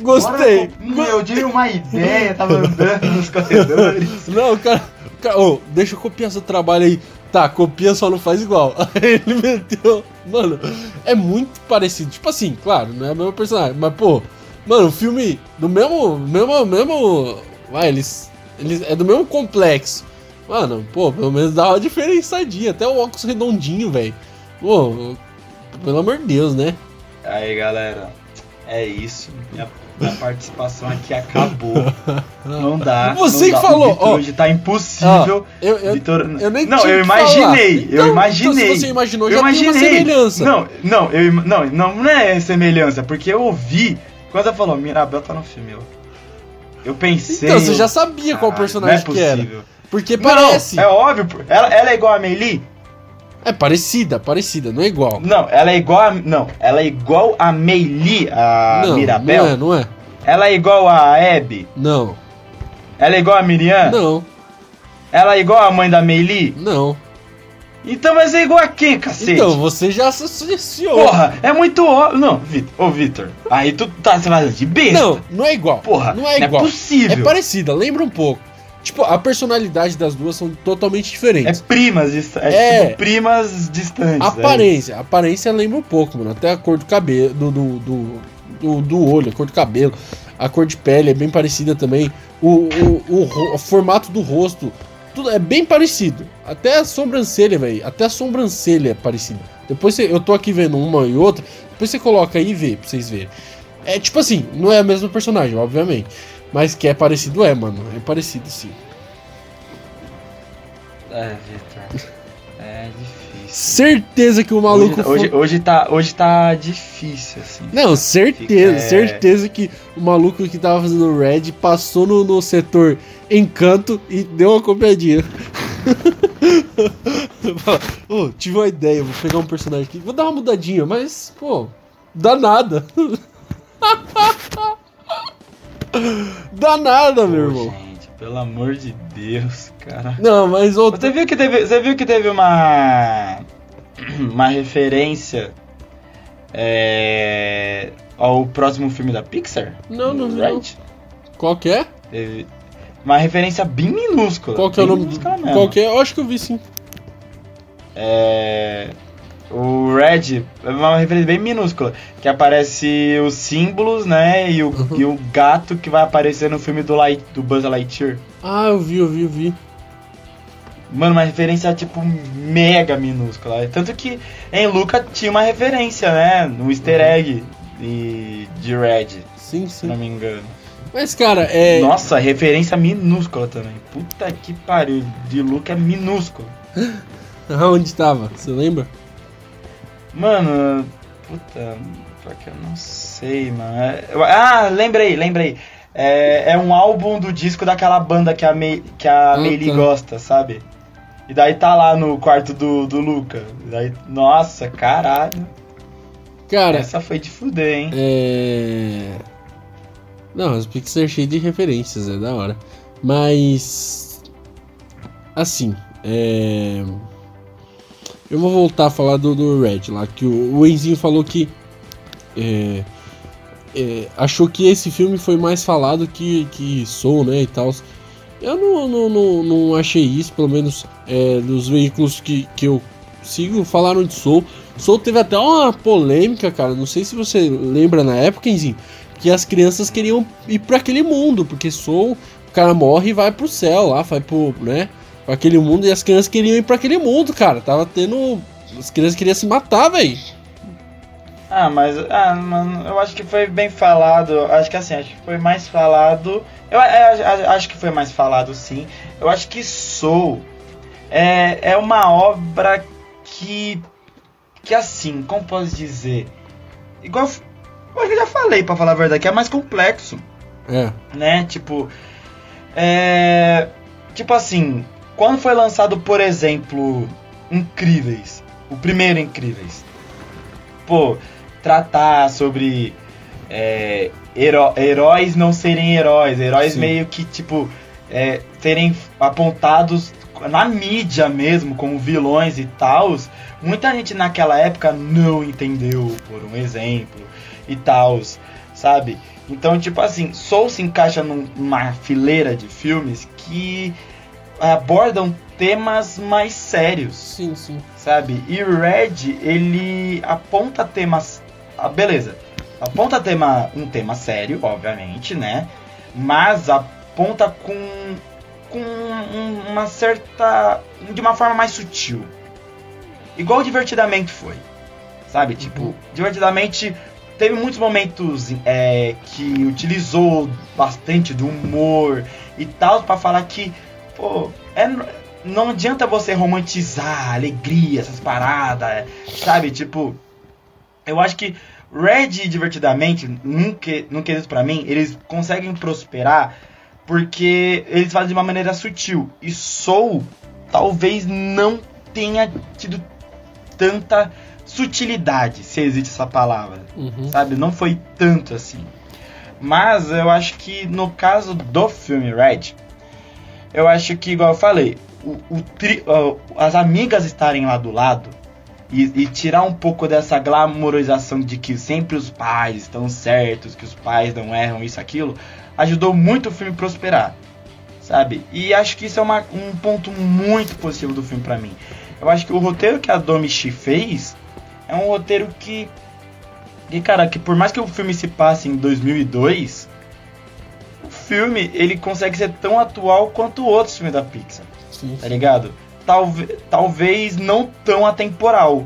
Speaker 1: Gostei.
Speaker 2: Bora, eu tive uma ideia, tava andando nos corredores.
Speaker 1: Não, cara. Cara oh, deixa eu copiar seu trabalho aí. Tá, copia só não faz igual. Aí ele meteu. Mano, é muito parecido. Tipo assim, claro, não é o mesmo personagem. Mas, pô, mano, o filme do mesmo. mesmo. mesmo. Vai, eles. eles é do mesmo complexo. Mano, pô, pelo menos dá uma diferençadinha. Até o óculos redondinho, velho. Pô, pelo amor de Deus, né?
Speaker 2: Aí, galera. É isso. Minha, minha participação aqui acabou. Não dá.
Speaker 1: Você
Speaker 2: não
Speaker 1: que falou.
Speaker 2: Ó, hoje tá impossível.
Speaker 1: Eu, eu,
Speaker 2: Vitor...
Speaker 1: eu nem
Speaker 2: Não, eu imaginei.
Speaker 1: Então,
Speaker 2: eu imaginei.
Speaker 1: Então, se você imaginou,
Speaker 2: eu
Speaker 1: já
Speaker 2: imaginei.
Speaker 1: tem uma semelhança.
Speaker 2: Não, não, eu, não, não, não é semelhança, porque eu ouvi. Quando ela falou, Mirabel tá no filme, eu, eu pensei.
Speaker 1: Então, você já sabia qual personagem
Speaker 2: é
Speaker 1: que era.
Speaker 2: Porque parece. Não, é óbvio. Ela, ela é igual a Meili?
Speaker 1: É parecida, parecida, não é igual.
Speaker 2: Não, ela é igual a. Não, ela é igual a Meili, a não, Mirabel.
Speaker 1: Não é, não é.
Speaker 2: Ela é igual a Abby?
Speaker 1: Não.
Speaker 2: Ela é igual a Miriam?
Speaker 1: Não.
Speaker 2: Ela é igual a mãe da Meili?
Speaker 1: Não.
Speaker 2: Então vai ser igual a quem, cacete?
Speaker 1: Então, você já associou.
Speaker 2: Porra, é muito óbvio. Não, Vitor, ô Vitor, aí tu tá se fazendo de besta.
Speaker 1: Não, não é igual.
Speaker 2: Porra,
Speaker 1: não é igual. Não
Speaker 2: é possível.
Speaker 1: É parecida, lembra um pouco. Tipo, a personalidade das duas são totalmente diferentes.
Speaker 2: É primas, é, é tipo primas distantes.
Speaker 1: É aparência, é aparência lembra um pouco, mano. Até a cor do cabelo, do, do, do, do, do olho, a cor do cabelo, a cor de pele é bem parecida também. O, o, o, o formato do rosto, tudo é bem parecido. Até a sobrancelha, velho. Até a sobrancelha é parecida. Depois você, eu tô aqui vendo uma e outra. Depois você coloca aí e vê pra vocês verem. É tipo assim, não é a mesma personagem, obviamente. Mas que é parecido é, mano. É parecido sim.
Speaker 2: É, Victor. É difícil.
Speaker 1: Certeza que o maluco.
Speaker 2: Hoje, hoje, hoje, tá, hoje tá difícil, assim.
Speaker 1: Não, certeza,
Speaker 2: Fica- é.
Speaker 1: certeza que o maluco que tava fazendo o Red passou no, no setor encanto e deu uma copiadinha. Ô, tive uma ideia, vou pegar um personagem aqui, vou dar uma mudadinha, mas, pô, dá nada. dá nada, meu irmão.
Speaker 2: gente, pelo amor de Deus, cara.
Speaker 1: Não, mas outro.
Speaker 2: Você viu que teve, você viu que teve uma uma referência é, ao próximo filme da Pixar?
Speaker 1: Não, não
Speaker 2: Right?
Speaker 1: não. Qual que é?
Speaker 2: Teve uma referência bem minúscula.
Speaker 1: Qual que é o nome? Qual que é? Eu acho que eu vi sim.
Speaker 2: É, o Red é uma referência bem minúscula, que aparece os símbolos, né, e o,
Speaker 1: Uhum.
Speaker 2: e o gato que vai aparecer no filme do, Light, do Buzz Lightyear.
Speaker 1: Ah, eu vi, eu vi, eu vi.
Speaker 2: Mano, uma referência, tipo, mega minúscula. Tanto que em Luca tinha uma referência, né? No easter
Speaker 1: Uhum.
Speaker 2: egg de, de Red,
Speaker 1: Sim,
Speaker 2: se não
Speaker 1: sim.
Speaker 2: me engano.
Speaker 1: Mas, cara, é.
Speaker 2: Nossa, referência minúscula também. Puta que pariu, de Luca é minúsculo.
Speaker 1: Aonde tava? Você lembra?
Speaker 2: Mano, puta, pior que eu não sei, mano. É- ah, lembrei, lembrei. É, é um álbum do disco daquela banda que a, Mei, que a Meili gosta, sabe? E daí tá lá no quarto do, do Luca. E daí, nossa, caralho.
Speaker 1: Cara,
Speaker 2: Essa foi de fuder, hein?
Speaker 1: é. Não, os Pixar é cheio de referências, é da hora. Mas. Assim, é. Eu vou voltar a falar do, do Red lá, que o, o Enzinho falou que. é, é, achou que esse filme foi mais falado que, que Soul, né, e tal. Eu não, não, não, não achei isso, pelo menos é, dos veículos que, que eu sigo falaram de Soul. Soul teve até uma polêmica, cara. Não sei se você lembra na época, Enzinho, que as crianças queriam ir para aquele mundo, porque Soul, o cara morre e vai pro céu lá, vai pro, né, pra aquele mundo, e as crianças queriam ir para aquele mundo, cara. Tava tendo. As crianças queriam se matar, velho.
Speaker 2: Ah, mas ah, mano, eu acho que foi bem falado. Acho que assim, acho que foi mais falado. Eu, é, a- acho que foi mais falado sim. Eu acho que Soul é, é uma obra que. Que assim, como posso dizer? Igual. Eu acho que eu já falei, pra falar a verdade, que é mais complexo
Speaker 1: É.
Speaker 2: né? Tipo, é, tipo assim, quando foi lançado, por exemplo, Incríveis, o primeiro Incríveis, pô, tratar sobre é, heró- heróis não serem heróis, heróis
Speaker 1: Sim.
Speaker 2: meio que tipo é, serem apontados na mídia mesmo como vilões e tals. Muita gente naquela época não entendeu, por um exemplo, e tals, sabe? Então, tipo assim, Soul se encaixa num- numa fileira de filmes que abordam temas mais sérios,
Speaker 1: Sim, sim.
Speaker 2: sabe? E Red, ele aponta temas. Ah, beleza. Aponta tema, um tema sério, obviamente, né? Mas aponta com, com um- uma certa. de uma forma mais sutil. Igual divertidamente foi. Sabe? Tipo,
Speaker 1: Uhum.
Speaker 2: divertidamente teve muitos momentos é, que utilizou bastante do humor e tal pra falar que, pô, é, não adianta você romantizar a alegria, essas paradas, sabe? Tipo, eu acho que Red Divertidamente, num, que, num quesito pra mim, eles conseguem prosperar porque eles fazem de uma maneira sutil. E Soul talvez não tenha tido tanta sutilidade, se existe essa palavra
Speaker 1: Uhum.
Speaker 2: sabe? Não foi tanto assim. Mas eu acho que no caso do filme Red, eu acho que, igual eu falei, o, o tri- ó, as amigas estarem lá do lado e, e tirar um pouco dessa glamorização de que sempre os pais estão certos, que os pais não erram, isso, aquilo, ajudou muito o filme prosperar, sabe? E acho que isso é uma- um ponto muito positivo do filme pra mim. Eu acho que o roteiro que a Domichi fez é um roteiro que e cara, que por mais que o filme se passe em 2002, o filme ele consegue ser tão atual quanto outros filmes da Pixar,
Speaker 1: Sim,
Speaker 2: tá ligado? Talvez, talvez não tão atemporal,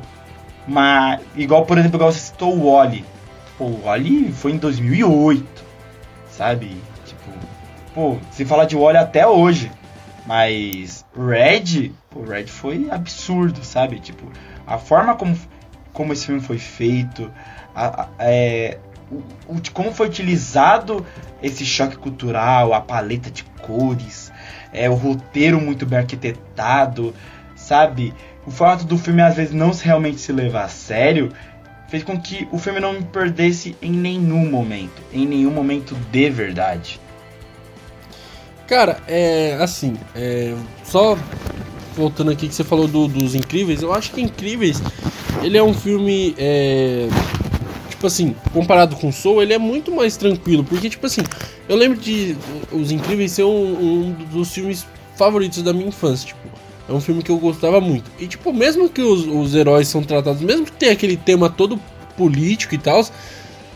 Speaker 2: mas igual por exemplo, igual você citou o Wally. Pô, o Wally foi em 2008, sabe? Tipo, pô, se falar de Wally até hoje, mas Red, pô, Red foi absurdo, sabe? Tipo, A forma como, como esse filme foi feito, a, a, é, o, o, como foi utilizado esse choque cultural, a paleta de cores, é, o roteiro muito bem arquitetado, sabe? O fato do filme às vezes não realmente se levar a sério fez com que o filme não me perdesse em nenhum momento, em nenhum momento de verdade.
Speaker 1: Cara, é assim, é, só voltando aqui que você falou do, dos Incríveis, eu acho que Incríveis ele é um filme é, tipo assim, comparado com Soul, ele é muito mais tranquilo. Porque, tipo assim, eu lembro de Os Incríveis ser um, um dos filmes favoritos da minha infância. Tipo, é um filme que eu gostava muito. E, tipo, mesmo que os, os heróis são tratados, mesmo que tenha aquele tema todo político e tal,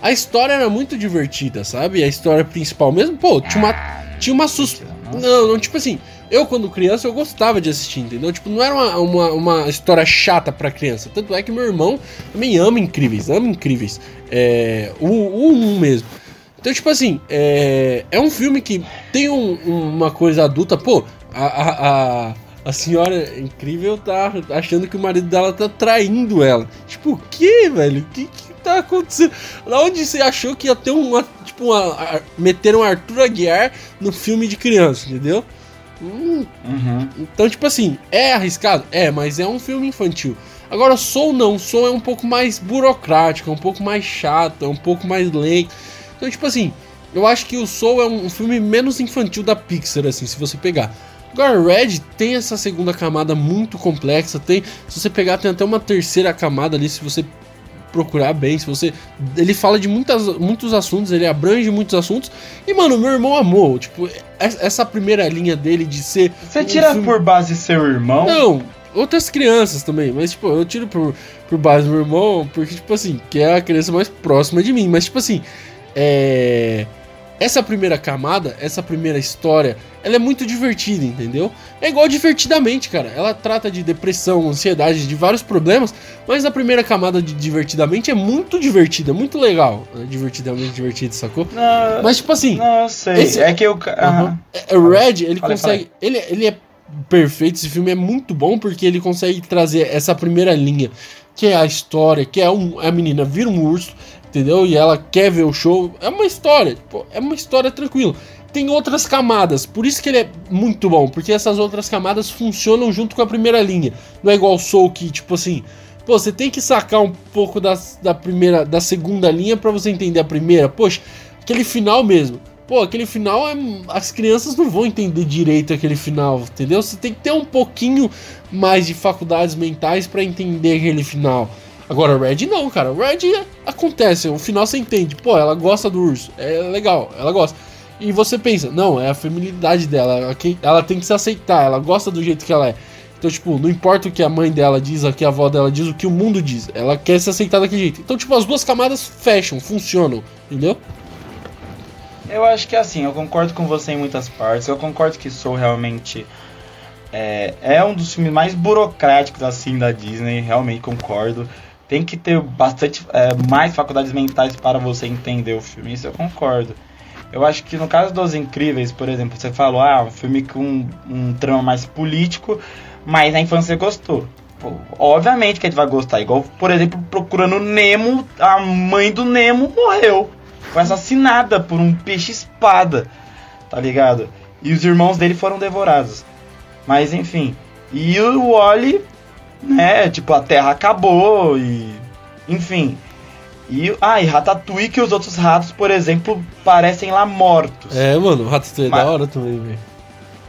Speaker 1: a história era muito divertida, sabe? A história principal mesmo, pô, tinha uma. Tinha uma sus... Não, não, tipo assim, eu, quando criança, eu gostava de assistir, entendeu? Tipo, não era uma, uma, uma história chata pra criança. Tanto é que meu irmão também ama Incríveis, ama Incríveis. É, o, o 1 mesmo. Então, tipo assim, é, é um filme que tem um, uma coisa adulta. Pô, a, a, a, a, senhora incrível tá achando que o marido dela tá traindo ela. Tipo, o que, velho? O que, que tá acontecendo? Na onde você achou que ia ter uma. Tipo, uma, meter um Arthur Aguiar no filme de criança, entendeu?
Speaker 2: Hum, uhum.
Speaker 1: Então, tipo assim, é arriscado? É, mas é um filme infantil. Agora, Soul não. Soul é um pouco mais burocrático, é um pouco mais chato, é um pouco mais lento. Então, tipo assim, eu acho que o Soul é um filme menos infantil da Pixar, assim, se você pegar. Agora, Red tem essa segunda camada muito complexa. Tem, se você pegar, tem até uma terceira camada ali, se você procurar bem, se você. Ele fala de muitas, muitos assuntos, ele abrange muitos assuntos. E, mano, meu irmão amou. Tipo, essa primeira linha dele de ser.
Speaker 2: Você um tira filme... por base seu irmão?
Speaker 1: Não, outras crianças também. Mas, tipo, eu tiro por, por base meu irmão, porque, tipo assim, que é a criança mais próxima de mim. Mas, tipo assim, é. Essa primeira camada, essa primeira história, ela é muito divertida, entendeu? É igual divertidamente, cara. Ela trata de depressão, ansiedade, de vários problemas, mas a primeira camada de divertidamente é muito divertida, muito legal. É divertidamente divertido, sacou?
Speaker 2: Não,
Speaker 1: mas tipo assim.
Speaker 2: Não, sei.
Speaker 1: Esse,
Speaker 2: é que eu.
Speaker 1: Uhum. O Red, ele fala, consegue. Fala. Ele, ele é perfeito, esse filme é muito bom porque ele consegue trazer essa primeira linha, que é a história, que é um, a menina vira um urso, entendeu? E ela quer ver o show. É uma história, tipo, é uma história tranquila. Tem outras camadas, por isso que ele é muito bom, porque essas outras camadas funcionam junto com a primeira linha. Não é igual o Soul que, tipo assim, pô, você tem que sacar um pouco da, da primeira, da segunda linha para você entender a primeira. Poxa, aquele final mesmo. Pô, aquele final é. As crianças não vão entender direito aquele final, entendeu? Você tem que ter um pouquinho mais de faculdades mentais para entender aquele final. Agora, Red não, cara. Red acontece, o final você entende. Pô, ela gosta do urso. É legal, ela gosta. E você pensa, não, é a feminilidade dela. Ela tem que se aceitar, ela gosta do jeito que ela é. Então, tipo, não importa o que a mãe dela diz, o que a avó dela diz, o que o mundo diz. Ela quer se aceitar daquele jeito. Então, tipo, as duas camadas fecham, funcionam, entendeu?
Speaker 2: Eu acho que é assim, eu concordo com você em muitas partes. Eu concordo que sou realmente. É, é um dos filmes mais burocráticos assim da Disney, realmente concordo tem que ter bastante é, mais faculdades mentais para você entender o filme. Isso eu concordo. Eu acho que no caso dos Incríveis, por exemplo, você falou, ah, um filme com um, um trama mais político, mas na infância você gostou. Pô, obviamente que a gente vai gostar. Igual, por exemplo, procurando Nemo, a mãe do Nemo morreu. Foi assassinada por um peixe-espada. Tá ligado? E os irmãos dele foram devorados. Mas enfim. E o Wally né? Tipo, a Terra acabou e. Enfim. E, ah, e Ratatouille que os outros ratos, por exemplo, parecem lá mortos.
Speaker 1: É, mano, o Ratatouille é mas... da hora também, velho.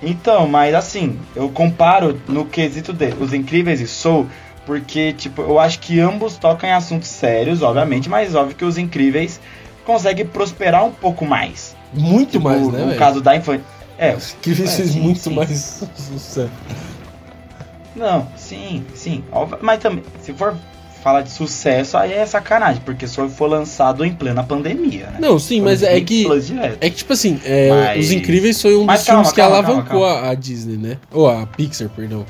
Speaker 2: Então, mas assim, eu comparo no quesito de Os Incríveis e Soul, porque, tipo, eu acho que ambos tocam em assuntos sérios, obviamente, mas óbvio que Os Incríveis consegue prosperar um pouco mais.
Speaker 1: Muito tipo, mais, né,
Speaker 2: No
Speaker 1: véio?
Speaker 2: caso da infância.
Speaker 1: É, Os Incríveis é, fez muito sim. mais sucesso.
Speaker 2: Não, sim, sim. Mas também, se for falar de sucesso, aí é sacanagem, porque só foi lançado em plena pandemia, né?
Speaker 1: Não, sim, mas é que. É que, tipo assim, é, mas... Os Incríveis foi um dos calma, filmes calma, que calma, alavancou a Disney, né? Ou a Pixar, perdão.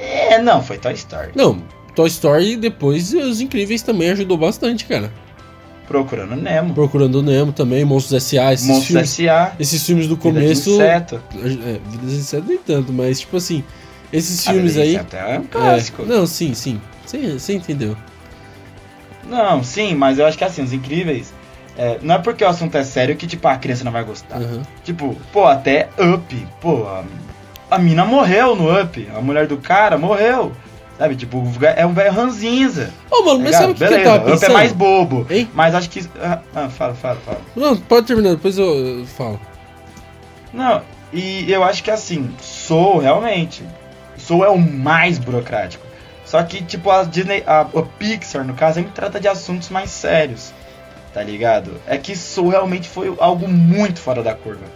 Speaker 2: É, não, foi Toy Story.
Speaker 1: Não, Toy Story depois Os Incríveis também ajudou bastante, cara.
Speaker 2: Procurando Nemo.
Speaker 1: Procurando Nemo também, Monstros S.A. Esses
Speaker 2: Monstros
Speaker 1: filmes,
Speaker 2: S.A.
Speaker 1: Esses filmes do
Speaker 2: Vida
Speaker 1: começo.
Speaker 2: De inseto.
Speaker 1: É, Vida de Inseto nem tanto, mas tipo assim. Esses filmes aí.
Speaker 2: É um clássico.
Speaker 1: É, não, sim, sim. Você entendeu?
Speaker 2: Não, sim, mas eu acho que assim, os incríveis. É, não é porque o assunto é sério que, tipo, a criança não vai gostar.
Speaker 1: Uhum.
Speaker 2: Tipo, pô, até Up. Pô, a, a mina morreu no Up. A mulher do cara morreu. Sabe, tipo, é um velho ranzinza.
Speaker 1: Ô, mano, mas
Speaker 2: Tá
Speaker 1: sabe o que, que eu tava
Speaker 2: Beleza, Up
Speaker 1: pensando?
Speaker 2: é mais bobo.
Speaker 1: Hein?
Speaker 2: Mas acho que. Ah, ah, fala, fala, fala.
Speaker 1: Não, pode terminar, depois eu, eu falo.
Speaker 2: Não, e eu acho que assim, Soul realmente. Soul é o mais burocrático. Só que, tipo, a Disney, a, a Pixar, no caso, sempre trata de assuntos mais sérios. Tá ligado? É que Soul realmente foi algo muito fora da curva.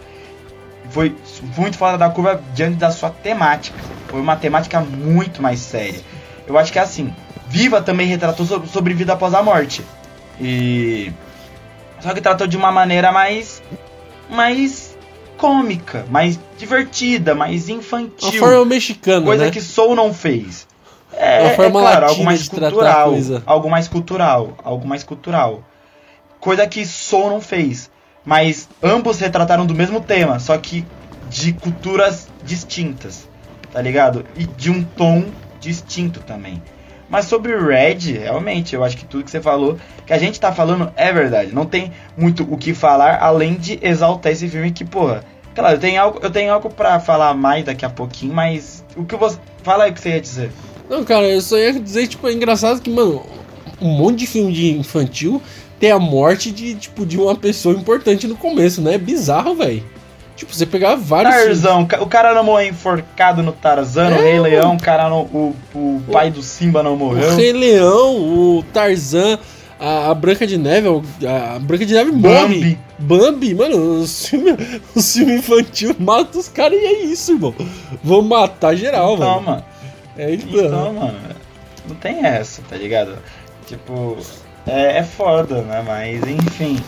Speaker 2: Foi muito fora da curva diante da sua temática. Foi uma temática muito mais séria. Eu acho que assim, Viva também retratou so- sobre vida após a morte. E. Só que tratou de uma maneira mais. mais cômica, mais divertida, mais
Speaker 1: Uma
Speaker 2: infantil.
Speaker 1: forma mexicana,
Speaker 2: coisa
Speaker 1: né?
Speaker 2: que Soul não fez.
Speaker 1: Uma
Speaker 2: É, é claro, algo mais cultural. Algo mais cultural. Algo mais cultural. Coisa que Soul não fez. Mas ambos retrataram do mesmo tema, só que de culturas distintas. Tá ligado? E de um tom distinto também. Mas sobre Red, realmente, eu acho que tudo que você falou, que a gente tá falando é verdade. Não tem muito o que falar além de exaltar esse filme que, porra. Claro, eu tenho algo, eu tenho algo para falar mais daqui a pouquinho, mas o que você. Fala aí o que você ia dizer.
Speaker 1: Não, cara, eu só ia dizer, tipo, é engraçado que, mano, um monte de filme de infantil tem a morte de, tipo, de uma pessoa importante no começo, né? É bizarro, velho. Tipo, você pegar vários filmes.
Speaker 2: Tarzão, ca- o cara não morreu enforcado no Tarzan,
Speaker 1: É,
Speaker 2: Rei Leão, o cara não, o, o pai do Simba não
Speaker 1: O
Speaker 2: morreu.
Speaker 1: Rei Leão, o Tarzan, a, a Branca de Neve, a, a Branca de Neve morre.
Speaker 2: Bambi.
Speaker 1: Bambi, mano, o filme, o filme infantil mata os caras e é isso, irmão. Vão matar geral,
Speaker 2: Então,
Speaker 1: mano.
Speaker 2: mano.
Speaker 1: É isso,
Speaker 2: Então, mano, não tem essa, tá ligado? Tipo, é, é foda, né? Mas, enfim.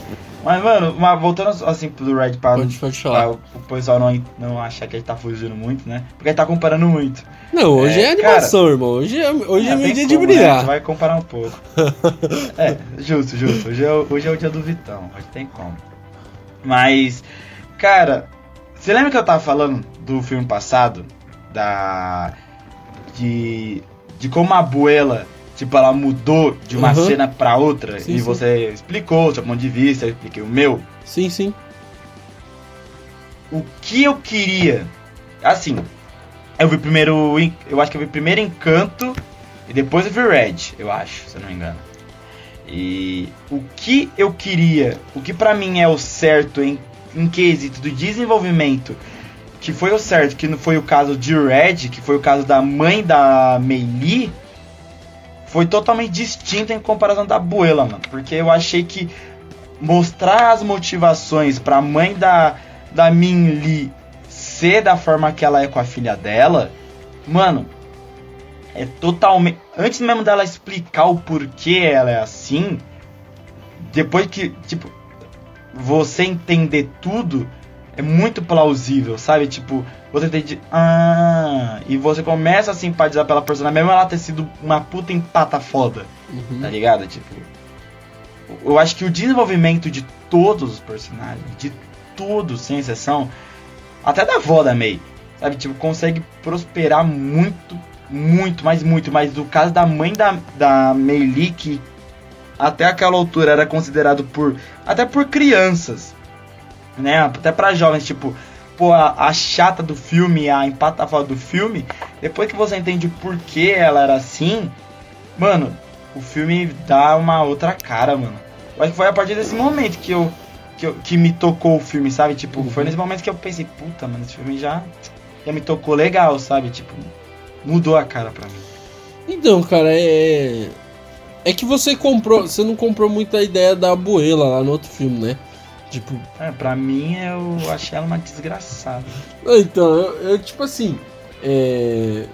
Speaker 2: Mas, mano, mas voltando assim pro Red pra,
Speaker 1: Pode, pode
Speaker 2: pra o pessoal não, não achar que ele tá fugindo muito, né? Porque ele tá comparando muito.
Speaker 1: Não, hoje é,
Speaker 2: É,
Speaker 1: animação, irmão. Hoje é, hoje é
Speaker 2: Ah,
Speaker 1: meu dia de
Speaker 2: como, né? A
Speaker 1: brilhar.
Speaker 2: gente vai comparar um pouco. é, justo, justo. Hoje é, o- hoje é o dia do Vitão. Hoje tem como. Mas, cara, você lembra que eu tava falando do filme passado? Da. De. De como a abuela, tipo, ela mudou de uma
Speaker 1: Uhum.
Speaker 2: cena pra outra.
Speaker 1: Sim,
Speaker 2: e
Speaker 1: sim.
Speaker 2: você explicou o seu ponto de vista, eu expliquei o meu.
Speaker 1: Sim, sim.
Speaker 2: o que eu queria. Assim, eu vi primeiro. Eu acho que eu vi primeiro Encanto e depois eu vi Red, eu acho, se eu não me engano. E o que eu queria, o que pra mim é o certo em, em quesito do desenvolvimento, que foi o certo, que não foi o caso de Red, que foi o caso da mãe da Meili, foi totalmente distinto em comparação da Abuela, mano. Porque eu achei que mostrar as motivações pra mãe da, da Min Lee ser da forma que ela é com a filha dela, mano, é totalmente. Antes mesmo dela explicar o porquê ela é assim, depois que, tipo, você entender tudo, é muito plausível, sabe? Tipo, você entende. Ah, e você começa a simpatizar pela personagem, mesmo ela ter sido uma puta empata foda
Speaker 1: Uhum.
Speaker 2: tá ligado? Tipo, eu acho que o desenvolvimento de todos os personagens, de todos, sem exceção, até da avó da May, sabe? Tipo, consegue prosperar muito, muito, mas muito. Mas no caso da mãe da, da Mei Lee, que até aquela altura era considerado por. até por crianças, né? Até pra jovens, tipo. Pô, a, a chata do filme, a empata foda do filme, depois que você entende o porquê ela era assim, mano, o filme dá uma outra cara, mano. Eu acho que foi a partir desse momento que eu que, eu, que me tocou o filme, sabe? Tipo,
Speaker 1: Uhum.
Speaker 2: foi nesse momento que eu pensei, puta, mano, esse filme já, já me tocou legal, sabe? Tipo, mudou a cara pra mim.
Speaker 1: Então, cara, é. É que você comprou. Você não comprou muita ideia da abuela lá no outro filme, né? Tipo.
Speaker 2: É, pra mim, eu achei ela uma desgraçada.
Speaker 1: Então, eu, eu, tipo assim. É.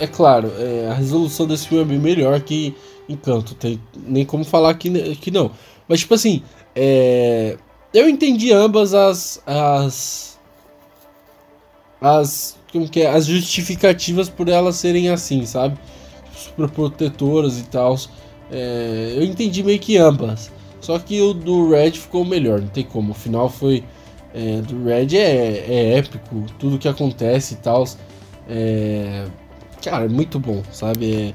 Speaker 1: É claro, é, a resolução desse filme é bem melhor que Encanto. Tem nem como falar que, que não. Mas, tipo assim. É, eu entendi ambas as. As. As. Como que é? As justificativas por elas serem assim, sabe? Super protetoras e tal. É, eu entendi meio que ambas. Só que o do Red ficou melhor, não tem como. O final foi. É, do Red é, é épico, tudo que acontece e tal. É, cara, é muito bom, sabe? É,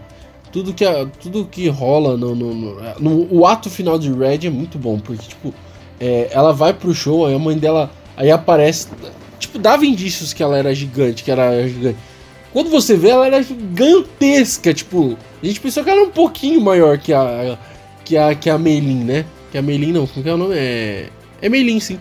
Speaker 1: tudo que, tudo que rola no, no, no, no, O ato final de Red é muito bom, porque, tipo, é, ela vai pro show, aí a mãe dela. Aí aparece. Tipo, dava indícios que ela era gigante, que era gigante. Quando você vê, ela era gigantesca, tipo. A gente pensou que ela era um pouquinho maior que a. Que a, que a Meilin, né? Que a Meilin não, como que é o nome? É. É Meilin, sim.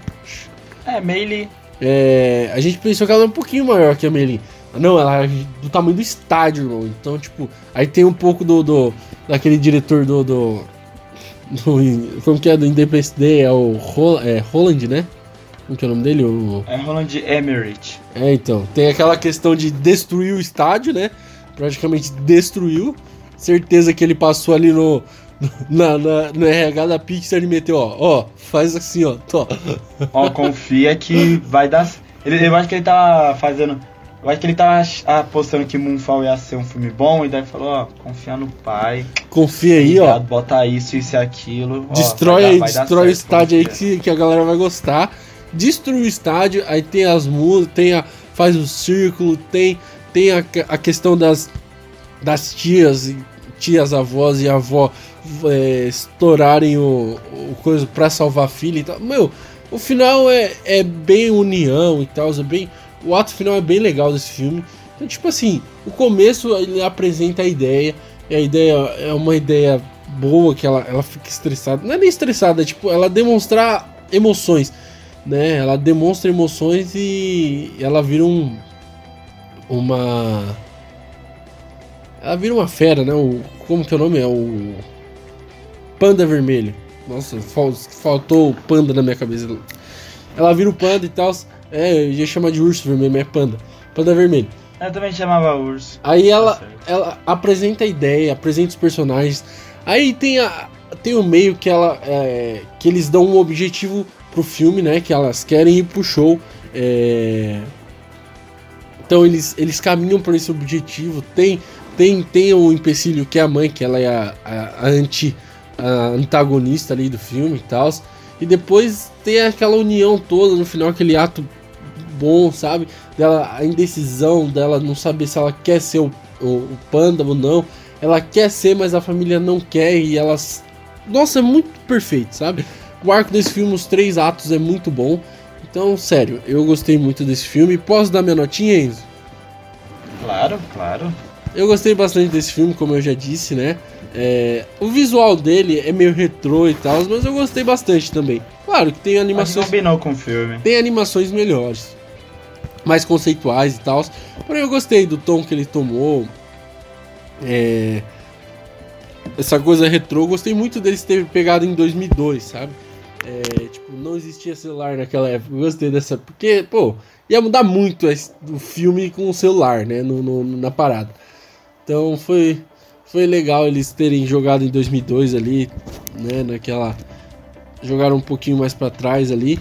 Speaker 2: É, Meili.
Speaker 1: É, a gente pensou que ela era um pouquinho maior que a Meilin. Não, ela é do tamanho do estádio, irmão. Então, tipo, aí tem um pouco do. do daquele diretor do. do, do como que é? Do Independence Day, é o é, Roland, né? Como que é o nome dele? O...
Speaker 2: É Roland Emmerich.
Speaker 1: É, então. Tem aquela questão de destruir o estádio, né? Praticamente destruiu. Certeza que ele passou ali no. Na, na, no RH da Pixar e meteu, ó, ó, faz assim, ó, tô.
Speaker 2: Ó, confia que vai dar. Ele, eu acho que ele tá fazendo eu acho que ele tava apostando que Moonfall ia ser um filme bom, e daí falou, ó, confia no pai.
Speaker 1: Confia aí, ó.
Speaker 2: Bota isso, isso e aquilo.
Speaker 1: Destrói ó, aí, destrói o estádio aí que, que a galera vai gostar. Destrui o estádio, aí tem as músicas, tem a. faz o círculo, tem, tem a, a questão das, das tias, tias, avós e avó é, estourarem o, o coisa pra salvar a filha e tal. Meu, o final é, é bem união e tal, é bem o ato final é bem legal desse filme. Então, tipo assim, o começo ele apresenta a ideia, e a ideia é uma ideia boa, que ela, ela fica estressada. Não é nem estressada, é tipo, ela demonstrar emoções, né? Ela demonstra emoções e ela vira um. Uma. Ela vira uma fera, né? O, como que é o nome? É o. Panda Vermelho. Nossa, faltou o panda na minha cabeça. Ela vira o panda e tal. É, eu ia chamar de urso vermelho, mas é panda. Panda vermelho.
Speaker 2: Eu também chamava urso.
Speaker 1: Aí ela, tá ela apresenta a ideia, apresenta os personagens. Aí tem, a, tem o meio que ela. É, que eles dão um objetivo pro filme, né? Que elas querem ir pro show. É... Então eles, eles caminham por esse objetivo. Tem, tem, tem o empecilho que é a mãe, que ela é a, a, a anti a antagonista ali do filme e tal. E depois tem aquela união toda no final, aquele ato bom, sabe? Dela, a indecisão dela não saber se ela quer ser o, o, o panda ou não. Ela quer ser, mas a família não quer e elas. Nossa, é muito perfeito, sabe? O arco desse filme, os três atos, é muito bom. Então, sério, eu gostei muito desse filme. Posso dar minha notinha, Enzo?
Speaker 2: Claro, claro.
Speaker 1: Eu gostei bastante desse filme, como eu já disse, né? É, o visual dele é meio retrô e tal, mas eu gostei bastante também. Claro que tem animações.
Speaker 2: combinou com o filme.
Speaker 1: Tem animações melhores mais conceituais e tal. Porém, eu gostei do tom que ele tomou. É... Essa coisa retrô, gostei muito dele ter pegado em 2002, sabe? É, tipo, não existia celular naquela época. gostei dessa. Porque, pô, ia mudar muito o filme com o celular, né? No, no, na parada. Então foi, foi legal eles terem jogado em 2002 ali, né? Naquela. Jogaram um pouquinho mais para trás ali.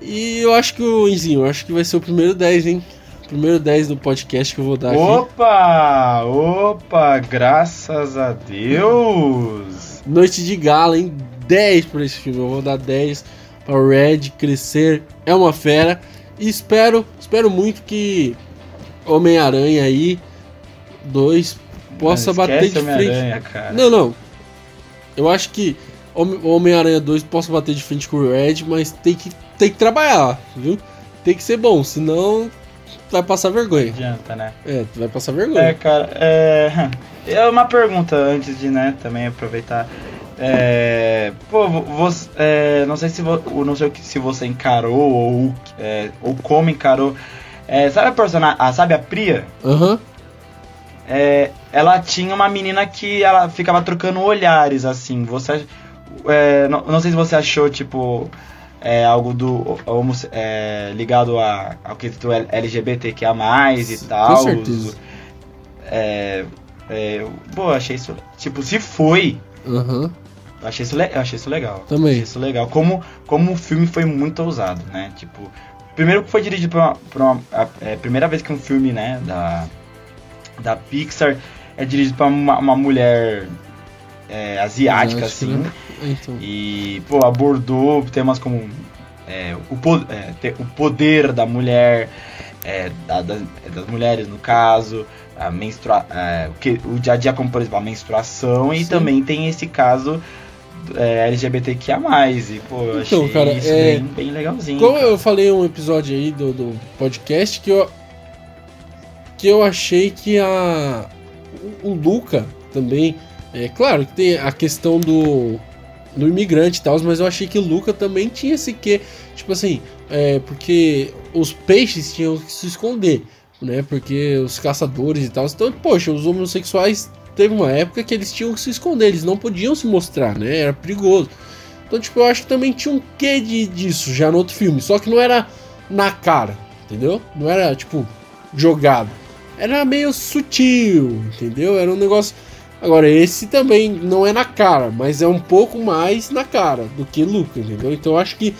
Speaker 1: E eu acho que o Enzinho, eu acho que vai ser o primeiro 10, hein? Primeiro 10 do podcast que eu vou dar
Speaker 2: opa, aqui. Opa! Opa! Graças a Deus!
Speaker 1: Noite de gala, hein? 10 por esse filme. Eu vou dar 10 para o Red crescer. É uma fera. E espero, espero muito que Homem-Aranha aí 2 possa bater de frente. Não, não. Eu acho que Homem-Aranha 2 possa bater de frente com o Red, mas tem que tem que trabalhar, viu? Tem que ser bom, senão vai passar vergonha. Não
Speaker 2: adianta, né?
Speaker 1: É, vai passar vergonha.
Speaker 2: É, cara, é. É uma pergunta antes de, né, também aproveitar. É, pô, você, é, não sei se vo, não sei se você encarou ou, é, ou como encarou. É, sabe a personagem, ah, sabe a Priya?
Speaker 1: Aham. Uhum.
Speaker 2: É, ela tinha uma menina que ela ficava trocando olhares assim. Você, é, não, não sei se você achou tipo é, algo do é, ligado a, ao quesito LGBTQIA+, e tal.
Speaker 1: Com certeza.
Speaker 2: É, é, pô, achei isso... Tipo, se foi...
Speaker 1: Uhum.
Speaker 2: Eu achei isso, eu achei isso legal.
Speaker 1: Também.
Speaker 2: Achei isso legal. Como, como o filme foi muito ousado, né? Tipo, primeiro que foi dirigido por uma... Por uma a, é, primeira vez que um filme, né, da, da Pixar é dirigido por uma, uma mulher é, asiática, assim. Né?
Speaker 1: Então.
Speaker 2: E, pô, abordou temas como é, o, é, o poder da mulher, é, da, das, das mulheres, no caso, a menstrua, é, o, que, o dia a dia, como por exemplo, a menstruação, e também tem esse caso é, LGBTQIA+, e pô, eu então, achei cara, isso é... bem, bem legalzinho.
Speaker 1: Como cara. eu falei um episódio aí do, do podcast que eu que eu achei que a o, o Luca também, é claro que tem a questão do do imigrante e tal, mas eu achei que o Luca também tinha esse que, tipo assim, é, porque os peixes tinham que se esconder, né? Porque os caçadores e tal. Então, poxa, os homossexuais teve uma época que eles tinham que se esconder, eles não podiam se mostrar, né? Era perigoso. Então, tipo, eu acho que também tinha um quê de, disso já no outro filme, só que não era na cara, entendeu? Não era, tipo, jogado. Era meio sutil, entendeu? Era um negócio. Agora, esse também não é na cara, mas é um pouco mais na cara do que Luca, entendeu? Então eu acho que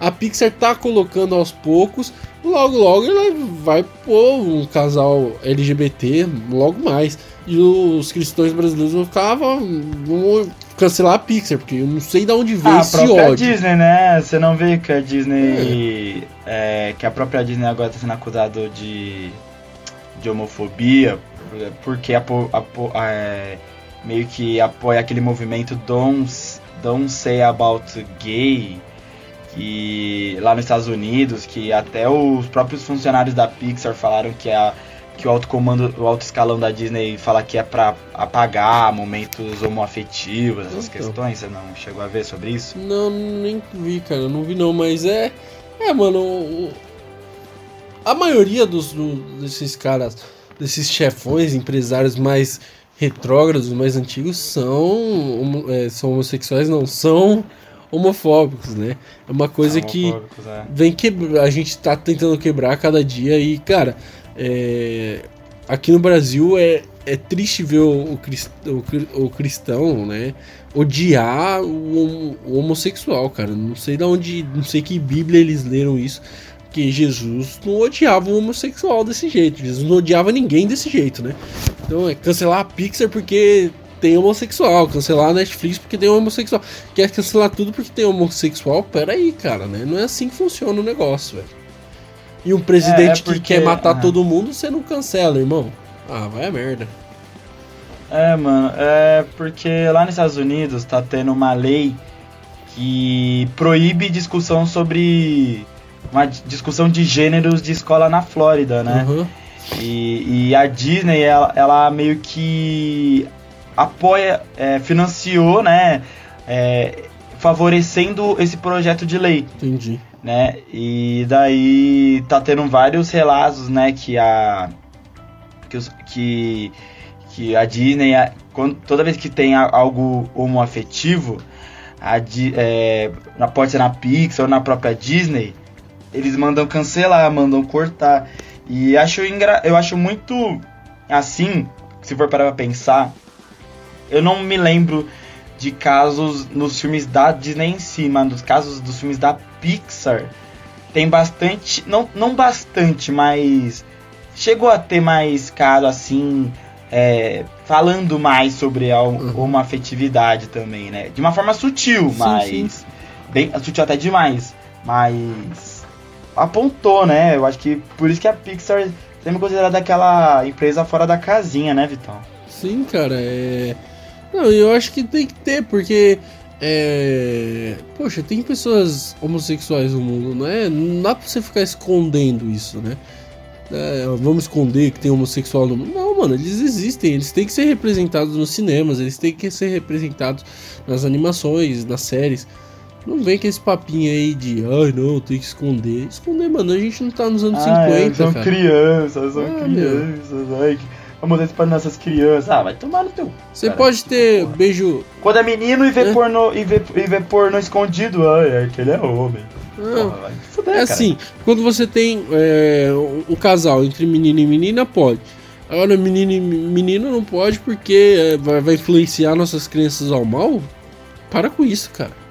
Speaker 1: a Pixar tá colocando aos poucos. Logo, logo ela vai pôr um casal LGBT logo mais. E os cristãos brasileiros vão ficar. Vão cancelar a Pixar, porque eu não sei de onde veio ah, esse ódio. A própria
Speaker 2: Disney, né? Você não vê que a Disney. É. É, que a própria Disney agora tá sendo acusada de, de homofobia, porque apo, apo, é, meio que apoia aquele movimento Don't, Don't Say About Gay que lá nos Estados Unidos, que até os próprios funcionários da Pixar falaram que a que o alto comando, o alto escalão da Disney fala que é para apagar momentos homoafetivos, essas então. questões. Você não chegou a ver sobre isso?
Speaker 1: Não, nem vi, cara, não vi não, mas é é, mano, a maioria dos desses caras, desses chefões, empresários mais retrógrados, mais antigos são é, são homossexuais, não são homofóbicos, né? É uma coisa que é. vem que a gente tá tentando quebrar cada dia e, cara, é... aqui no Brasil é, é triste ver o, o, o cristão, né? Odiar o, o, homossexual, cara. Não sei de onde, não sei que Bíblia eles leram isso. Que Jesus não odiava o homossexual desse jeito. Jesus não odiava ninguém desse jeito, né? Então é cancelar a Pixar porque tem homossexual, cancelar a Netflix porque tem homossexual. Quer cancelar tudo porque tem homossexual? Pera aí, cara, né? Não é assim que funciona o negócio, velho. E um presidente é, é porque... que quer matar ah. todo mundo, você não cancela, irmão. Ah, vai a merda.
Speaker 2: É, mano, é porque lá nos Estados Unidos tá tendo uma lei que proíbe discussão sobre uma discussão de gêneros de escola na Flórida, né? Uhum. E, e, a Disney, ela, ela meio que apoia, é, financiou, né, é, favorecendo esse projeto de lei.
Speaker 1: Entendi.
Speaker 2: Né? E daí tá tendo vários relatos, né, que a que, os, que, que a Disney, quando, toda vez que tem algo homoafetivo, a, é, pode ser na Pixar ou na própria Disney, eles mandam cancelar, mandam cortar. E acho eu acho muito assim, se for parar pra pensar, eu não me lembro de casos nos filmes da Disney em si, mas nos casos dos filmes da Pixar tem bastante, não, não bastante, mas chegou a ter mais caso assim, é, falando mais sobre a, uhum. uma afetividade também, né? De uma forma sutil, sim, mas sim. bem sutil até demais, mas apontou, né? Eu acho que por isso que a Pixar sempre considerada aquela empresa fora da casinha, né, Vitão?
Speaker 1: Sim, cara, é não, eu acho que tem que ter, porque. É. Poxa, tem pessoas homossexuais no mundo, não é? Não dá pra você ficar escondendo isso, né? É, vamos esconder que tem homossexual no mundo. Não, mano, eles existem, eles têm que ser representados nos cinemas, eles têm que ser representados nas animações, nas séries. Não vem com esse papinho aí de, ai não, tem que esconder. Esconder, mano, a gente não tá nos anos ah, 50. É,
Speaker 2: são cara. crianças, são ah, crianças, meu. ai Vamos isso para nossas crianças. Ah, vai tomar no teu.
Speaker 1: Você pode ter porra. beijo.
Speaker 2: Quando é menino e vê, é? Porno, e vê, e vê porno escondido, ai, é que ele é homem.
Speaker 1: Porra, vai fuder, é assim, quando você tem é, um casal entre menino e menina, pode. Agora, menino e menino não pode porque é, vai, vai influenciar nossas crianças ao mal? Para com isso, cara.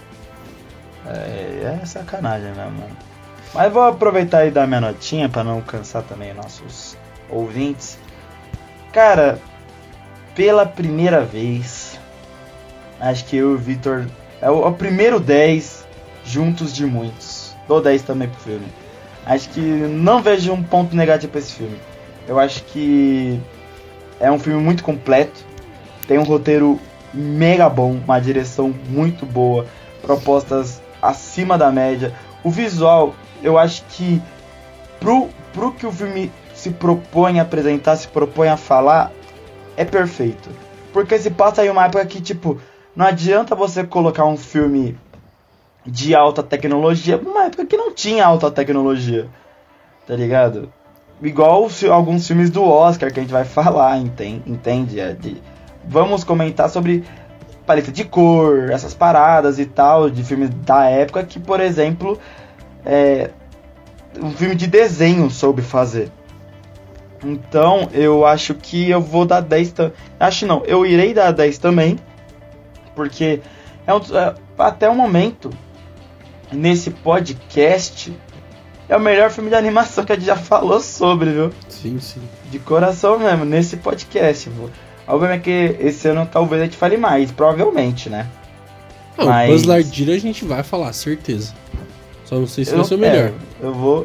Speaker 2: É, é sacanagem, né, mano? Mas vou aproveitar e dar minha notinha para não cansar também nossos ouvintes. Cara, pela primeira vez, acho que eu e o Vitor. É o, é primeiro 10 juntos de muitos. Dou 10 também pro filme. Acho que não vejo um ponto negativo pra esse filme. Eu acho que é um filme muito completo. Tem um roteiro mega bom, uma direção muito boa, propostas acima da média. O visual, eu acho que pro, pro que o filme se propõe a apresentar, se propõe a falar, é perfeito. Porque se passa aí uma época que, tipo, não adianta você colocar um filme de alta tecnologia numa época que não tinha alta tecnologia. Tá ligado? Igual alguns filmes do Oscar que a gente vai falar, entende? É de, vamos comentar sobre paleta de cor, essas paradas e tal, de filmes da época que, por exemplo, é, um filme de desenho soube fazer. Então, eu acho que eu vou dar 10 também. Acho não, eu irei dar 10 também. Porque é um, é, até o momento, nesse podcast, é o melhor filme de animação que a gente já falou sobre, viu?
Speaker 1: Sim, sim.
Speaker 2: De coração mesmo, nesse podcast. Viu? Obviamente que esse ano talvez a gente fale mais, provavelmente, né?
Speaker 1: Não, Mas... Buzz Lightyear a gente vai falar, certeza. Só não sei se eu, vai ser o melhor.
Speaker 2: É, eu vou,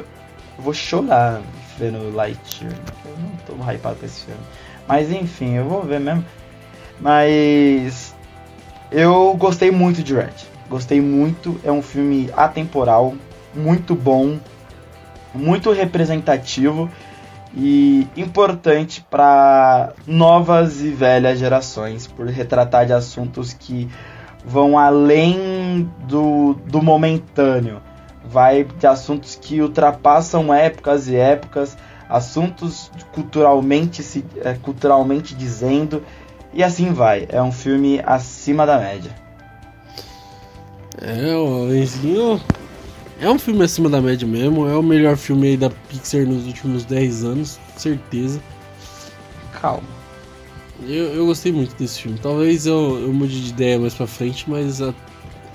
Speaker 2: eu vou chorar vendo Lightyear. Eu não tô hypado com esse filme. Mas enfim, eu vou ver mesmo. Mas eu gostei muito de Red. Gostei muito. É um filme atemporal, muito bom, muito representativo e importante para novas e velhas gerações, por retratar de assuntos que vão além do, do momentâneo, vai de assuntos que ultrapassam épocas e épocas, assuntos culturalmente, se, é, culturalmente dizendo, e assim vai. É um filme acima da média.
Speaker 1: É, o Lenzinho é um filme acima da média mesmo, é o melhor filme aí da Pixar nos últimos 10 anos, certeza.
Speaker 2: Calma.
Speaker 1: Eu, eu gostei muito desse filme. Talvez eu, eu mude de ideia mais pra frente, mas a,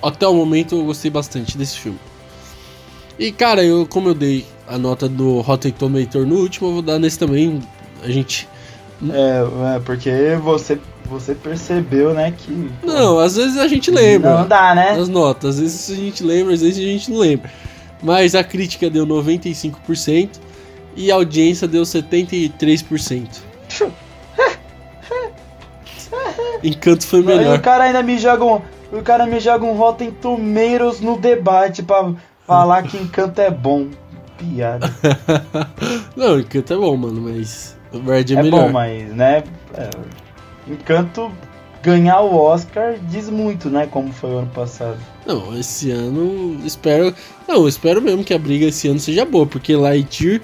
Speaker 1: até o momento eu gostei bastante desse filme. E cara, eu como eu dei a nota do Rotten Tomato no último, eu vou dar nesse também. A gente.
Speaker 2: É, é porque você você percebeu, né, que.
Speaker 1: Não, às vezes a gente lembra.
Speaker 2: Não dá, né?
Speaker 1: As notas. Às vezes a gente lembra, às vezes a gente não lembra. Mas a crítica deu 95% e a audiência deu 73%. Encanto foi melhor.
Speaker 2: E o cara ainda me joga um. O cara me joga um Rotten Tomatoes no debate pra falar que Encanto é bom. Piada.
Speaker 1: não, Encanto é bom, mano, mas o Red
Speaker 2: é,
Speaker 1: é melhor.
Speaker 2: Bom, mas, né? É, Encanto ganhar o Oscar diz muito, né? Como foi o ano passado.
Speaker 1: Não, esse ano espero. Não, espero mesmo que a briga esse ano seja boa, porque Lightyear,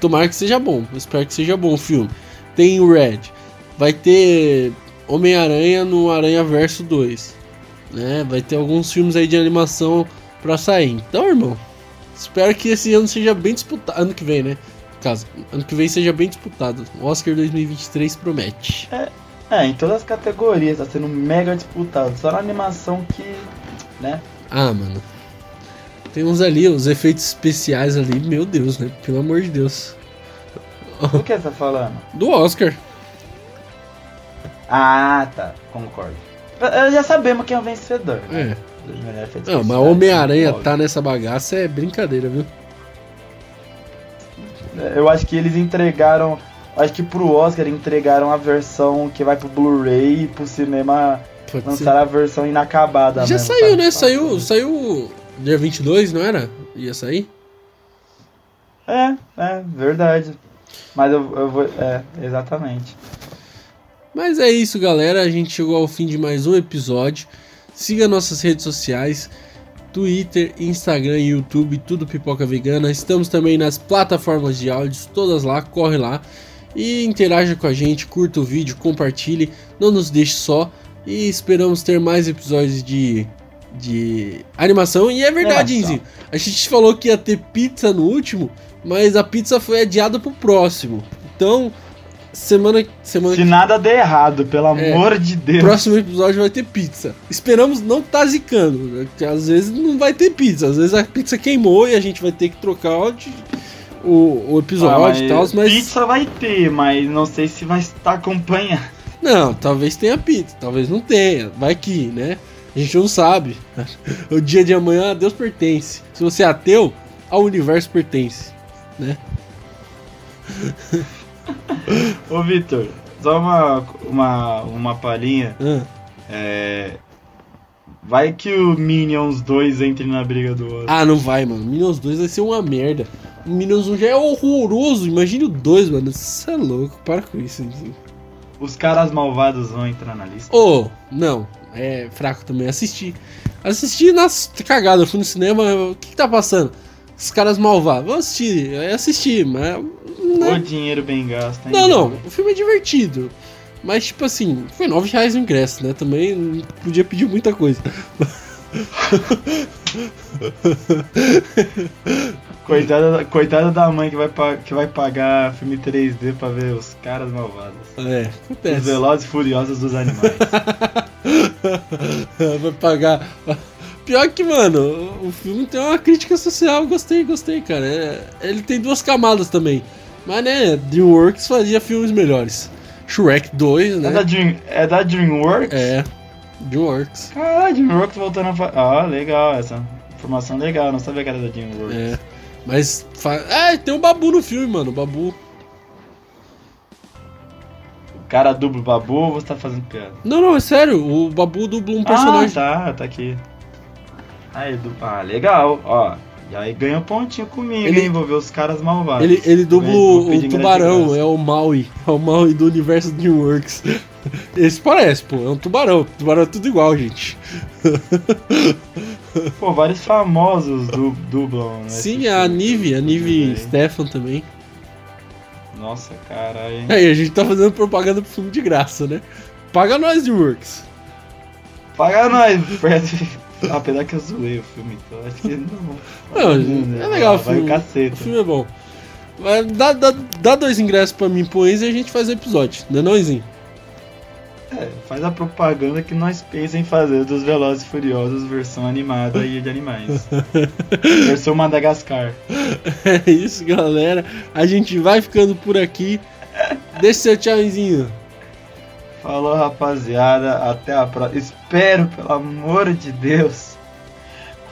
Speaker 1: tomara que seja bom. espero que seja bom o filme. Tem o Red. Vai ter Homem-Aranha no Aranha Verso 2. Né? Vai ter alguns filmes aí de animação pra sair. Então, irmão, espero que esse ano seja bem disputado. Ano que vem, né? Caso, ano que vem seja bem disputado. O Oscar 2023 promete.
Speaker 2: É, é, em todas as categorias, tá sendo mega disputado. Só na animação que. né?
Speaker 1: Ah, mano. Tem uns ali, os efeitos especiais ali, meu Deus, né? Pelo amor de Deus.
Speaker 2: Do que você tá falando?
Speaker 1: Do Oscar.
Speaker 2: Ah, tá. Concordo. Já sabemos quem é o vencedor,
Speaker 1: né? É. Não, mas Homem-Aranha tá nessa bagaça é brincadeira, viu?
Speaker 2: Eu acho que eles entregaram Acho que pro Oscar entregaram a versão que vai pro Blu-ray e pro cinema Pode lançaram ser. a versão inacabada.
Speaker 1: Já mesmo, saiu, né? Saiu, saiu dia 22, não era? Ia sair?
Speaker 2: É, é, verdade. Mas eu, eu vou. É, exatamente.
Speaker 1: Mas é isso, galera. A gente chegou ao fim de mais um episódio. Siga nossas redes sociais. Twitter, Instagram, YouTube, tudo Pipoca Vegana. Estamos também nas plataformas de áudios, todas lá, corre lá e interaja com a gente, curta o vídeo, compartilhe, não nos deixe só e esperamos ter mais episódios de, de animação. E é verdade, Inzi, a gente falou que ia ter pizza no último, mas a pizza foi adiada pro próximo. Então, semana semana
Speaker 2: Se nada der errado, pelo é, amor de Deus.
Speaker 1: Próximo episódio vai ter pizza. Esperamos não tá zicando, né? Porque às vezes não vai ter pizza, às vezes a pizza queimou e a gente vai ter que trocar de o, o episódio ah, e tal, mas.
Speaker 2: Pizza vai ter, mas não sei se vai estar acompanhando.
Speaker 1: Não, talvez tenha pizza, talvez não tenha. Vai que, né? A gente não sabe. o dia de amanhã a Deus pertence. Se você é ateu, ao universo pertence. né?
Speaker 2: Ô Vitor, só uma, uma, uma palhinha.
Speaker 1: Ah,
Speaker 2: É. Vai que o Minions 2 entre na briga do outro.
Speaker 1: Ah, não vai, mano. Minions 2 vai ser uma merda. O Minions 1 já é horroroso. Imagine o 2, mano. Você é louco. Para com isso.
Speaker 2: Os caras malvados vão entrar na lista.
Speaker 1: Ô, não. É fraco também. Assisti. Assisti nas cagadas. Eu fui no cinema. O que, que tá passando? Os caras malvados. Vou assistir. Eu assisti, mas.
Speaker 2: O
Speaker 1: Né?
Speaker 2: dinheiro bem gasto, hein?
Speaker 1: Não, não. O filme é divertido. Mas, tipo assim, foi 9 reais o ingresso, né? Também não podia pedir muita coisa.
Speaker 2: Coitada, da- coitada da mãe que vai, que vai pagar filme 3D pra ver os caras malvados.
Speaker 1: É,
Speaker 2: Os
Speaker 1: acontece.
Speaker 2: velozes e furiosos dos animais.
Speaker 1: Vai pagar. Pior que, mano, o o filme tem uma crítica social. Gostei, gostei, cara. É- ele tem duas camadas também. Mas, né, DreamWorks fazia filmes melhores. Shrek 2,
Speaker 2: é, da
Speaker 1: né?
Speaker 2: Dream, é da DreamWorks?
Speaker 1: É, DreamWorks.
Speaker 2: Caralho, DreamWorks voltando a fa... Ah, legal essa. Informação legal, não sabia que era da DreamWorks.
Speaker 1: É. Mas. Fa... É, tem o Babu no filme, mano. O Babu.
Speaker 2: O cara dubla o Babu ou você tá fazendo piada?
Speaker 1: Não, não, é sério. O Babu dubla um personagem.
Speaker 2: Ah, tá, tá aqui. Aí, du... Ah, legal, ó. E aí ganha um pontinho comigo,
Speaker 1: Ele-
Speaker 2: hein? Envolver os caras malvados.
Speaker 1: Ele, ele dubla o, o
Speaker 2: de
Speaker 1: tubarão, é o Maui. É o Maui do universo DreamWorks. Esse parece, pô. É um tubarão. Tubarão é tudo igual, gente.
Speaker 2: Pô, vários famosos du... dublam. nesse
Speaker 1: Sim, a. Nive, a Nive. Stefan também.
Speaker 2: Nossa, caralho.
Speaker 1: Aí, a gente tá fazendo propaganda pro filme de graça, né? Paga nós, DreamWorks.
Speaker 2: Paga nós, Fred. Apesar que eu zoei o filme, então acho que não.
Speaker 1: Não, é legal o
Speaker 2: Vai
Speaker 1: filme.
Speaker 2: o cacete.
Speaker 1: O filme é bom. Dá, dá, dá dois ingressos pra mim pro Enzo e a gente faz o episódio, não, Enzinho?
Speaker 2: É, faz a propaganda que nós pensamos em fazer dos Velozes e Furiosos versão animada e de animais. versão Madagascar.
Speaker 1: É isso, galera. A gente vai ficando por aqui. Deixa seu tchauzinho.
Speaker 2: Falou, rapaziada. Até a próxima. Espero, pelo amor de Deus,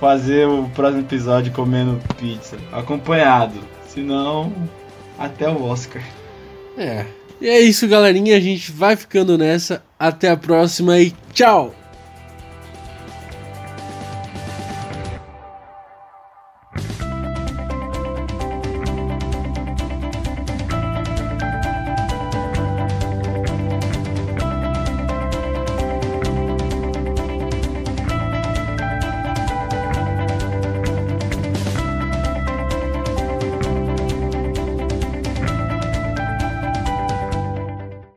Speaker 2: fazer o próximo episódio comendo pizza. Acompanhado. Senão, até o Oscar.
Speaker 1: É. E é isso, galerinha. A gente vai ficando nessa. Até a próxima e tchau!